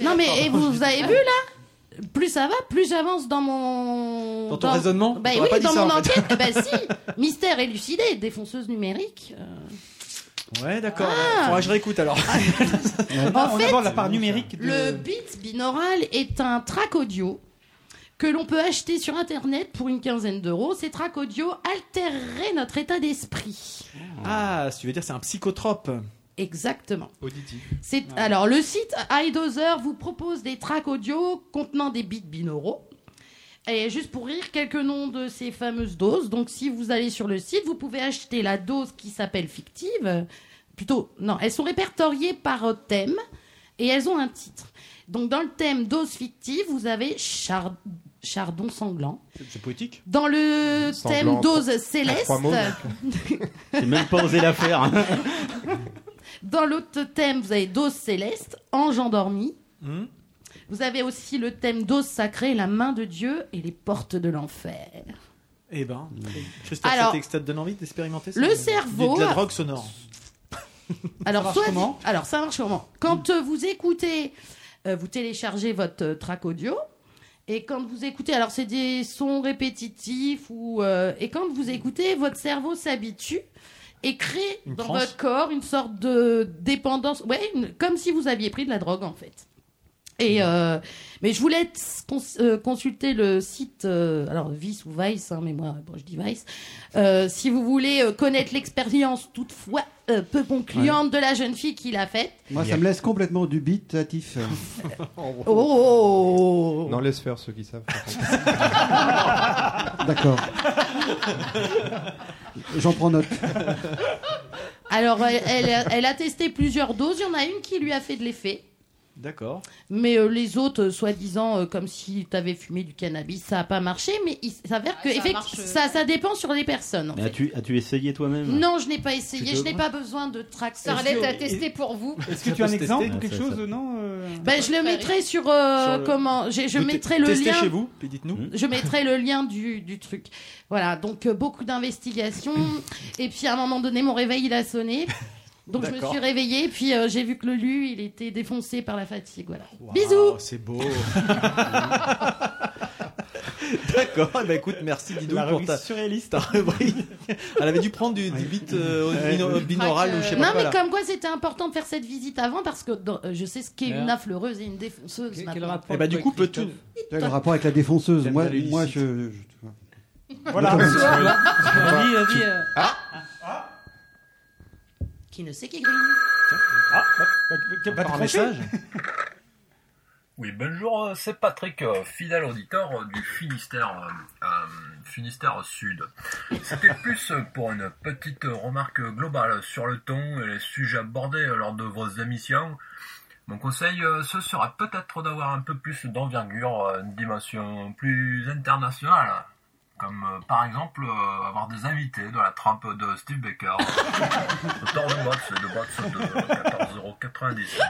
Non mais et vous, vous avez vu là? Plus ça va, plus j'avance dans mon Dans ton raisonnement Bah oui, pas dit dans ça, mon en fait. enquête. Ben si, mystère élucidé, défonceuse numérique. euh, Ouais, d'accord. Ah. Faudra que je réécoute alors. En on fait, aborde la part numérique de... Le bit binaural est un track audio que l'on peut acheter sur internet pour une quinzaine d'euros. Ces tracks audio altéreraient notre état d'esprit. Ah, si tu veux dire c'est un psychotrope. Exactement. Auditif. C'est alors le site iDozer vous propose des tracks audio contenant des bits binauraux. Et juste pour rire, quelques noms de ces fameuses doses. Donc, si vous allez sur le site, vous pouvez acheter la dose qui s'appelle fictive. Plutôt, non, elles sont répertoriées par thème et elles ont un titre. Donc, dans le thème dose fictive, vous avez char- chardon sanglant. C'est- poétique. Dans le Sanglant, thème dose céleste. J'ai même pas osé la faire. dans l'autre thème, vous avez dose céleste, ange endormi. Hmm. Vous avez aussi le thème dose sacrée, la main de Dieu et les portes de l'enfer. Eh ben, Christophe, Alors, ça t'ex- ça te donne envie d'expérimenter ça le cerveau De la drogue sonore. Alors, marche soit comment alors ça marche comment? Quand euh, vous écoutez, euh, vous téléchargez votre euh, track audio. Et quand vous écoutez, alors c'est des sons répétitifs ou euh, et quand vous écoutez, votre cerveau s'habitue et crée Une dans votre corps une sorte de dépendance, ouais, une- comme si vous aviez pris de la drogue en fait. Et euh, mais je voulais cons- euh, consulter le site, euh, alors Vice ou Vice, hein, mais moi bon, je dis Vice. Euh, si vous voulez euh, connaître l'expérience toutefois euh, peu concluante de la jeune fille qui l'a faite. Moi, ça me laisse complètement dubitatif. Oh Non, laisse faire ceux qui savent. D'accord. J'en prends note. Alors elle, elle a- elle a testé plusieurs doses, il y en a une qui lui a fait de l'effet. D'accord. Mais euh, les autres, euh, soi-disant, euh, comme si tu avais fumé du cannabis, ça n'a pas marché. Mais il s'avère que ça marche, euh, ça, ça dépend sur les personnes. en Mais fait. as-tu as-tu essayé toi-même? Non, je n'ai pas essayé. Je n'ai pas besoin de track. Sarlette a testé pour vous? Est-ce que tu as un exemple? ou quelque chose, non euh Ben, je le mettrai sur, euh, Sur le- comment Je, je Vous mettrai le testez lien. chez vous, puis dites-nous. Je mettrai le lien du, du truc. Voilà, donc euh, beaucoup d'investigations. et puis à un moment donné, mon réveil il a sonné. Donc je me suis réveillée, puis euh, j'ai vu que le lu il était défoncé par la fatigue. Voilà. Bisous. C'est beau. D'accord, ben écoute, merci Didou pour ta, surréaliste. ta rubrique. Elle avait dû prendre du, du bit euh, bino- binaural ou je sais pas Non, quoi. mais là. comme quoi c'était important de faire cette visite avant parce que dans- euh, je sais ce qu'est une affleureuse et une défonceuse. maintenant. Eh ben du coup, peux-tu. Rapport avec la défonceuse, moi, moi je, je- Voilà. Vas-y, vas-y. euh. Qui ne sait. Ah, bah, bah, bah, message. Oui, bonjour, euh, c'est Patrick, euh, fidèle auditeur euh, du Finistère, euh, Finistère Sud. C'était plus pour une petite remarque globale sur le ton et les sujets abordés lors de vos émissions. Mon conseil, ce serait peut-être d'avoir un peu plus d'envergure, une dimension plus internationale. Comme euh, par exemple euh, avoir des invités de la trempe de Steve Baker, auteur de et de bots de 14,90€.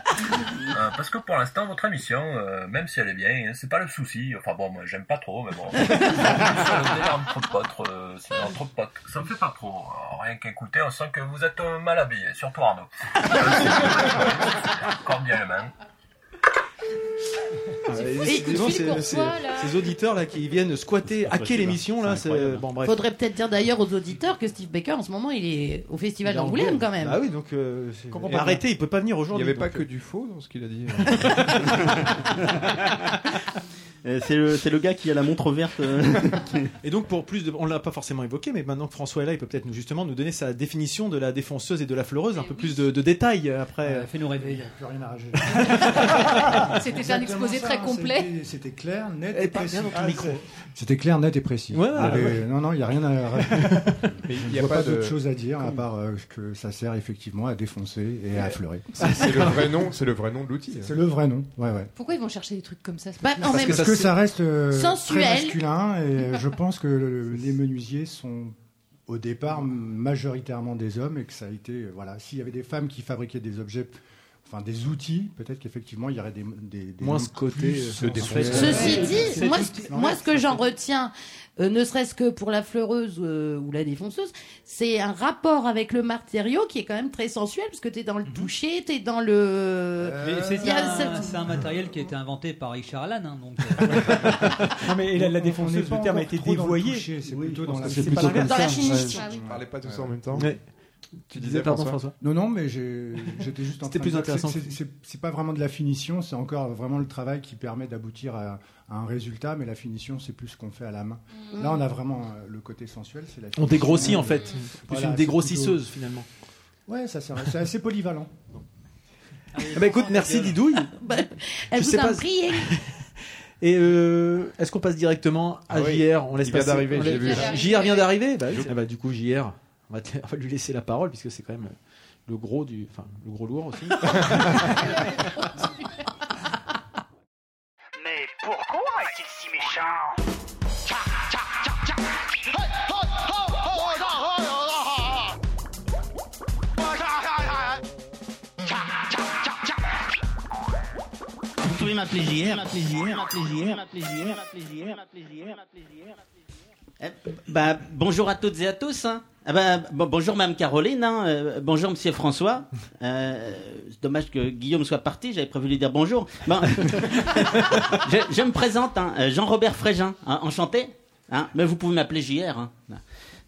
Euh, parce que pour l'instant, votre émission, euh, même si elle est bien, hein, c'est pas le souci. Enfin bon, moi j'aime pas trop, mais bon. C'est entre potes, euh, c'est entre potes. Ça me fait pas trop. Euh, rien qu'écouter, on sent que vous êtes mal habillé, surtout Arnaud. Cordialement. Là Ces auditeurs là qui viennent squatter, hacker l'émission là, c'est c'est incroyable. bon bref. Faudrait peut-être dire d'ailleurs aux auditeurs que Steve Baker en ce moment il est au festival d'Angoulême quand même. Ah oui, donc euh, et arrêtez, il peut pas venir Il n'y aujourd'hui. avait pas donc, que euh, du faux dans ce qu'il a dit. C'est le, c'est le gars qui a la montre verte. euh, Et donc pour plus de, on l'a pas forcément évoqué, mais maintenant que François est là, il peut peut-être justement nous donner sa définition de la défonceuse et de la fleureuse, un peu plus de, de détails euh, après. Euh, Fais-nous rêver. Il n'y a plus rien à rajouter. C'était un exposé ça, très complet. c'était- C'était clair, net Eh, et précis. Ah, C'était clair, net et précis. Ouais, Il y avait- ouais. Non, non, il n'y a rien à rajouter. Il n'y a pas de. d'autre chose à dire à part euh, que ça sert effectivement à défoncer et à affleurer. C'est le vrai nom, c'est le vrai nom de l'outil. hein. C'est le vrai nom. Ouais, ouais. Pourquoi ils vont chercher des trucs comme ça? Bah, en même Parce que ça reste euh, Sensuel. très masculin et je pense que le- les menuisiers sont au départ majoritairement des hommes et que ça a été euh, voilà s'il y avait des femmes qui fabriquaient des objets enfin des outils peut-être qu'effectivement il y aurait des, des, des Moins ce côté, plus euh, défoncé. Ceci dit, moi, ce- non, moi, ce que j'en retiens, euh, ne serait-ce que pour la fleureuse euh, ou la défonceuse, c'est un rapport avec le matériau qui est quand même très sensuel, parce que tu es dans le Mhm. toucher, tu es dans le... C'est un, cette- c'est un matériel qui a été inventé par Richard Allan. hein, donc, euh, Non, mais et la, la On- on défonceuse, le terme a été dévoyé. c'est Oui, plutôt dans la- c'est pas dans la. Parlez pas tous en même temps. Tu disais, pardon, François Non, non, mais j'étais juste en train de plus intéressant. c'est- pas vraiment de la finition, c'est encore vraiment le travail qui permet d'aboutir à, à un résultat, mais la finition, c'est plus ce qu'on fait à la main. Là, on a vraiment euh, le côté sensuel, c'est la On dégrossit en fait, plus Voilà, une dégrossisseuse plutôt- finalement. Ouais, ça sert- c'est assez polyvalent. Ah bah écoute, merci Didouille. Bah, elle Je vous pas- prié. Et euh, est-ce qu'on passe directement à Ah oui. JR On laisse Il vient passer- d'arriver, j'ai vu. JR vient d'arriver? Bah, oui. Ah bah, du coup, JR, on va, te- on va lui laisser la parole puisque c'est quand même le gros du, enfin le gros lourd aussi. Mais pourquoi est-il si méchant Vous pouvez m'appeler JR, m'appeler JR, m'appeler JR, m'appeler JR, m'appeler JR, m'appeler JR, m'appeler JR. Eh, Bah, bonjour à toutes et à tous. hein. Ah bah, bon- bonjour Mme Caroline, hein. Euh, bonjour Monsieur François. Euh, c'est dommage que Guillaume soit parti, j'avais prévu lui dire bonjour. Bon. je, je me présente, hein, euh, Jean-Robert Frégin, hein, enchanté. Mais vous pouvez m'appeler JR.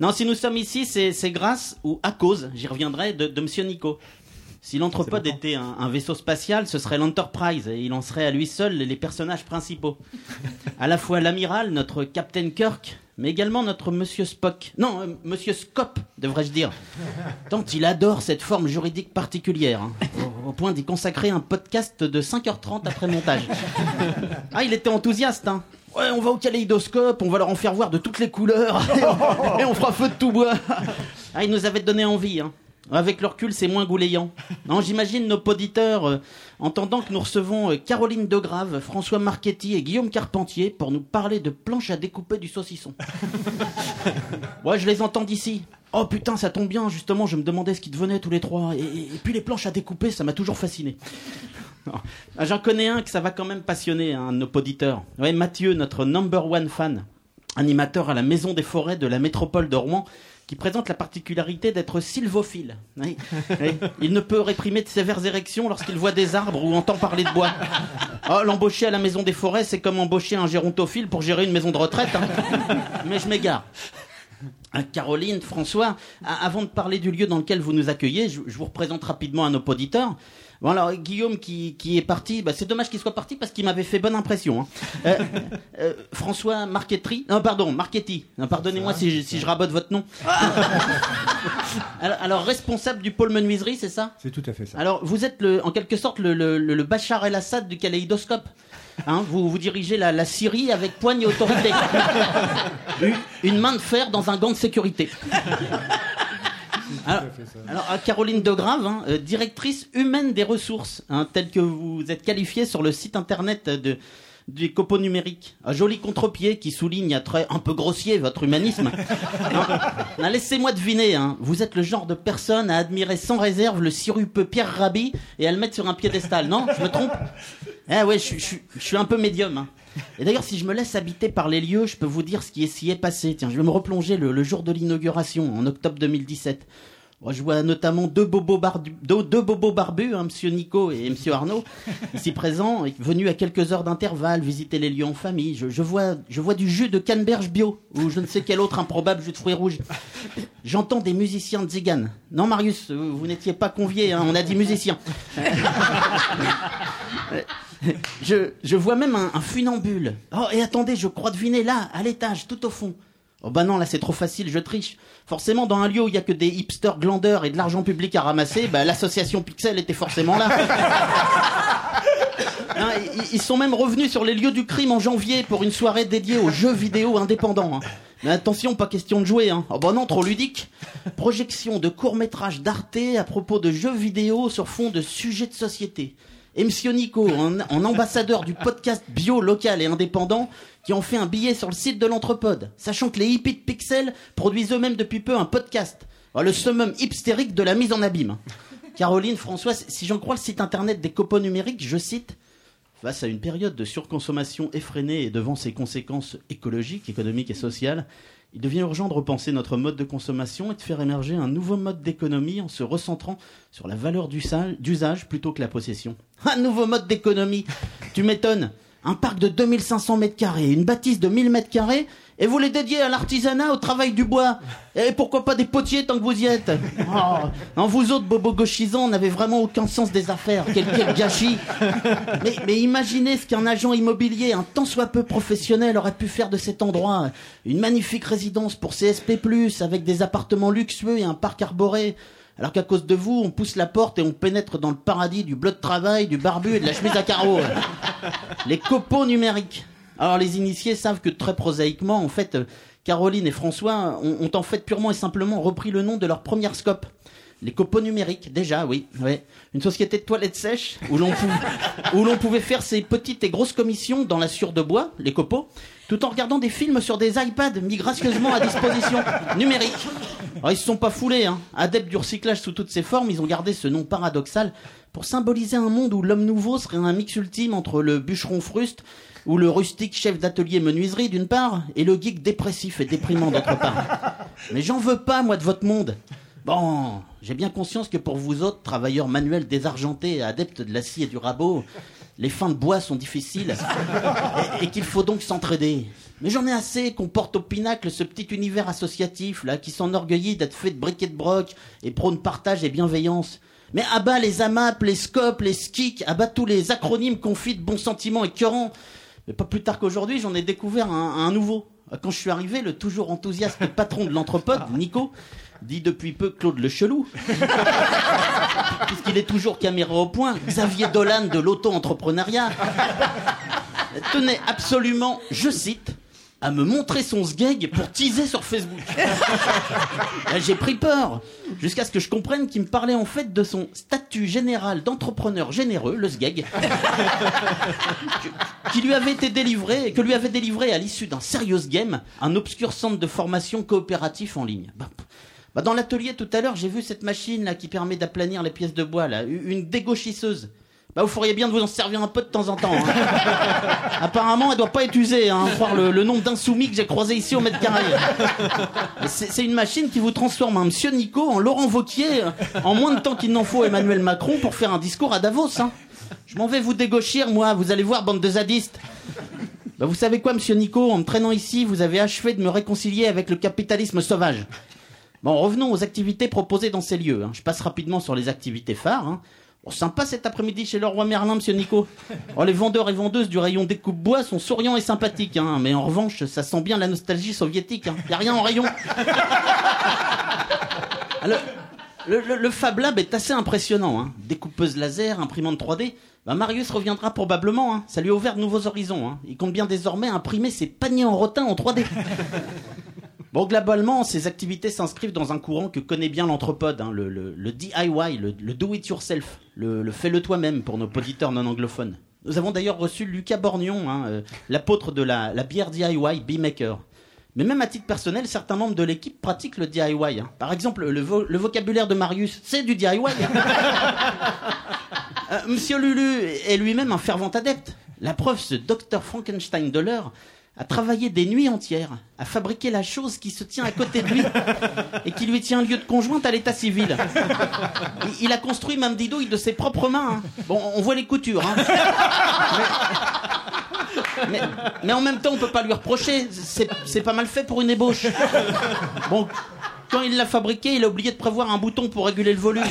Non, si nous sommes ici, c'est c'est grâce ou à cause, j'y reviendrai, de, de Monsieur Nico. Si l'Anthropode était un, un vaisseau spatial, ce serait l'Enterprise et il en serait à lui seul les personnages principaux. À la fois l'amiral, notre Captain Kirk, mais également notre Monsieur Spock. Non, euh, Monsieur Scop, devrais-je dire. Tant il adore cette forme juridique particulière, hein, au, point d'y consacrer un podcast de 5h30 après montage. Ah, il était enthousiaste, hein. Ouais, on va au kaléidoscope, on va leur en faire voir de toutes les couleurs, et on, fera feu de tout bois. Ah, il nous avait donné envie, hein. Avec le recul, c'est moins gouléant. Non, j'imagine nos auditeurs euh, entendant que nous recevons euh, Caroline Degrave, François Marchetti et Guillaume Carpentier pour nous parler de planches à découper du saucisson. ouais, je les entends d'ici. Oh putain, ça tombe bien, justement, je me demandais ce qu'ils devenaient tous les trois. Et, puis les planches à découper, ça m'a toujours fasciné. Ah, J'en connais un que ça va quand même passionner, hein, un auditeurs. Ouais, Mathieu, notre number one fan, animateur à la Maison des Forêts de la métropole de Rouen, qui présente la particularité d'être sylvophile. Il ne peut réprimer de sévères érections lorsqu'il voit des arbres ou entend parler de bois. Oh, l'embaucher à la Maison des Forêts, c'est comme embaucher un gérontophile pour gérer une maison de retraite. hein. Mais je m'égare. Euh, Caroline, François, avant de parler du lieu dans lequel vous nous accueillez, je, vous représente rapidement à nos auditeurs. Bon alors Guillaume qui, qui est parti, bah, c'est dommage qu'il soit parti parce qu'il m'avait fait bonne impression. hein. Euh, euh, François Marquetti, non pardon Marchetti, pardonnez-moi si, je- si je rabote votre nom. alors, alors, responsable du pôle menuiserie, c'est ça? C'est tout à fait ça. Alors vous êtes le, en quelque sorte le, le, le- le Bachar el-Assad du kaléidoscope. Hein, vous, vous dirigez la, la Syrie avec poigne et autorité. Une- Une main de fer dans un gant de sécurité. Alors, alors, à Caroline Degrave, hein, euh, directrice humaine des ressources, hein, telle que vous êtes qualifiée sur le site internet de, du copo numérique. Un joli contre-pied qui souligne à trait un peu grossier votre humanisme. Hein, Laissez-moi deviner, hein, vous êtes le genre de personne à admirer sans réserve le sirupeux Pierre Rabhi et à le mettre sur un piédestal. Non, je me trompe? Ah ouais, je, je- je suis un peu médium. hein. Et d'ailleurs, si je me laisse habiter par les lieux, je peux vous dire ce qui est- s'y est passé. Tiens, je vais me replonger le, le jour de l'inauguration, en octobre 2017. Bon, je vois notamment deux bobos, barbu- deux, deux bobos barbus, hein, Monsieur Nico et Monsieur Arnaud, ici présents, venus à quelques heures d'intervalle visiter les lieux en famille. Je, je vois, je vois du jus de canneberge bio, ou je ne sais quel autre improbable jus de fruits rouges. J'entends des musiciens de Zigan. Non, Marius, vous n'étiez pas convié, hein, on a dit musiciens. je, je vois même un, un funambule. Oh, et attendez, je crois deviner là, à l'étage, tout au fond. Oh bah non, là c'est trop facile, je triche. Forcément, dans un lieu où il y a que des hipsters glandeurs et de l'argent public à ramasser, bah, l'association Pixel était forcément là. Hein, ils- sont même revenus sur les lieux du crime en janvier pour une soirée dédiée aux jeux vidéo indépendants. hein. Mais attention, pas question de jouer. Hein. Oh bah non, trop ludique. Projection de courts-métrages d'Arte à propos de jeux vidéo sur fond de sujets de société. Monsieur Nico, en, en ambassadeur du podcast bio local et indépendant, qui ont fait un billet sur le site de l'Entrepode, sachant que les hippies de Pixel produisent eux-mêmes depuis peu un podcast. Oh, le summum hipstérique de la mise en abîme. Caroline, François, si j'en crois le site internet des copeaux numériques, je cite Face à une période de surconsommation effrénée et devant ses conséquences écologiques, économiques et sociales, il devient urgent de repenser notre mode de consommation et de faire émerger un nouveau mode d'économie en se recentrant sur la valeur d'usage plutôt que la possession. Un nouveau mode d'économie Tu m'étonnes Un parc de 2500 mètres carrés, une bâtisse de 1000 mètres carrés, et vous les dédiez à l'artisanat, au travail du bois. Et pourquoi pas des potiers tant que vous y êtes oh, non, vous autres, bobo gauchisants, n'avez vraiment aucun sens des affaires. Quel, quel gâchis mais, mais imaginez ce qu'un agent immobilier, un tant soit peu professionnel, aurait pu faire de cet endroit. Une magnifique résidence pour CSP+, avec des appartements luxueux et un parc arboré. Alors qu'à cause de vous, on pousse la porte et on pénètre dans le paradis du bleu de travail, du barbu et de la chemise à carreaux. Les copeaux numériques. Alors les initiés savent que très prosaïquement, en fait, Caroline et François ont, ont en fait purement et simplement repris le nom de leur première scope. Les copeaux numériques, déjà, oui. Une société de toilettes sèches où l'on pouvait faire ses petites et grosses commissions dans la sure de bois, les copeaux, tout en regardant des films sur des iPads mis gracieusement à disposition numérique. Alors, ils se sont pas foulés, hein. Adeptes du recyclage sous toutes ses formes, ils ont gardé ce nom paradoxal pour symboliser un monde où l'homme nouveau serait un mix ultime entre le bûcheron fruste ou le rustique chef d'atelier menuiserie d'une part et le geek dépressif et déprimant d'autre part. Mais j'en veux pas, moi, de votre monde. Bon, j'ai bien conscience que pour vous autres, travailleurs manuels désargentés et adeptes de la scie et du rabot, les fins de bois sont difficiles et, et qu'il faut donc s'entraider. Mais j'en ai assez qu'on porte au pinacle ce petit univers associatif là qui s'enorgueillit d'être fait de briquet de broc et prône partage et bienveillance. Mais abat les AMAP, les SCOP, les SKIC, abat tous les acronymes confits de bons sentiments écœurants. Mais pas plus tard qu'aujourd'hui, j'en ai découvert un, un nouveau. Quand je suis arrivé, le toujours enthousiaste patron de l'entrepode, Nico, dit depuis peu Claude le Chelou, puisqu'il est toujours caméra au point, Xavier Dolan de l'auto-entrepreneuriat, tenait absolument, je cite, à me montrer son sgeg pour teaser sur Facebook. Là, J'ai pris peur, jusqu'à ce que je comprenne qu'il me parlait en fait de son statut général d'entrepreneur généreux, le sgeg, qui lui avait été délivré, que lui avait délivré à l'issue d'un serious game, un obscur centre de formation coopératif en ligne. Bah, bah, dans l'atelier tout à l'heure, j'ai vu cette machine là qui permet d'aplanir les pièces de bois là, une dégauchisseuse. Bah, vous feriez bien de vous en servir un peu de temps en temps. hein. Apparemment, elle doit pas être usée, hein, voir le, le nombre d'insoumis que j'ai croisé ici au mètre carré. Mais C'est c'est une machine qui vous transforme un monsieur Nico en Laurent Vauquier euh, en moins de temps qu'il n'en faut Emmanuel Macron pour faire un discours à Davos. hein. Je m'en vais vous dégauchir, moi, vous allez voir, bande de zadistes. Bah, vous savez quoi, monsieur Nico, en me traînant ici, vous avez achevé de me réconcilier avec le capitalisme sauvage. Bon, revenons aux activités proposées dans ces lieux. hein. Je passe rapidement sur les activités phares. hein. Bon, sympa cet après-midi chez le roi Merlin, monsieur Nico. Oh, les vendeurs et vendeuses du rayon découpe-bois sont souriants et sympathiques, hein, mais en revanche, ça sent bien la nostalgie soviétique. Hein. A rien en rayon. Le, Fab Lab est assez impressionnant. Hein. Découpeuse laser, imprimante 3D. Bah, Marius reviendra probablement. Ça lui a ouvert de nouveaux horizons. Il compte bien désormais imprimer ses paniers en rotin en 3D. Bon, globalement, ces activités s'inscrivent dans un courant que connaît bien l'anthropode, hein, le, DIY, le, do-it-yourself, le, le fais-le toi-même pour nos auditeurs non anglophones. Nous avons d'ailleurs reçu Lucas Borgnon, hein, euh, l'apôtre de la, bière DIY, Beemaker. Mais même à titre personnel, certains membres de l'équipe pratiquent le DIY. hein. Par exemple, le vocabulaire de Marius, c'est du DIY. Euh, Monsieur Lulu est lui-même un fervent adepte. La preuve, ce docteur Frankenstein de l'heure a travaillé des nuits entières à fabriquer la chose qui se tient à côté de lui et qui lui tient lieu de conjointe à l'état civil. Il, a construit Mme Didouille de ses propres mains. hein. Bon, on voit les coutures. hein. Mais, en même temps, on peut pas lui reprocher. C'est pas mal fait pour une ébauche. Bon, quand il l'a fabriqué, il a oublié de prévoir un bouton pour réguler le volume.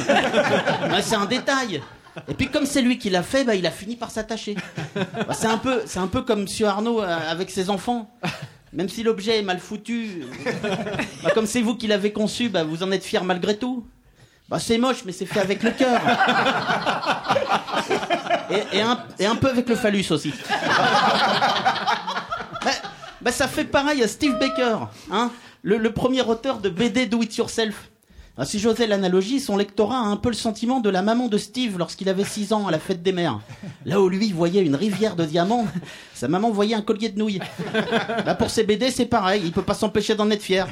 C'est un détail. Et puis comme c'est lui qui l'a fait, bah, il a fini par s'attacher. Bah, c'est un peu, c'est un peu comme Monsieur Arnaud euh, avec ses enfants. Même si l'objet est mal foutu, bah, comme c'est vous qui l'avez conçu, bah, vous en êtes fier malgré tout. Bah, c'est moche, mais c'est fait avec le cœur. Et, et un, et un peu avec le phallus aussi. Bah, bah, ça fait pareil à Steve Baker, hein, le, le premier auteur de BD Do It Yourself. Ah, si j'osais l'analogie, son lectorat a un peu le sentiment de la maman de Steve lorsqu'il avait 6 ans à la fête des mères. Là où lui voyait une rivière de diamants, sa maman voyait un collier de nouilles. Bah, pour ses BD, c'est pareil, il peut pas s'empêcher d'en être fier.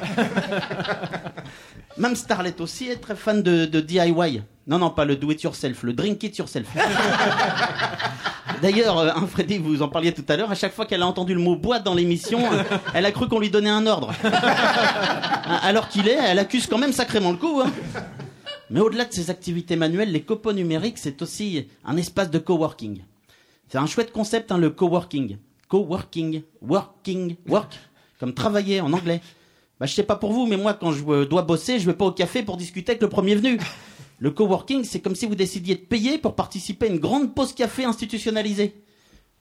Même Starlet aussi est très fan de DIY. Non, non, pas le do it yourself, le drink it yourself. D'ailleurs, euh, hein, Freddy, vous en parliez tout à l'heure, à chaque fois qu'elle a entendu le mot boîte dans l'émission, euh, elle a cru qu'on lui donnait un ordre. Alors qu'il est, elle accuse quand même sacrément le coup. hein. Mais au-delà de ces activités manuelles, les copeaux numériques, c'est aussi un espace de coworking. C'est un chouette concept, hein, le coworking. Coworking, working, work, comme travailler en anglais. Bah, je sais pas pour vous, mais moi, quand je euh, dois bosser, je vais pas au café pour discuter avec le premier venu. Le coworking, c'est comme si vous décidiez de payer pour participer à une grande pause café institutionnalisée.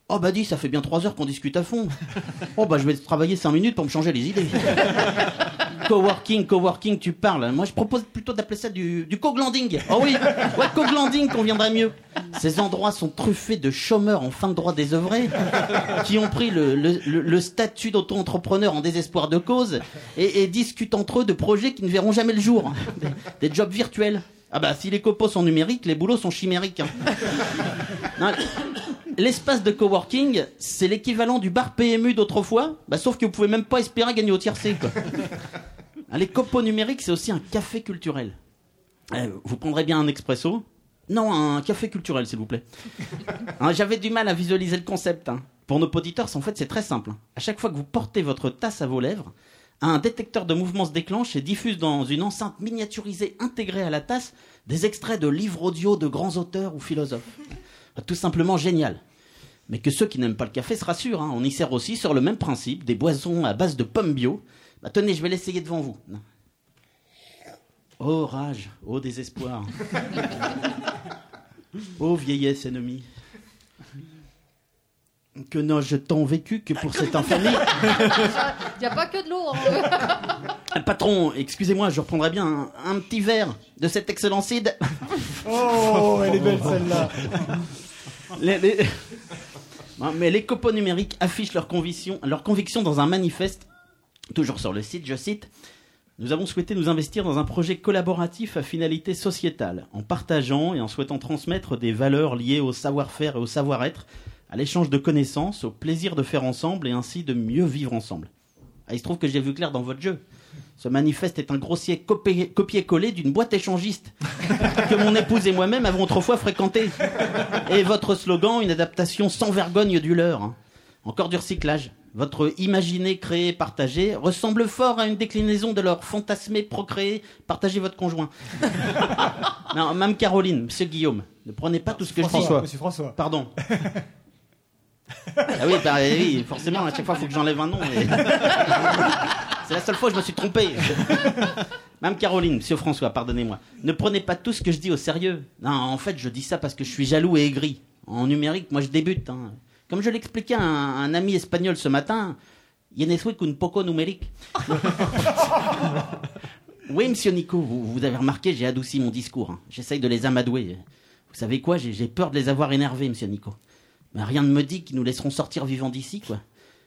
Oh bah dis, ça fait bien trois heures qu'on discute à fond. Oh bah je vais travailler cinq minutes pour me changer les idées. Coworking, coworking, tu parles. Moi je propose plutôt d'appeler ça du, du co-glanding. Oh oui, ouais, co-glanding conviendrait mieux. Ces endroits sont truffés de chômeurs en fin de droit désœuvrés qui ont pris le, le- le- le statut d'auto-entrepreneur en désespoir de cause et, et discutent entre eux de projets qui ne verront jamais le jour. Des, des jobs virtuels. Ah bah si les copos sont numériques, les boulots sont chimériques. hein. L'espace de coworking, c'est l'équivalent du bar PMU d'autrefois, bah, sauf que vous pouvez même pas espérer gagner au tiercé. Quoi. Ah, Les copos numériques, c'est aussi un café culturel. Eh, vous prendrez bien un expresso Non, un café culturel, s'il vous plaît. Hein, J'avais du mal à visualiser le concept. hein. Pour nos auditeurs, en fait, c'est très simple. hein. À chaque fois que vous portez votre tasse à vos lèvres, un détecteur de mouvement se déclenche et diffuse dans une enceinte miniaturisée intégrée à la tasse des extraits de livres audio de grands auteurs ou philosophes. Tout simplement génial. Mais que ceux qui n'aiment pas le café se rassurent, hein, on y sert aussi sur le même principe des boissons à base de pommes bio. Bah, tenez, je vais l'essayer devant vous. Oh rage, oh désespoir. oh vieillesse ennemie. Que n'ai-je tant vécu que pour cette infamie Il n'y a pas que de l'eau. hein. Patron, excusez-moi, je reprendrai bien un, un petit verre de cet excellent cidre. Oh, elle est belle celle-là. Les- les- Mais les copeaux numériques affichent leurs convictions, leurs convictions dans un manifeste, toujours sur le site, je cite. Nous avons souhaité nous investir dans un projet collaboratif à finalité sociétale, en partageant et en souhaitant transmettre des valeurs liées au savoir-faire et au savoir-être, à l'échange de connaissances, au plaisir de faire ensemble et ainsi de mieux vivre ensemble. Ah, il se trouve que j'ai vu clair dans votre jeu. Ce manifeste est un grossier copier-coller d'une boîte échangiste que mon épouse et moi-même avons autrefois fréquenté. Et votre slogan, une adaptation sans vergogne du leur. Encore du recyclage. Votre imaginé, créé, partagé ressemble fort à une déclinaison de leur fantasmé, procréé, partagez votre conjoint. non, Mme Caroline, Monsieur Guillaume, ne prenez pas tout ce que je dis. François, Monsieur François. Pardon. Ah oui, bah, oui, forcément, à chaque fois, il faut que j'enlève un nom. et- C'est la seule fois où je me suis trompé. Mme Caroline, Monsieur François, pardonnez-moi. Ne prenez pas tout ce que je dis au sérieux. Non, en fait, je dis ça parce que je suis jaloux et aigri. En numérique, moi, je débute. hein. Comme je l'expliquais à un, un ami espagnol ce matin, je ne suis qu'un poco numérique? oui, Monsieur Nico, vous, vous avez remarqué, j'ai adouci mon discours. hein. J'essaye de les amadouer. Vous savez quoi J'ai j'ai peur de les avoir énervés, Monsieur Nico. Mais rien ne me dit qu'ils nous laisseront sortir vivants d'ici, quoi.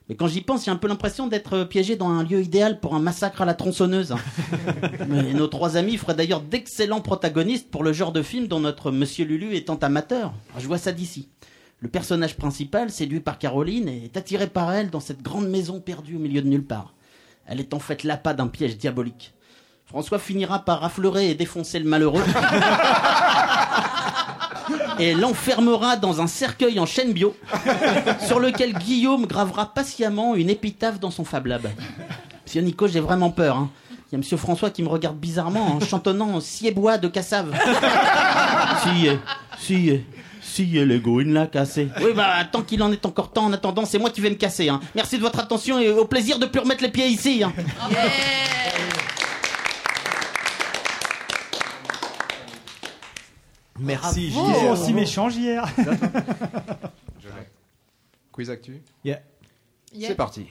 Mais quand j'y pense, j'ai un peu l'impression d'être piégé dans un lieu idéal pour un massacre à la tronçonneuse. hein. Mais nos trois amis feraient d'ailleurs d'excellents protagonistes pour le genre de film dont notre Monsieur Lulu étant amateur. Je vois ça d'ici. Le personnage principal, séduit par Caroline, est attiré par elle dans cette grande maison perdue au milieu de nulle part. Elle est en fait l'appât d'un piège diabolique. François finira par affleurer et défoncer le malheureux. et l'enfermera dans un cercueil en chaîne bio, sur lequel Guillaume gravera patiemment une épitaphe dans son Fab Lab. Monsieur Nico, j'ai vraiment peur. hein. Il y a Monsieur François qui me regarde bizarrement en chantonnant Siebois de Cassave. si, si, si, l'ego, il l'a cassé. Oui, bah, tant qu'il en est encore temps, en attendant, c'est moi qui vais me casser. hein. Merci de votre attention et au plaisir de plus remettre les pieds ici. hein. Merci, Bravo. JR. Ils sont aussi méchants, JR. Je l'ai. Quiz actu Yeah. C'est parti.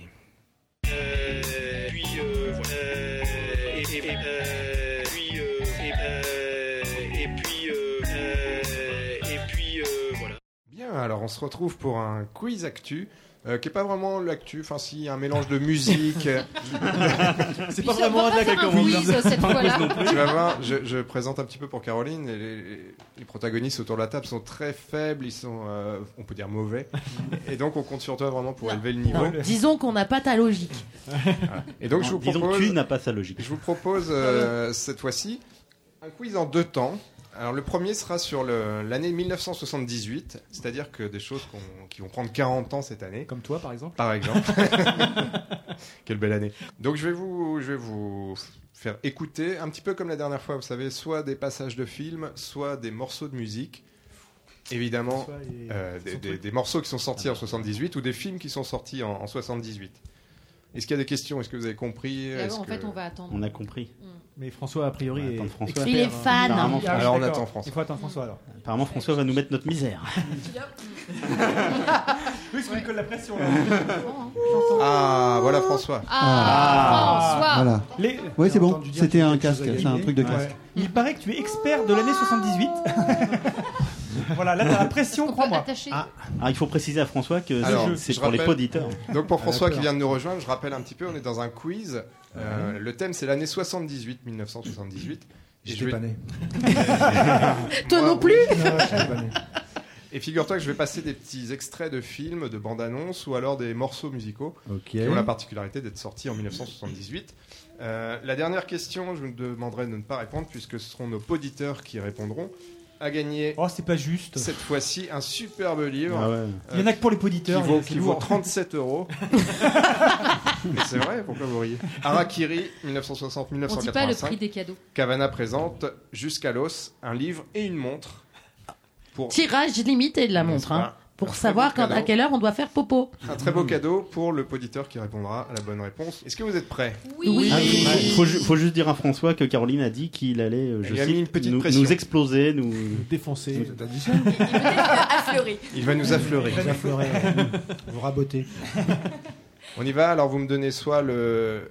puis euh, voilà. et, et, euh, puis, euh, et, euh, et puis euh, euh, et puis euh, voilà. Bien, alors on se retrouve pour un quiz actu. Euh, qui est pas vraiment l'actu, enfin si un mélange de musique. C'est pas vraiment de la quiz cette fois-là. Tu vas voir, je, je présente un petit peu pour Caroline. et Les, les protagonistes autour de la table sont très faibles, ils sont, euh, on peut dire mauvais. Et donc on compte sur toi vraiment pour élever le niveau. Disons qu'on n'a pas ta logique. Voilà. Et donc je vous Disons que propose, tu n'as pas sa logique. je vous propose euh, cette fois-ci un quiz en deux temps. Alors le premier sera sur l'année 1978, c'est-à-dire que des choses qui vont prendre 40 ans cette année. Comme toi, par exemple. Par exemple. Quelle belle année. Donc je vais vous, je vais vous faire écouter un petit peu comme la dernière fois, vous savez, soit des passages de films, soit des morceaux de musique. Évidemment, les- euh, des, morceaux qui sont sortis en 78 ou des films qui sont sortis en, en 78. Est-ce qu'il y a des questions? Est-ce que vous avez compris? Ah Est-ce bon, en que- fait, on va attendre. On a compris. Mais François, a priori, On est François. Il est fan. Apparemment, Ah Alors, on attend François. Il faut attendre François alors. Apparemment, François va nous mettre notre misère. Oui, parce qu'il colle la pression. là. Ah, voilà François. Ah, François. Voilà. Les- Oui, c'est bon. C'était un casque. C'est un truc de Ouais. casque. Il paraît que tu es expert de l'année 78. voilà, là, t'as la pression, crois-moi. attacher. Ah, il faut préciser à François que Alors, c'est pour les auditeurs. Donc pour François Ah, qui d'accord. vient de nous rejoindre, je rappelle un petit peu, on est dans un quiz. Euh, le thème c'est l'année 78, 1978. Et J'étais je vais- pas né. Toi Moi, non plus Non, j'étais pas né. Et figure-toi que je vais passer des petits extraits de films, de bandes annonces ou alors des morceaux musicaux qui ont la particularité d'être sortis en 1978. Euh, la dernière question, je vous demanderai de ne pas répondre puisque ce seront nos auditeurs qui répondront. À gagner Oh, c'est pas juste. cette fois-ci un superbe livre Ah ouais. Il y en a que pour les qui vaut, c'est qui vaut lourd. 37 euros. Mais c'est vrai, pourquoi vous riez? Harakiri, 1960-1985. On dit pas le prix des cadeaux. Cavana présente Jusqu'à l'os, un livre et une montre. Pour Tirage limité de la montre. hein, pour savoir quand, à quelle heure on doit faire popo. un très beau cadeau pour le poditeur qui répondra à la bonne réponse. Est-ce que vous êtes prêts? Oui. Ah, il faut, ju- faut juste dire à François que Caroline a dit qu'il allait, euh, je Il a mis cite, une petite nous, nous exploser, nous. Défoncé. T'as dit ça Affleuré. Il va nous affleurer. Vous rabotez. On y va, alors vous me donnez soit le.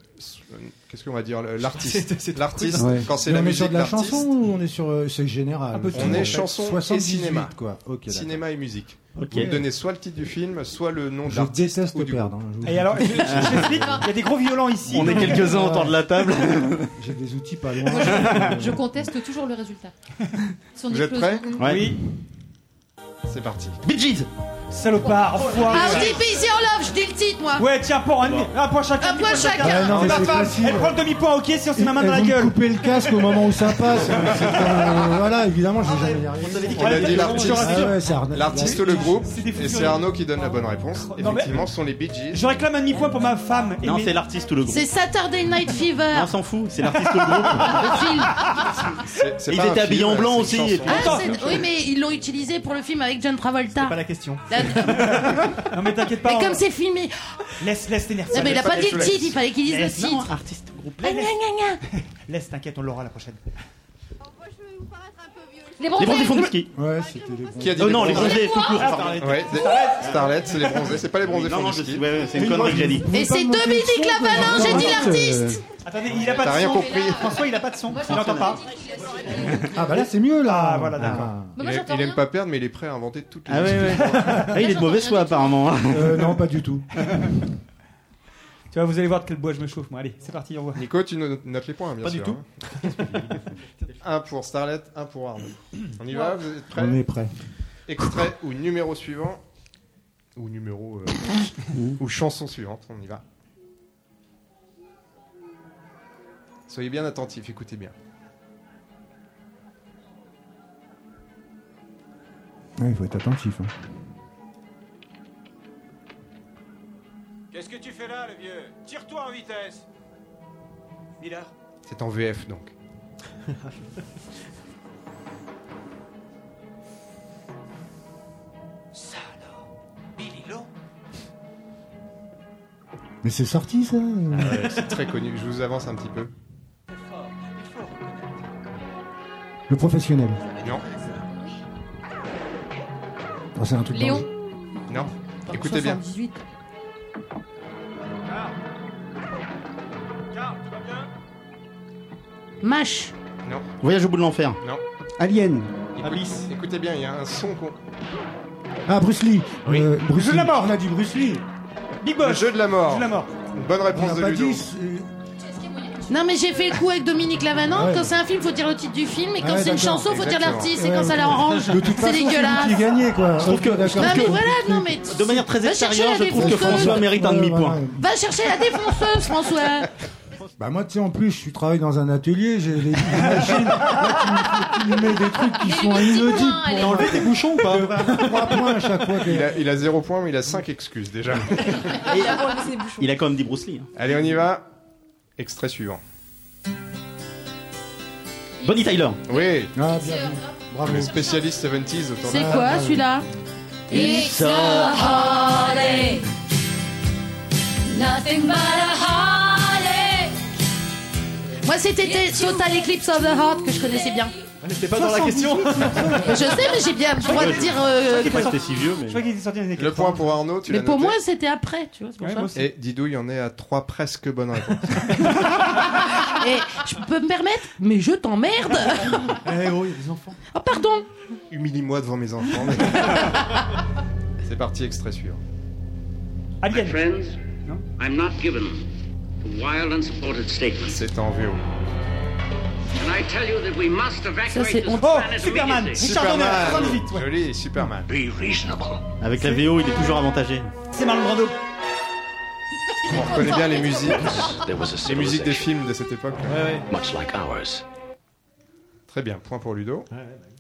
Qu'est-ce qu'on va dire L'artiste. L'artiste, Ouais. quand c'est la on est musique sur de la chanson ou on est sur. euh, C'est général. On est chanson et 78, cinéma. quoi. Ok, d'accord. cinéma et musique. Vous me donnez soit le titre du film, soit le nom de Je l'artiste déteste ou du perdre. hein, je vous Et alors, je- je- il y a des gros violents ici. On est quelques-uns autour de la table. J'ai des outils pas loin. Moi, je, je conteste toujours le résultat. Vous êtes prêts Oui. C'est parti. Bee Gees Salopard, enfoiré. RDPC en love, je dis le titre moi. Ouais, tiens, pour un, un point chacun. Un point chacun. Ah non, C'est mais c'est facile. Elle prend le demi-point, ok, sinon c'est ma main Et dans la vous me gueule. coupez le casque au moment où ça passe. C'est pas- voilà, évidemment, je vais jamais y arriver. On a dit l'artiste, Ah ouais, c'est Arnaud. l'artiste ou le groupe, C'est des fous et c'est furieux. Arnaud qui donne la bonne réponse. Mais- Effectivement, ce sont les Bee Gees. Je réclame un demi-point pour ma femme. Et Non, mes- c'est l'artiste ou le groupe. C'est Saturday Night Fever. On s'en fout, c'est l'artiste ou le groupe. Le film. C'est- c'est Ils pas un étaient habillés film, en blanc c'est aussi, une et chanson. puis- Ah, c'est- oui, mais ils l'ont utilisé pour le film avec John Travolta. Pas la question. Non, mais t'inquiète pas. Mais on- comme c'est filmé. Laisse, laisse t'énerver. Non, mais il a pas dit le laisse. titre, il fallait qu'il dise le Laisse, non, titre. Artiste groupe. Gna. Laisse, t'inquiète, on l'aura la prochaine. Les Les bronzés. bronzés font du ski. Ouais, c'était des Qui a dit Oh non, les bronzés bronzés tout court. Ah. Ouais, des- Starlet, c'est les bronzés, c'est pas les bronzés Non, non, font je du sais, ski. ouais, ouais, c'est une connerie que j'ai dit. Et c'est Dominique Lavanin, j'ai dit l'artiste. Attendez, il a pas de T'as son. rien compris. François, il a pas de son. Il n'entend pas. Ah bah là, c'est mieux là. Ah, voilà, d'accord. Mais Il, moi, aime- j'entends il aime rien. pas perdre, mais il est prêt à inventer toutes les Ah ouais, ouais. Ah, il est de mauvaise foi apparemment. hein. Euh, non, pas du tout. Tu vois, vous allez voir de quel bois je me chauffe, moi. Allez, c'est parti, on voit. Nico, tu no- notes les points, bien Pas sûr. du tout. hein. un pour Starlet, un pour Arnaud. On y va, vous êtes prêts On est prêt. Extrait ou numéro suivant Ou numéro. euh, ou chanson suivante, on y va. Soyez bien attentifs, écoutez bien. Ouais, il faut être attentif. hein. Qu'est-ce que tu fais là, le vieux Tire-toi en vitesse Miller C'est en VF donc. Billy Mais c'est sorti ça. Ouais, c'est très connu, je vous avance un petit peu. Le professionnel. Non, Ah, c'est un truc. Léon. non. Écoutez bien. 78. Carl, tu vas bien Mash. Non, Voyage au bout de l'enfer. non. Alien. Écoute- écoutez bien, il y a un son qu'on. Ah, Bruce Lee. Oui. Euh, Bruce Jeu de la Lee. mort. On a dit Bruce Lee. Big Le Boss. jeu de la mort. Jeu de la mort. Une bonne On réponse n'a de pas Ludo. dit. c'est- Non, mais j'ai fait le coup avec Dominique Lavanan. Ouais. Quand c'est un film, faut dire le titre du film. Et quand Ouais, c'est une chanson, faut dire l'artiste. Et Ouais, quand ça l'arrange, De toute c'est façon, c'est lui dégueulasse. qui gagné quoi. Je trouve que-. Non, mais voilà, non, mais. De manière très Va chercher extérieure, la je trouve que. François mérite un demi-point. Va chercher la défonceuse, François. Bah moi tu sais en plus je suis travaille dans un atelier, j'ai des, machines là, qui, me- qui me met des trucs qui sont inaudibles. T'as enlevé tes bouchons ou pas Trois points à chaque fois. Il a, il a zéro point, mais il a cinq excuses déjà. Il a quand même dit Bruce Lee. hein. Allez, on y va. Extrait suivant. Bonnie Tyler. Oui, Ah bien vu. Bravo. le spécialiste 70s autour de C'est quoi celui-là It's a heartache. Nothing but a heartache. Moi, c'était Total Eclipse of the Heart que je connaissais bien. C'était pas dans la question. Je sais, mais j'ai bien le droit de dire. euh, Je crois que c'était si vieux, mais. Je crois qu'il était sorti dans les années Le 80. point pour Arnaud, tu Mais l'as pour noté. moi, c'était après, tu vois. c'est pour Ouais, ça. moi aussi. Et Didou, il y en est à trois presque bonnes réponses. Et je peux me permettre, mais je t'emmerde. Eh oh, il y a des enfants. Oh, pardon. Humilie-moi devant mes enfants. mais- C'est parti, extrait suivant. Alien. Friends, No? I'm not given C'est en VO. And I tell you that we must Ça, evacuate c'est honte. Oh, Superman. Richard Donner, 78, ouais. Joli, Superman. Be reasonable. Avec la VO, il est toujours avantagé. C'est Marlon Brando. On reconnaît bien les musiques, les musiques des films de cette époque. much like ours. Très bien, point pour Ludo.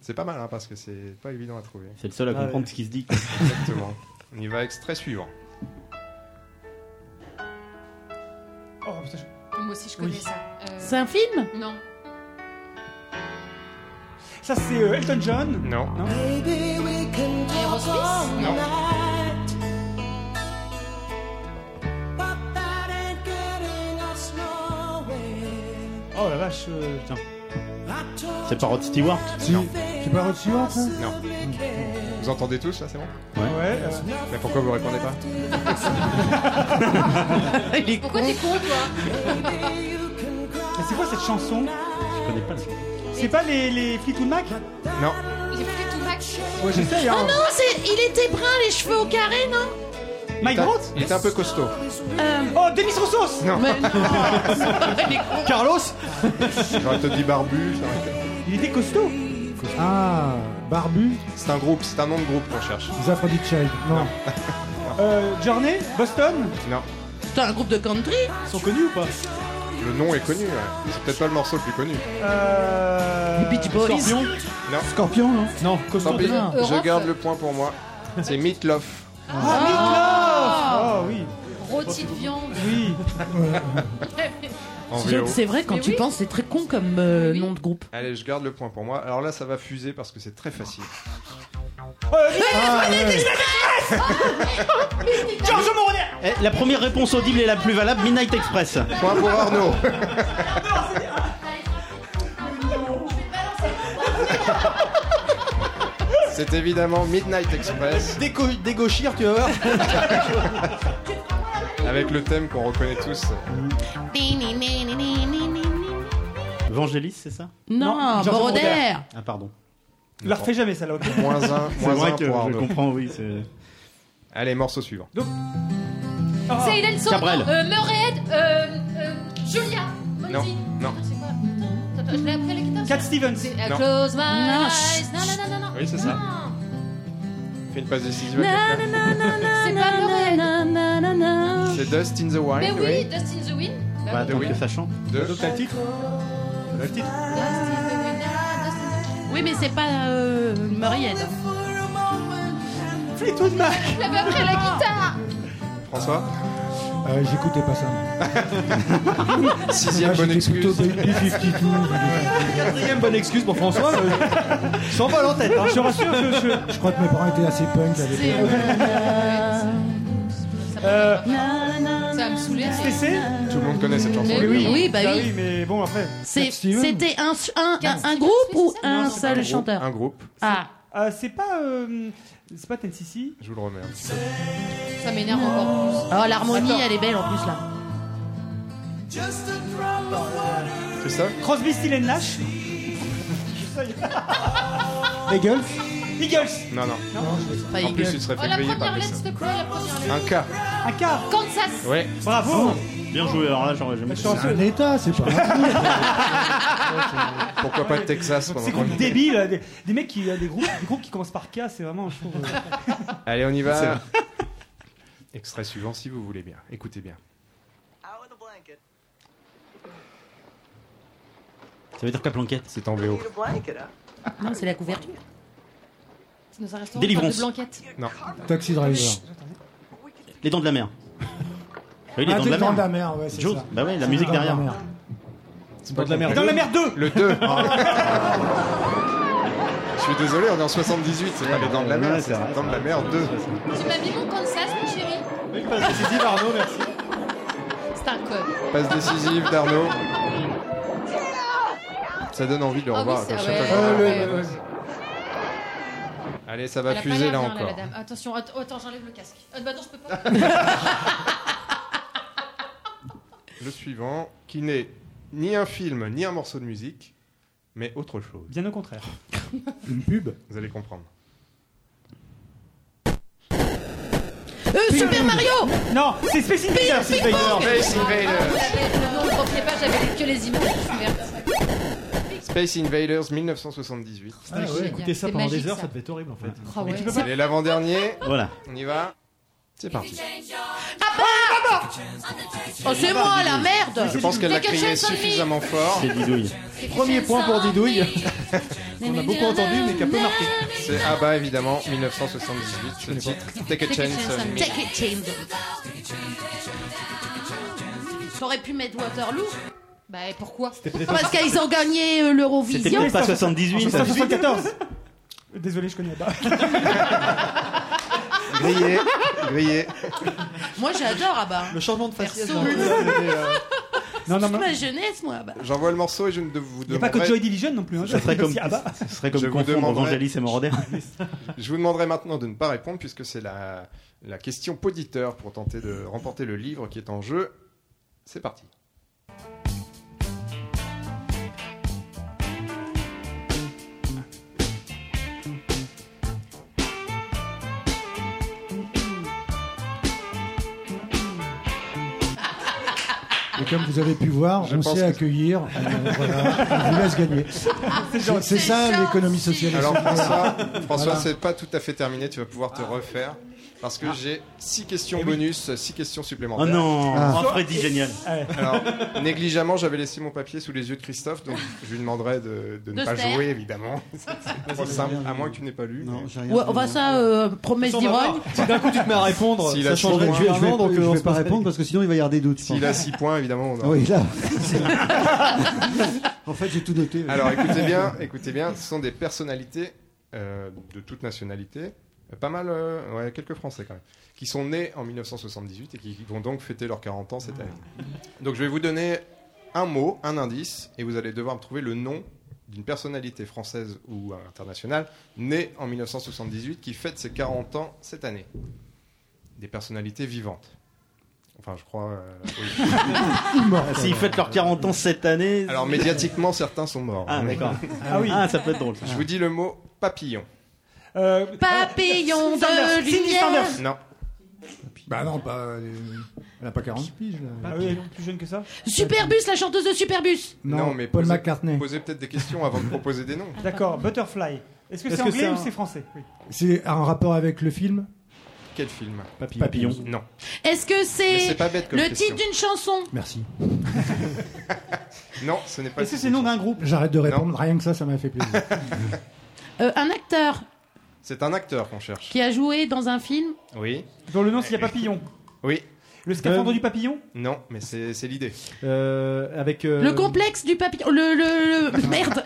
C'est pas mal hein, parce que c'est pas évident à trouver. C'est le seul à Ah comprendre ouais. ce qui se dit. Exactement. On y va, extrait suivant. Oh putain. je- Moi aussi, je connais Oui. ça. Euh, C'est un film Non. Ça, c'est euh, Elton John. Non. Non. Aerosmith Non. Oh la vache. euh, C'est pas Rod Stewart Si, c'est pas Rod Stewart ça Non. Vous entendez tous là, c'est bon Ouais. euh, Mais pourquoi vous répondez pas Pourquoi t'es con, toi? Mais c'est quoi cette chanson? Je connais pas le C'est pas les, les Fleetwood Mac? Non. Il est plus tout max. Ouais, j'essaye, Oh hein. non, c'est, il était brun, les cheveux au carré, non? Mike Il Brandt Il était un peu costaud. Euh, Oh, Demis Roussos Non. mais non, il est. Carlos? J'aurais peut-être dit barbu. été- Il était costaud Ah, Barbu, C'est un groupe, c'est un nom de groupe qu'on cherche. les Aphrodite Child. Non. euh, Journey Boston Non. C'est un groupe de country Ils sont connus ou pas? Le nom est connu. ouais. C'est peut-être pas le morceau le plus connu. Euh... Les Beach Boys. Scorpion Non. Scorpion, non? Non, costaud. non. Je garde le point pour moi. C'est Meatloaf. Ah, Meatloaf Oh oui, Rôti de viande. oui. C'est vrai, quand Mais tu oui. penses, c'est très con comme euh, nom de groupe. Allez, je garde le point pour moi. Alors là, ça va fuser parce que c'est très facile. Georges Moroder Eh, La première réponse audible et la plus valable, Midnight Express. Point pour Arnaud. C'est évidemment Midnight Express Dégauchir, tu vas voir. avec le thème qu'on reconnaît tous. Vangelis, c'est ça Non, Georges Moroder. Ah, pardon. Je la refais jamais, ça là, ok Moins un, C'est moins vrai un que pour je Arnaud. comprends, oui. c'est- Allez, morceau suivant. C'est Hélène. Cabrel. Euh, Murray, euh, euh, Julia. Non, Monty. non. C'est quoi Attends, attends, je l'ai appris à la guitare. Cat Stevens. C'est I Non. close my Non, eyes. Non, non, non, non, non. Oui, c'est ça. Non. Fais une passe décisive. C'est pas Murray. C'est Dust in the Wild. Mais oui, Dust in the Wind. Bah Bah, oui. que ça chante. Donc t'as le titre T'as le titre Dust in the Wind. Oui, mais c'est pas euh, Murray-Head. Fleetwood Mac appris à la guitare. François Euh, J'écoutais pas ça. Sixième bonne excuse. Baby 52. Quatrième bonne excuse pour François. euh, Je s'en en tête, hein. je rassure. Je, je- Je crois que mes parents étaient assez punk l'époque. Euh, Ça va me saouler. mais- CC Tout le monde connaît cette chanson. Mais oui, Oui, bah Ah oui. oui, mais bon, après. C'est-. C'était un, un, un, un groupe ou un seul chanteur Un groupe. Ah, Euh, c'est pas. euh, c'est pas NCC Je vous le remets un petit peu. Ça m'énerve encore plus. oh, l'harmonie, elle est belle en plus là. Christophe Crosby, Still Nash Eagles Eagles Non, non. Pas En plus, Eagles. tu serais Oh, fait la griller par première lettre, Christophe. s'il te plaît, la première lettre. Un K. Un quart Kansas. Ouais. Bravo Bien joué, alors là, j'aurais jamais C'est un État, c'est pas un. Pourquoi pas Texas pendant C'est qu'on groupe y est débile, des, des mecs qui, des groupes, des groupes qui commencent par K, c'est vraiment, je trouve. euh, Allez, on y va. Extrait suivant, si vous voulez bien. Écoutez bien. Ça veut dire quoi, Planquette? C'est en VO. Non, c'est la couverture. C'est dans un restaurant Délivrance. de blanquette. Non. Taxi Driver. Les dents de la mer. Oui, les Ah, dents de la mer. de la mer, ouais, c'est Jaws. ça. Bah ouais, la C'est musique de la derrière. mer. C'est pas Dans la mer 2 Le 2. Je suis désolé, on est en 78, c'est pas les dents de la mer, c'est les dents de la mer 2. Tu m'as mis mon Kansas, mon chéri. Oui, passe décisive, Arnaud, merci. C'est un code. Passe décisive d'Arnaud. Ça donne envie de le Ah oui, revoir. c'est- à chaque ouais, fois qu'on ouais, le ouais, revoit. ouais. Allez, ça va Elle a pas fuser l'air là bien, encore. la dame. Attention, att- attends, j'enlève le casque. Ah, bah non, je peux pas. Le suivant, qui n'est ni un film, ni un morceau de musique, mais autre chose. Bien au contraire. Une pub Vous allez comprendre. Euh, Super Mario Non, c'est Space Invaders, Space Invaders. Space Invaders. Le nom ne repliait pas, j'avais que les images ouvertes. Space Invaders 1978. Ah ouais, écouter ça C'est pendant magique, des heures, ça. ça devait être horrible en fait. Ah ouais. Pas- C'est l'avant-dernier. Voilà. On y va. C'est parti. Oh, c'est moi la merde Je pense qu'elle l'a a crié chance suffisamment fort. C'est Didouille. Premier point pour Didouille. On a beaucoup entendu, mais qui a peu marqué. C'est Abba évidemment, 1978, ce titre. Take a chance me. Take it, change. T'aurais pu mettre Waterloo Bah et pourquoi Parce qu'ils ont gagné euh, C'était l'Eurovision. peut-être pas 78. ça. 1974. Désolé, je connais pas. Grillé, grillé. Moi j'adore bah. Le changement de faciès. Perso. c'était, euh, Non, non, toute non. ma jeunesse, moi. bah. J'envoie le morceau et je ne de- vous Il n'y a pas demanderai... que Joy Division non plus. hein. Ça serait comme, Ah bah. ça serait comme Je vous confondre demanderai- Vangelis et Moroder. Je vous demanderai maintenant de ne pas répondre puisque c'est la, la question poditeur pour tenter de remporter le livre qui est en jeu. C'est parti. Comme vous avez pu voir, Je on sait que- accueillir. euh, voilà, on vous laisse gagner. C'est ça l'économie sociale. Alors. François, François Voilà. c'est pas tout à fait terminé, tu vas pouvoir te refaire. Parce que j'ai 6 questions bonus, 6 questions supplémentaires. Oh non, Ah. oh, Freddy, génial. Alors, négligemment, j'avais laissé mon papier sous les yeux de Christophe, donc je lui demanderai de, de ne De pas jouer, évidemment. C'est trop simple, à moins que tu n'aies pas lu. mais- Ouais, on va ça, euh, promesse Ça, on va d'Irogne. voir. Si d'un coup tu te mets à répondre, S'il ça a change six de points. jeu Je vais, donc je on vais se pas répondre parce que sinon il va y avoir des doutes. je S'il a 6 points, évidemment, on Ah oui, là. en fait, j'ai tout noté. Alors écoutez bien, écoutez bien, ce sont des personnalités euh, de toute nationalité, pas mal, euh, ouais, quelques Français quand même, qui sont nés en 1978 et qui vont donc fêter leurs 40 ans cette année. Donc je vais vous donner un mot, un indice, et vous allez devoir me trouver le nom d'une personnalité française ou internationale née en 1978 qui fête ses 40 ans cette année. Des personnalités vivantes. Enfin, je crois. euh, oui. S'ils fêtent leurs 40 ans cette année. Alors médiatiquement, certains sont morts. Ah, d'accord. Ah oui. Ah, ça peut être drôle. ça. Je vous dis le mot papillon. Euh, Papillon de lumière. Non. Bah non, pas, euh, elle n'a pas 40 piges. Là. Ah oui, est plus jeune que ça. Superbus, la chanteuse de Superbus. Non, mais Paul posez- McCartney. Posez peut-être des questions avant de proposer des noms. D'accord, Butterfly. Est-ce que c'est anglais ou un- c'est français Oui. C'est un rapport avec le film Quel film Papillon. Non. Est-ce que c'est c'est pas bête comme le question. titre d'une chanson Merci. Non, ce n'est pas. Est-ce que c'est le nom d'un groupe J'arrête de répondre, rien que ça, ça m'a fait plaisir. Euh, Un acteur C'est un acteur qu'on cherche. qui a joué dans un film. Oui. Dont le nom c'est Papillon. Oui. Le scaphandre Euh, du papillon Non, mais c'est c'est l'idée. Euh, avec. euh, Le complexe du papillon. Le, le, le- merde.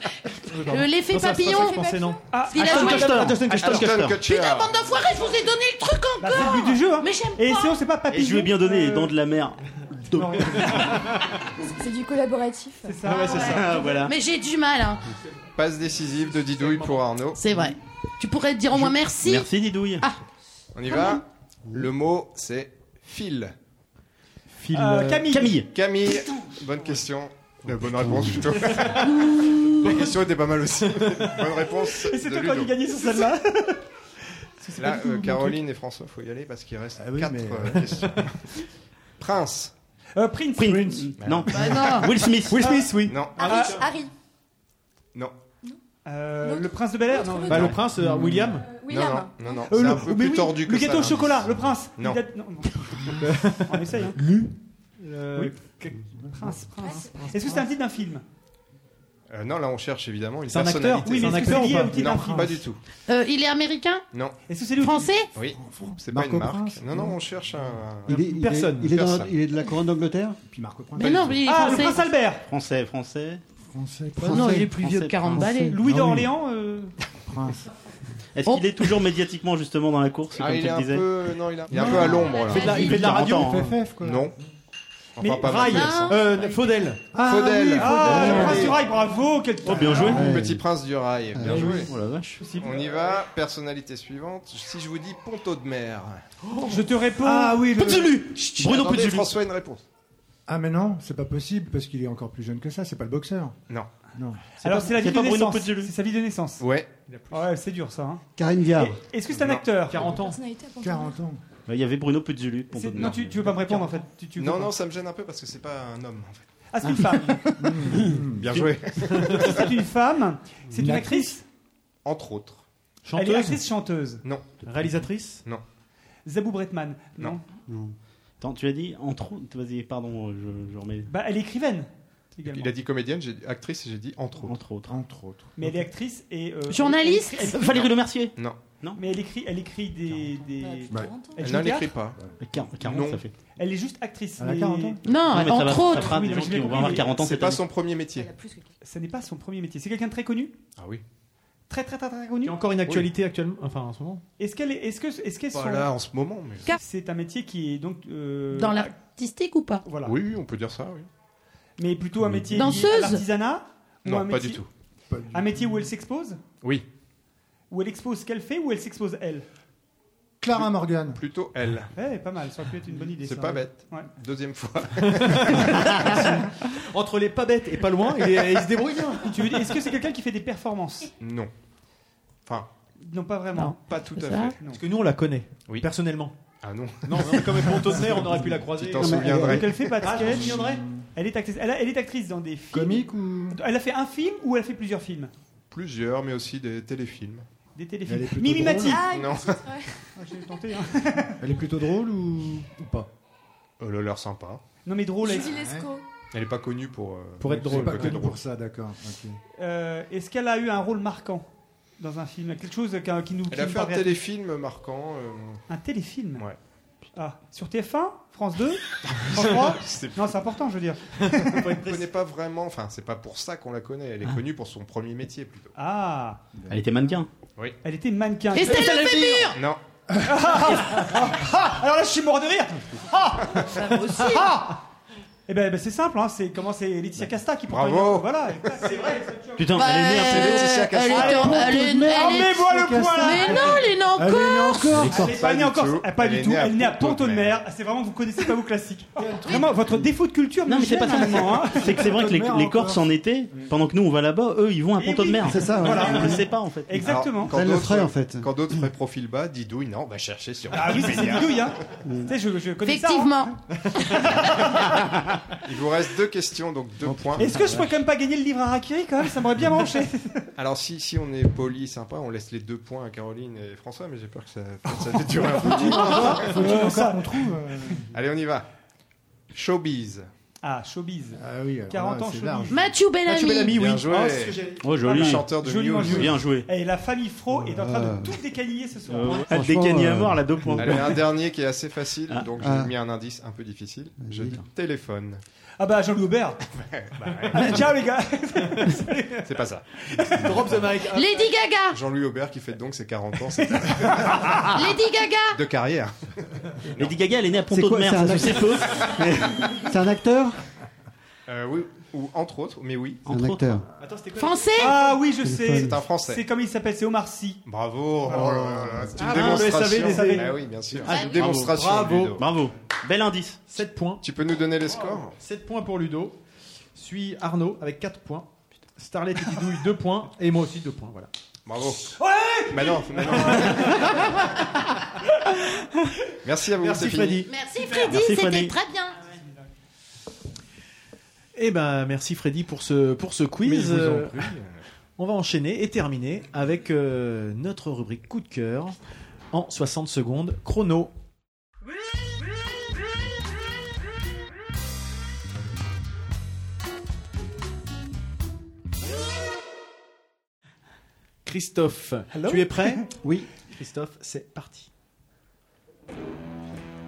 Le- L'effet Non, ça, c'est papillon. pas français, non. Ah, Il a Ashton joué- Kutcher. Ashton Kutcher. Ashton Kutcher. Putain, bande d'enfoirés, je vous ai donné le truc Bah, c'est le encore. but du jeu. Hein. Mais j'aime Et pas. sinon, c'est pas papillon. Et je lui ai bien donné les euh, dents de la mer. non, C'est du collaboratif. C'est ça. ouais, c'est ça. voilà. Mais j'ai du mal. Hein. Passe décisive de Didouille pour Arnaud. C'est vrai. Tu pourrais dire au moins merci. Merci Didouille. Ah. On y va. Le mot c'est fil. Phil, Euh, euh, Camille. Camille. Camille. Bonne question. Euh, bonne réponse plutôt. La question était pas mal aussi. Bonne réponse. Et c'est toi qui as gagné sur celle-là Là, euh, Caroline et François, faut y aller parce qu'il reste Ah oui, quatre mais- euh, questions. Prince. Prince. Prince. Non. Bah non. Will Smith. Will Smith, oui. Non. Harry. Harry. Non. Euh, le prince de Bel Air. Bah, le prince, euh, William. Euh, William. Non, non, non. non. Euh, c'est le- un peu mais plus oui, tordu que Le ça. gâteau au chocolat, le prince. Non. Il date- non, non. On essaye. Hein. Lu Euh, Oui. Prince, prince. Est-ce que c'est un titre d'un film Euh, non, là on cherche évidemment une C'est un acteur personnalité. Oui, mais C'est un est-ce que acteur c'est lié ou pas au titre d'un Non, film pas du tout. Euh, il est américain Non. Est-ce que c'est lui Français Oui. C'est pas Marco une marque. Prince Non, non, on cherche un. Il est, il est- Personne. il est dans- Personne. il est de la couronne d'Angleterre Puis Marco Prince. Mais non, mais il est Ah, le français. prince Albert. Français, français. Français. Oh non, il est plus vieux que Français, 40 français. balais. Louis Ah oui. d'Orléans. euh, Prince. Est-ce Oh. qu'il est toujours médiatiquement justement dans la course, Ah, comme il tu est le un peu. Non, il, a- il est un Non, peu à l'ombre. Il fait de la, il fait de la radio. 40 ans. FF, quoi. Non. Enfin, Mais pas Rail. mal. Non. Euh, Faudel. Ah, Faudel. oui, Ah, Faudel. le prince du rail, bravo. Quel... Oh, bien joué. Ouais. Petit prince du rail. Bien Ah, joué. Oh la vache. Possible. On y va. Personnalité suivante. Si je vous dis Ponto de mer. Je te réponds. Ah oui, le... Puzzulu Bruno Puzzulu. François, une réponse. Ah mais non, c'est pas possible parce qu'il est encore plus jeune que ça. C'est pas le boxeur. Non. Non. Alors c'est la vie de naissance. C'est sa vie de naissance. Ouais. Ouais, c'est dur ça. Hein. Karine Viard. Est-ce que c'est un Non. acteur 40 ans. Personnalité à Ponto. 40 ans. Bah, Il y avait Bruno C'est- te- Non, tu, tu veux pas me répondre en fait. Tu, tu veux Non, pas. non, ça me gêne un peu parce que c'est pas un homme en fait. Ah, c'est une femme. Bien joué. c'est une femme. C'est une Une actrice. Entre autres. Elle est Chanteuse. actrice chanteuse. Non. Réalisatrice. Zabou Bretman. Non. Non. Attends, tu as dit entre autres. Vas-y, pardon, je, je remets. Bah, elle est écrivaine. Également. Il a dit comédienne, j'ai dit actrice et j'ai dit entre autres. Entre autres. Entre autres. Mais elle est actrice et. euh, Journaliste elle- elle- elle- Valérie Le Mercier. Non. Mais elle écrit, elle écrit des. des... Elle Non, au elle théâtre n'écrit pas. 40, Non. ça fait. Elle est juste actrice. Elle a mais- 40 ans Non, Non, mais ça entre ça autres. fera Oui, des mais gens je qui l'ai vont compris, avoir mais 40 ans C'est pas année. son premier métier. Elle a plus que Ce n'est pas son premier métier. C'est quelqu'un de très connu? Ah oui. Très, très, très, très Il connu y a encore une actualité actuellement. Enfin, en ce moment. Est-ce qu'elle est. Est-ce que. Est-ce qu'elle Pas sont- là en ce moment, mais. C'est un métier qui est donc. euh, Dans l'artistique ou pas? Voilà. Oui, on peut dire ça, oui. Mais plutôt un métier Danseuse? l'artisanat ou Non, un pas métier- du tout. Un métier où elle s'expose? Oui. Où elle expose ce qu'elle fait ou elle s'expose elle? Clara Morgan. Plutôt elle. Eh, pas mal, ça aurait pu être une bonne idée. C'est ça, pas ouais. bête. Ouais. Deuxième fois. Entre les pas bêtes et pas loin, il, est- il se débrouille bien. Tu veux dire, est-ce que c'est quelqu'un qui fait des performances? Non. Enfin, Non, pas vraiment. pas tout à Ça fait. Non. Parce que nous, on la connaît, Oui. personnellement. Ah non. Non, comme ponto de mer, on aurait pu la croiser. Tu t'en Non, mais souviendrais. Donc elle fait pas de Ah, je sketch. Elle est actrice. Elle, a- elle est actrice dans des films. Comique ou Elle a fait un film ou elle a fait plusieurs films? Plusieurs, mais aussi des téléfilms. Des téléfilms. Mimi. Mati. Ah, Non. ouais. Ah, J'ai tenté. Hein. Elle est plutôt drôle ou, ou pas? Elle a l'air sympa. Non mais drôle. elle- Julie Lescaut. Elle est pas connue pour. euh, Pour être drôle. Pas côté connu pour ça, d'accord. ok. Euh, Est-ce qu'elle a eu un rôle marquant dans un film? Quelque chose qui, qui nous. qui Elle a nous fait un paraît- téléfilm marquant. euh, Un téléfilm? Ouais. Ah, sur TF1 France 2 France 3 C'est- Non, c'est important, je veux dire. On ne connaît pas vraiment. Enfin, c'est pas pour ça qu'on la connaît. Elle est connue pour son premier métier plutôt. Ah, Elle était mannequin. Oui. elle était mannequin. Estelle Lefébure Non. Ah, alors là, je suis mort de rire. Ah, Ça aussi. ah Eh ben, ben, c'est simple, hein, c'est comment c'est Laetitia Casta qui prend. Bravo. Voilà, c'est vrai. Putain, Bah, elle est née euh, Laetitia Casta. elle est en- elle est- elle est- le point là. Mais non, elle est née en Elle est née en Corse. Elle est pas née du en Corse, tout. Ah, pas Elle du est tout. Elle est née à Ponto de Ponto-de-Mer. Mer. Ah, C'est vraiment, vous connaissez pas vos classiques. Vraiment, votre défaut de culture. Non, mais c'est pas ça. hein. C'est que c'est vrai que les. Corses en été, pendant que nous on va là-bas, eux ils vont à Eh Ponto de oui. Mer. C'est ça. Voilà. On ne sait pas en fait. Exactement. Quand Ça le d'autres- ferait, en fait. Quand d'autres feraient profil bas, Didouille, non, bah cherchez sur Ah oui, c'est c'est bidouille, hein. Tu sais, je, connais ça. hein. Effectivement. Il vous reste deux questions, donc deux points. Est-ce que je pourrais quand même pas gagner le livre à Rakiri quand même? Ça m'aurait bien branché. Alors si, si on est poli, sympa, on laisse les deux points à Caroline et François, mais j'ai peur que ça, ça fait durer un peu. Faut-il encore ça- qu'on trouve Allez, on y va. Showbiz. Ah, showbiz. Ah oui, alors 40 là, ans, c'est showbiz. large. Mathieu Mathieu Bellamy. Bellamy, oui. Bien joué. Ah, c'est ce que j'ai- Oh joli. Chanteur de Joliment Muse. Bien joué. Et la famille Fro est en train de tout décaniller ce soir. Euh, Elle Franchement, dégagne à euh, mort, là, deux points. Allez, un dernier qui est assez facile, Ah. donc j'ai Ah. mis un indice un peu difficile. Je dis téléphone. Ah bah Jean-Louis Aubert. Ah, Ciao les gars. C'est pas ça. Drop the mic. Lady Gaga. Jean-Louis Aubert qui fête donc ses 40 ans Lady Gaga. de carrière. Lady Gaga, elle est née à C'est Ponto de quoi, Mer, c'est un ça. C'est un acteur Euh, oui, ou entre autres, mais oui. C'est un acteur. Attends, c'était quoi Français. Ah oui, je sais. C'est un Français. C'est comme il s'appelle, c'est Omar Sy. Bravo. Oh là là, c'est une Ah, démonstration. vous savez. Ah oui, bien sûr. Ah, une démonstration. bravo. Ludo. Bravo. Bel indice. 7 points. Tu peux nous donner les scores? 7 points pour Ludo. Suit Arnaud avec 4 points. Starlet et Didouille 2 points. Et moi aussi 2 points. Voilà. Bravo. Mais non, mais non. Merci à vous, Merci. Freddy. Merci Freddy, Merci, c'était Freddy. très bien. Eh ben, merci Freddy pour ce, pour ce Mais quiz. Euh. On va enchaîner et terminer avec euh, notre rubrique coup de cœur en 60 secondes chrono. Christophe, tu es prêt? Oui. Christophe, c'est parti.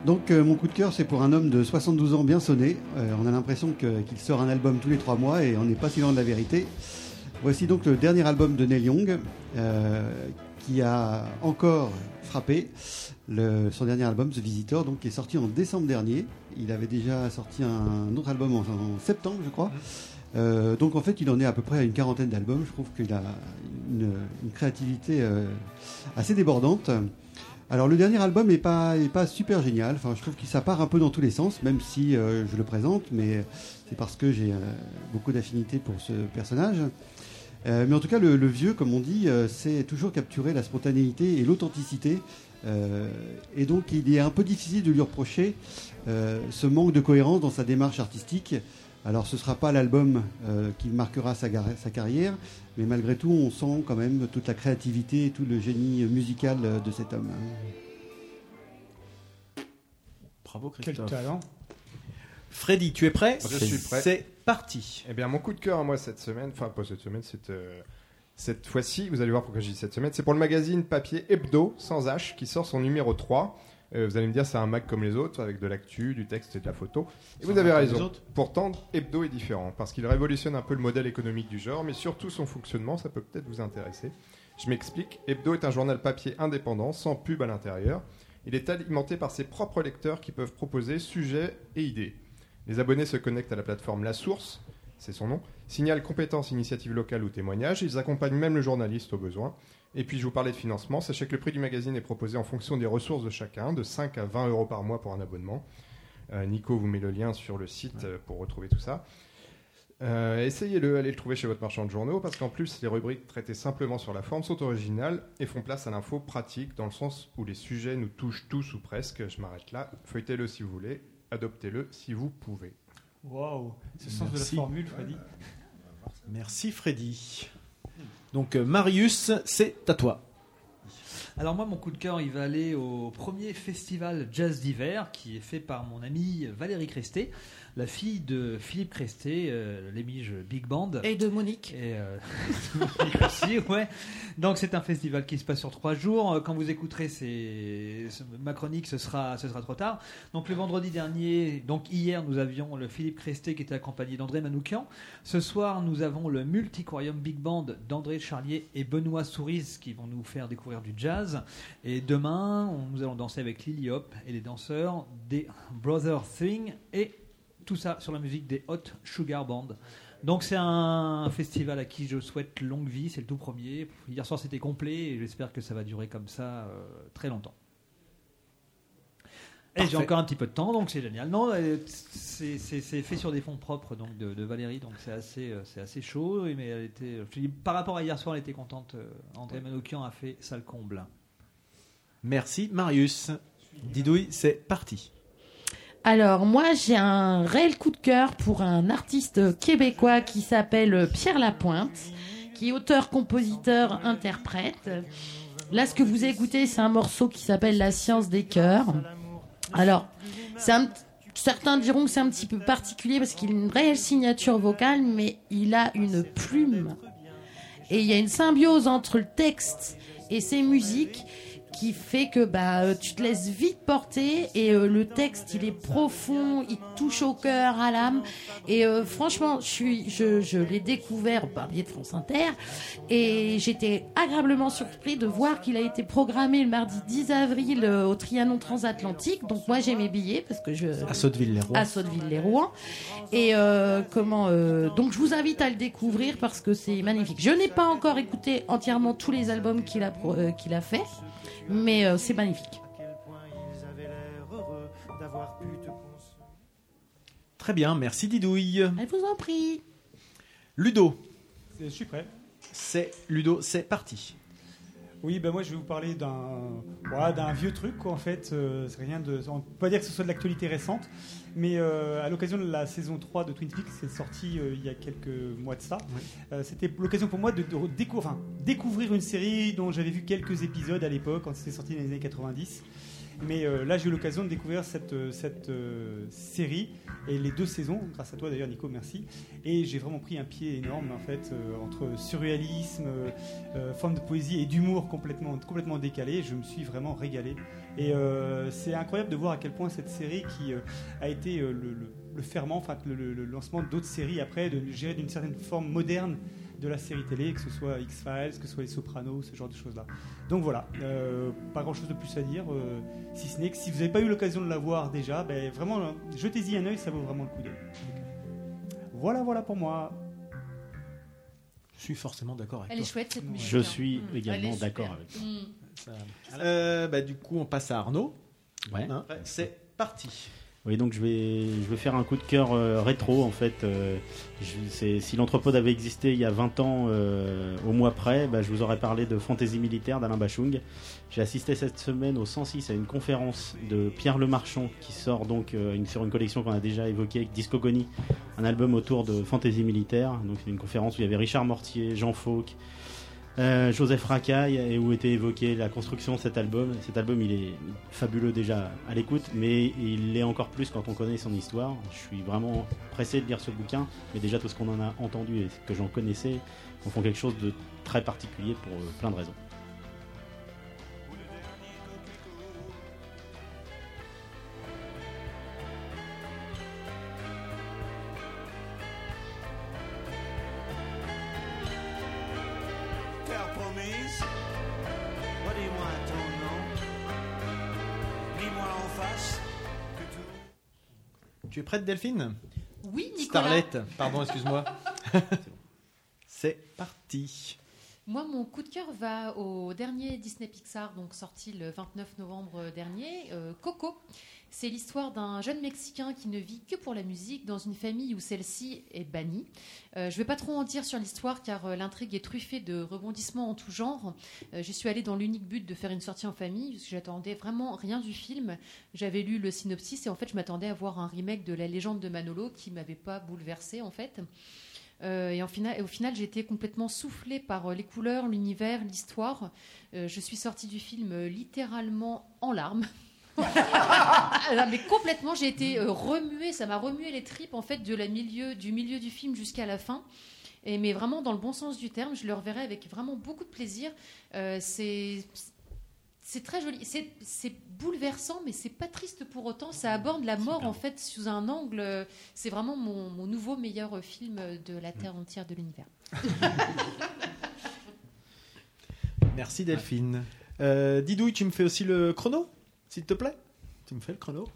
Donc euh, mon coup de cœur, c'est pour un homme de 72 ans bien sonné. Euh, on a l'impression qu'il sort un album tous les trois mois et on n'est pas si loin de la vérité. Voici donc le dernier album de Neil Young euh, qui a encore frappé. Son dernier album, The Visitor, qui est sorti en décembre dernier. Il avait déjà sorti un autre album en, septembre, je crois. Donc en fait, il en est à peu près à une quarantaine d'albums. Je trouve qu'il a une, créativité assez débordante. Alors le dernier album est pas super génial. Je trouve qu'il ça part un peu dans tous les sens, même si euh, je le présente, mais c'est parce que j'ai euh, beaucoup d'affinité pour ce personnage. Euh, mais en tout cas, le, vieux, comme on dit, c'est toujours capturer la spontanéité et l'authenticité. Et donc, il est un peu difficile de lui reprocher ce manque de cohérence dans sa démarche artistique. Alors, ce ne sera pas l'album qui marquera sa carrière, mais malgré tout, on sent quand même toute la créativité et tout le génie musical de cet homme. Bravo Quel Christophe. talent. Freddy, tu es prêt? Je suis prêt. C'est parti. Eh bien, mon coup de cœur à moi cette semaine, enfin pas cette semaine, c'est euh, cette fois-ci, vous allez voir pourquoi je dis cette semaine, c'est pour le magazine papier Hebdo, sans H, qui sort son numéro 3. Euh, vous allez me dire, c'est un mag comme les autres, avec de l'actu, du texte et de la photo. Et vous avez raison. Pourtant, Hebdo est différent, parce qu'il révolutionne un peu le modèle économique du genre, mais surtout son fonctionnement, ça peut peut-être vous intéresser. Je m'explique, Hebdo est un journal papier indépendant, sans pub à l'intérieur. Il est alimenté par ses propres lecteurs qui peuvent proposer sujets et idées. Les abonnés se connectent à la plateforme La Source, c'est son nom, signalent compétences, initiatives locales ou témoignages. Ils accompagnent même le journaliste au besoin. Et puis je vous parlais de financement. Sachez que le prix du magazine est proposé en fonction des ressources de chacun, de 5 à 20 euros par mois pour un abonnement. Euh, Nico vous met le lien sur le site pour retrouver tout ça. Euh, Essayez-le, allez le trouver chez votre marchand de journaux, parce qu'en plus, les rubriques traitées simplement sur la forme sont originales et font place à l'info pratique, dans le sens où les sujets nous touchent tous ou presque. Je m'arrête là. Feuilletez-le si vous voulez, adoptez-le si vous pouvez. Waouh, ce sens de la formule, Freddy. Merci Freddy. Donc euh, Marius, c'est à toi. Alors moi, mon coup de cœur, il va aller au premier festival jazz d'hiver qui est fait par mon amie Valérie Cresté, la fille de Philippe Cresté, euh, l'émige Big Band. Et de Monique. Et euh, Monique aussi, ouais. Donc c'est un festival qui se passe sur trois jours. Euh, Quand vous écouterez ces, ce- ma chronique, ce sera, ce sera trop tard. Donc le vendredi dernier, donc hier, nous avions le Philippe Cresté qui était accompagné d'André Manoukian. Ce soir, nous avons le Multiquarium Big Band d'André Charlier et Benoît Souris qui vont nous faire découvrir du jazz. Et demain, on- nous allons danser avec Lily Hop et les danseurs des Brother Thing et tout ça sur la musique des Hot Sugar Band. Donc c'est un festival à qui je souhaite longue vie, c'est le tout premier. Hier soir c'était complet et j'espère que ça va durer comme ça euh, très longtemps. Et j'ai encore un petit peu de temps, donc c'est génial. Non, euh, c'est fait sur des fonds propres donc de, de Valérie, donc c'est assez, euh, c'est assez chaud. Mais elle était, je te dis, par rapport à hier soir, elle était contente. André Manoukian a fait ça le comble. Merci Marius. Didouille, c'est parti. Alors moi j'ai un réel coup de cœur pour un artiste québécois qui s'appelle Pierre Lapointe, qui est auteur, compositeur, interprète. Là ce que vous écoutez c'est un morceau qui s'appelle La science des cœurs. Alors Certains diront que c'est un petit peu particulier parce qu'il a une réelle signature vocale, mais il a une plume. Et il y a une symbiose entre le texte et ses musiques qui fait que bah euh, tu te laisses vite porter et euh, le texte il est profond, il touche au cœur, à l'âme et euh, franchement je suis je, je l'ai découvert par biais de France Inter et j'étais agréablement surpris de voir qu'il a été programmé le mardi 10 avril euh, au Trianon transatlantique donc moi j'ai mes billets parce que je À Sotteville-les-Rouen. à Sotteville-les-Rouen. Et euh, comment euh, donc je vous invite à le découvrir parce que c'est magnifique. Je n'ai pas encore écouté entièrement tous les albums qu'il a qu'il a fait, mais euh, c'est magnifique. Très bien, merci Didouille. Elle vous en prie. Ludo. Je suis prêt. C'est Ludo, c'est parti. Oui, ben moi je vais vous parler d'un vieux truc quoi, en fait. euh, c'est rien de, on peut pas dire que ce soit de l'actualité récente, mais euh, à l'occasion de la saison 3 de Twin Peaks, c'est sorti euh, il y a quelques mois de ça. Euh, C'était l'occasion pour moi de, de décou- enfin, découvrir une série dont j'avais vu quelques épisodes à l'époque quand c'était sorti dans les années 90. Mais euh, là, j'ai eu l'occasion de découvrir cette, euh, cette euh, série et les deux saisons, grâce à toi d'ailleurs, Nico, merci. Et j'ai vraiment pris un pied énorme en fait entre surréalisme, forme de poésie et d'humour complètement, complètement décalé. Je me suis vraiment régalé. Et c'est incroyable de voir à quel point cette série qui a été le, ferment, enfin le- le lancement d'autres séries après, de gérer d'une certaine forme moderne de la série télé, que ce soit X-Files, que ce soit Les Sopranos, ce genre de choses-là. Donc voilà, euh, pas grand-chose de plus à dire, euh, si ce n'est que si vous n'avez pas eu l'occasion de la voir déjà, ben, vraiment, jetez-y un œil, ça vaut vraiment le coup d'œil. Voilà, voilà pour moi. Je suis forcément d'accord avec Elle toi. est chouette cette musique. Je hein. suis Mm. également d'accord avec toi. Mm. Euh, bah, du coup, on passe à Arnaud. Ouais. Hein, c'est parti. Oui, donc je vais, je vais faire un coup de cœur euh, rétro en fait. euh, je- si l'entrepode avait existé il y a 20 ans euh, au mois près, bah, je vous aurais parlé de Fantaisie militaire d'Alain Bachung. J'ai assisté cette semaine au 106 à une conférence de Pierre Lemarchand qui sort donc euh, une- sur une collection qu'on a déjà évoquée avec Discogonie, un album autour de Fantaisie militaire. Donc c'est une conférence où il y avait Richard Mortier, Jean Fauque, euh, Joseph Racaille et où était évoquée la construction de cet album. Cet album, il est fabuleux déjà à l'écoute, mais il l'est encore plus quand on connaît son histoire. Je suis vraiment pressé de lire ce bouquin, mais déjà tout ce qu'on en a entendu et ce que j'en connaissais en font quelque chose de très particulier pour euh, plein de raisons. Tu es prête, Delphine Oui, Nicolas. Starlet, pardon, excuse-moi. C'est parti. Moi, mon coup de cœur va au dernier Disney Pixar, donc sorti le 29 novembre dernier, euh, Coco. C'est l'histoire d'un jeune Mexicain qui ne vit que pour la musique dans une famille où celle-ci est bannie. Euh, je ne vais pas trop en dire sur l'histoire car euh, l'intrigue est truffée de rebondissements en tout genre. Euh, je suis allée dans l'unique but de faire une sortie en famille parce que j'attendais vraiment rien du film. J'avais lu le synopsis et en fait je m'attendais à voir un remake de La légende de Manolo qui m'avait pas bouleversée en fait. Et, au final, j'ai été complètement soufflée par les couleurs, l'univers, l'histoire. Je suis sortie du film littéralement en larmes. Mais complètement, j'ai été euh, remuée, ça m'a remué les tripes en fait de la milieu, du milieu du film jusqu'à la fin. Et, mais vraiment dans le bon sens du terme, je le reverrai avec vraiment beaucoup de plaisir. Euh, c'est c'est très joli, c'est c'est bouleversant, mais c'est pas triste pour autant. Ça aborde la mort en fait sous un angle. euh, C'est vraiment mon, mon nouveau meilleur film de la terre entière de l'univers. Merci, Delphine. Euh, Didouille, tu me fais aussi le chrono, s'il te plaît Tu me fais le chrono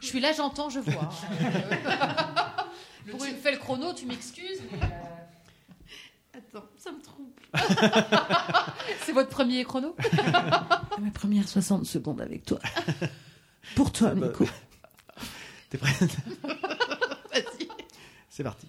Je suis là, j'entends, je vois. Pour une fait le chrono, tu m'excuses, mais. euh, Attends, ça me trompe. C'est votre premier chrono? Ma première 60 secondes avec toi. Pour toi, bah, Nico. T'es prête C'est parti.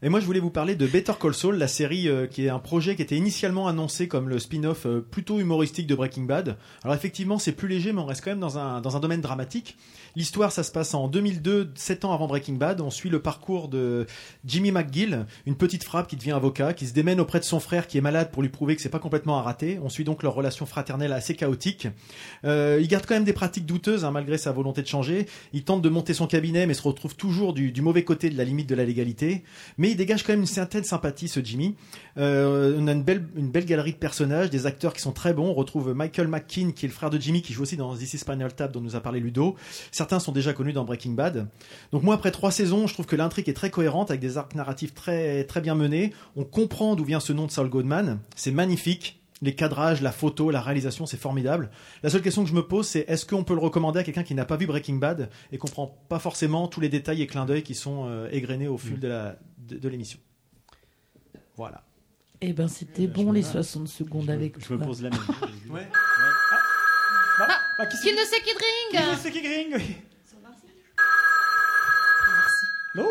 Et moi, je voulais vous parler de Better Call Saul, la série euh, qui est un projet qui était initialement annoncé comme le spin-off euh, plutôt humoristique de Breaking Bad. Alors effectivement, c'est plus léger, mais on reste quand même dans un, dans un domaine dramatique. L'histoire, ça se passe en 2002, 7 ans avant Breaking Bad. On suit le parcours de Jimmy McGill, une petite frappe qui devient avocat, qui se démène auprès de son frère qui est malade pour lui prouver que c'est pas complètement à rater. On suit donc leur relation fraternelle assez chaotique. Euh, il garde quand même des pratiques douteuses, hein, malgré sa volonté de changer. Il tente de monter son cabinet, mais se retrouve toujours du, du mauvais côté de la limite de la légalité. Mais il dégage quand même une certaine sympathie, ce Jimmy. Euh, on a une belle, une belle galerie de personnages, des acteurs qui sont très bons. On retrouve Michael McKean, qui est le frère de Jimmy, qui joue aussi dans This is Spinal Tap, dont nous a parlé Ludo. Certains sont déjà connus dans Breaking Bad. Donc moi, après trois saisons, je trouve que l'intrigue est très cohérente, avec des arcs narratifs très, très bien menés. On comprend d'où vient ce nom de Saul Goodman. C'est magnifique. Les cadrages, la photo, la réalisation, c'est formidable. La seule question que je me pose, c'est est-ce qu'on peut le recommander à quelqu'un qui n'a pas vu Breaking Bad et comprend pas forcément tous les détails et clins d'œil qui sont euh, égrenés au fil de la de, de l'émission. Voilà. Eh ben, c'était bon les 60 secondes avec Je toi. me pose la même. Ouais. Ah, Qui ne sait qui drink C'est qui gring oui. Non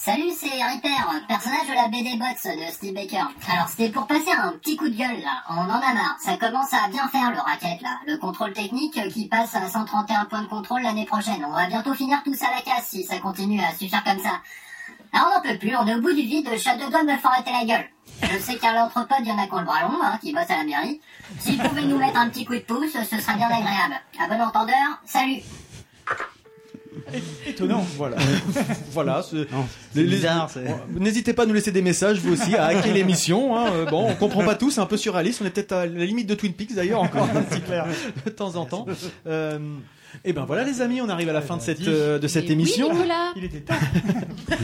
Salut, c'est Ripper, personnage de la BD Box de Steve Baker. Alors, c'était pour passer un petit coup de gueule, là. On en a marre. Ça commence à bien faire, le racket, là. Le contrôle technique qui passe à 131 points de contrôle l'année prochaine. On va bientôt finir tous à la casse si ça continue à suffire comme ça. Alors, on n'en peut plus. On est au bout du vide. Doigts de me forêter la gueule. Je sais qu'à l'entrepode, il y en a qui ont le bras long, hein, qui bossent à la mairie. S'ils pouvaient nous mettre un petit coup de pouce, ce serait bien agréable. À bon entendeur, salut Étonnant, voilà. voilà. c'est- c'est c'est- N'hésitez pas à nous laisser des messages, vous aussi, à hacker l'émission. hein. Euh, Bon, on comprend pas tout, c'est un peu surréaliste. On est peut-être à la limite de Twin Peaks d'ailleurs, encore un petit clair de temps en temps. Euh, et ben voilà, les amis, on arrive à la fin de cette euh, de cette Eh oui, émission. Nicolas. Il était temps.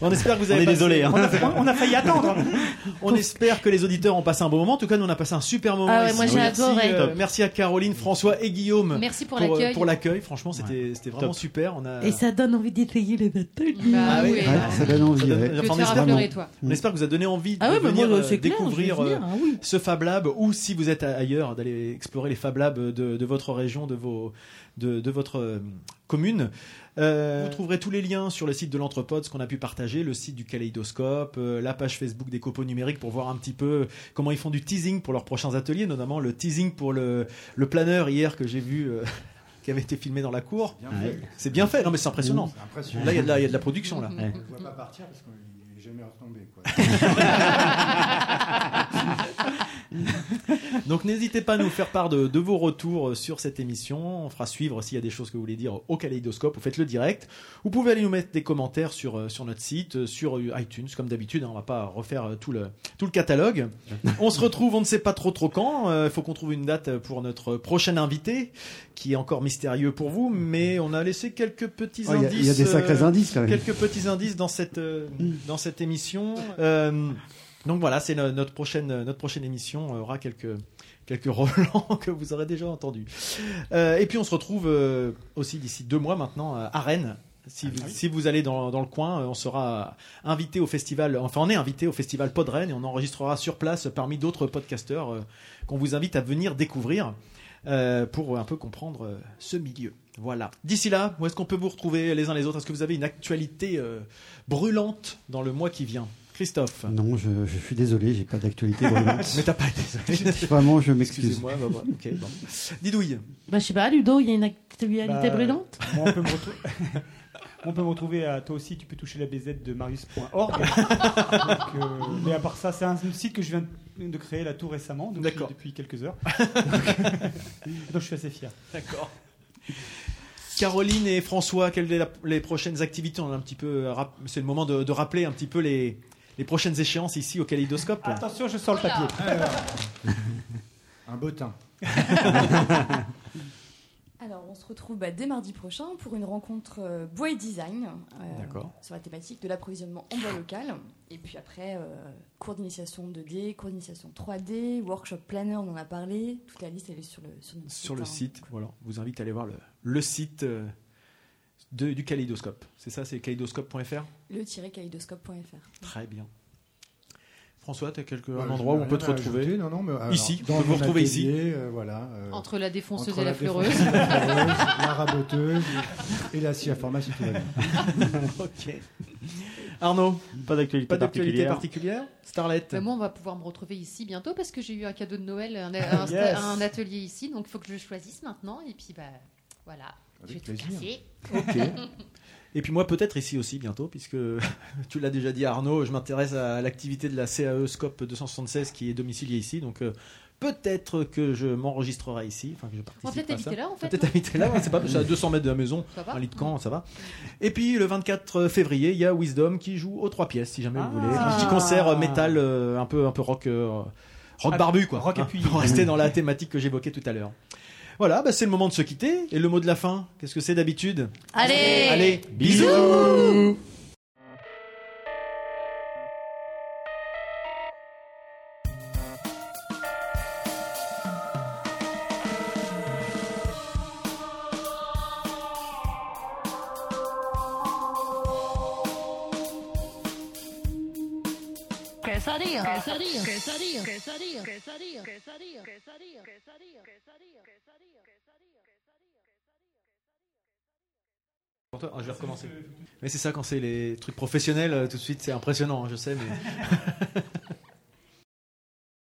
On espère que vous On avez est passé- désolé, hein. On a, on a failli attendre. On espère que les auditeurs ont passé un bon moment. En tout cas, nous on a passé un super moment. Ah ouais, ici. moi, j'ai merci, adoré. euh, merci à Caroline, François et Guillaume. Merci pour euh, l'accueil. Pour l'accueil, franchement, c'était c'était vraiment Top. super. On a. Et ça donne envie d'essayer les ateliers. Bah Ah oui. Ouais, ça donne envie. Ça donne- ouais. Enfin, on espère- pleurer, toi. On espère que vous a donné envie de Ah bah venir moi, euh, clair, découvrir euh, venir, ah oui. ce Fab Lab ou si vous êtes ailleurs d'aller explorer les Fab Labs de, de votre région, de vos de, de votre euh, commune. Euh, vous trouverez tous les liens sur le site de l'Entrepode, ce qu'on a pu partager, le site du Kaléidoscope, euh, la page Facebook des copeaux numériques pour voir un petit peu comment ils font du teasing pour leurs prochains ateliers, notamment le teasing pour le, le planeur hier que j'ai vu euh, qui avait été filmé dans la cour. Bien. C'est bien fait, non mais c'est impressionnant. C'est impressionnant. Là il y, a de la- il y a de la production là. On ne voit pas partir parce qu'il n'est jamais retombé. Quoi. Donc n'hésitez pas à nous faire part de, de vos retours sur cette émission. On fera suivre s'il y a des choses que vous voulez dire au kaléidoscope. Vous faites le direct. Vous pouvez aller nous mettre des commentaires sur, euh, sur notre site, euh, sur euh, iTunes, comme d'habitude. hein. On va pas refaire tout le, tout le catalogue. On se retrouve, on ne sait pas trop trop quand. Il faut qu'on trouve une date pour notre prochain invité, qui est encore mystérieux pour vous, mais on a laissé quelques petits Oh, Il y a- indices. il y a des sacrés euh, indices quand même. Quelques petits indices dans cette, euh, dans cette émission. Euh, Donc voilà, c'est no- notre prochaine, notre prochaine émission euh, aura quelques, quelques relents que vous aurez déjà entendus. Euh, et puis on se retrouve euh, aussi d'ici deux mois maintenant euh, à Rennes. Si, vous, si vous allez dans, dans le coin, euh, on sera invité au festival, enfin on est invité au festival Pod Rennes et on enregistrera sur place parmi d'autres podcasteurs euh, qu'on vous invite à venir découvrir euh, pour un peu comprendre euh, ce milieu. Voilà. D'ici là, où est-ce qu'on peut vous retrouver les uns les autres? Est-ce que vous avez une actualité euh, brûlante dans le mois qui vient? Christophe Non, je, je suis désolé, j'ai pas d'actualité brûlante. Mais t'as pas désolé. Vraiment, je m'excuse. Excusez-moi, bah, bah, ok, bon. Didouille. Bah, je sais pas, Ludo, il y a une actualité Bah, brûlante moi, on peut me retrouver. On peut me retrouver à toi aussi, tu peux toucher la BZ de marius.org. Euh, mais à part ça, c'est un site que je viens de créer là tout récemment, donc, depuis quelques heures. Donc, donc je suis assez fier. D'accord. Caroline et François, quelles sont les prochaines activités? On a un petit peu, euh, c'est le moment de, de rappeler un petit peu les, les prochaines échéances ici au Kaléidoscope. Attention, je sors le papier. Un bottin. Alors, on se retrouve bah, dès mardi prochain pour une rencontre euh, bois et design euh, sur la thématique de l'approvisionnement en bois local. Et puis après, euh, cours d'initiation 2D, cours d'initiation 3D, workshop planner, on en a parlé. Toute la liste, elle est sur le, sur notre Sur le hein. site, voilà. On vous invite à aller voir le, le site euh, de- du Kaléidoscope. C'est ça, c'est kaléidoscope.fr Le-kaléidoscope.fr. Très bien. François, tu as quelque, Ouais, un endroit où on peut te retrouver ajouter, non, non, mais, alors, Ici, on peut vous retrouver ici. euh, voilà, euh, Entre la défonceuse entre et la la fleureuse, la raboteuse et la scie à bien. ok. Arnaud, pas d'actualité particulière. particulière Starlet Bah, moi, on va pouvoir me retrouver ici bientôt parce que j'ai eu un cadeau de Noël, un, un- Yes. un atelier ici, donc il faut que je le choisisse maintenant. Et puis, bah, voilà, je vais tout casser. Ok. Et puis moi peut-être ici aussi bientôt, puisque tu l'as déjà dit Arnaud, je m'intéresse à l'activité de la CAE Scope 276 qui est domiciliée ici, donc euh, peut-être que je m'enregistrerai ici, enfin que je On va peut-être habiter là, en fait, Peut-être habiter là, ouais, c'est pas, c'est à 200 mètres de la maison, Ça va un lit de camp, ça va. Et puis le 24 février, il y a Wisdom qui joue aux trois pièces, si jamais vous voulez. Un petit concert euh, métal, euh, un peu, un peu rock, rock Ah, barbu quoi. rock Hein, appuyé. Pour rester dans la thématique que j'évoquais tout à l'heure. Voilà, bah, c'est le moment de se quitter. Et le mot de la fin, qu'est-ce que c'est d'habitude? Allez Allez, bisous, bisous quesadilla, quesadilla, quesadilla, quesadilla, quesadilla, quesadilla, quesadilla, quesadilla. Pour toi, ah, je vais recommencer. Mais c'est ça quand c'est les trucs professionnels, euh, tout de suite c'est impressionnant, je sais, mais.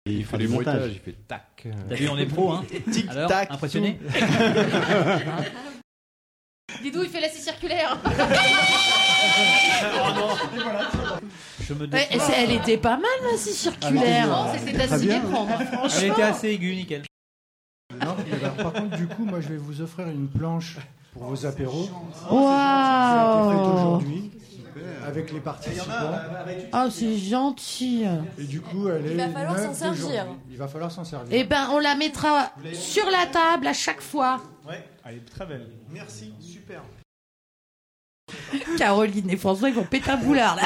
Il fait du bruitage, il fait tac. T'as vu, on est pro, hein Tic, Alors, tac, impressionné Didou, il fait la scie circulaire. Je me Ouais, et c'est- elle était pas mal, la scie circulaire. C'était Très scie bien. hein, Elle était assez aiguë, nickel. Non, bah, par contre, du coup, moi, je vais vous offrir une planche pour vos apéros. Waouh. Aujourd'hui avec les participants. Ah, c'est gentil. Et du coup, elle est Il va falloir s'en servir. Il va falloir s'en servir. Eh ben, on la mettra sur la table à chaque fois. Ouais, elle est très belle. Merci, super. Caroline et François, ils vont péter un boulard, là.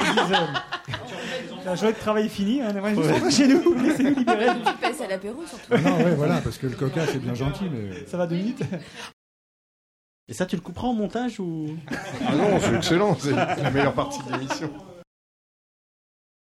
La journée de travail est finie, on aimerait juste rentrer chez nous. Laissez-nous libérer. Tu passes à l'apéro surtout. Ah non, ouais, voilà, parce que le coca, c'est bien gentil, mais. Ça va deux minutes? Et ça, tu le couperas en montage ou? Ah non, c'est excellent, c'est la meilleure partie de l'émission.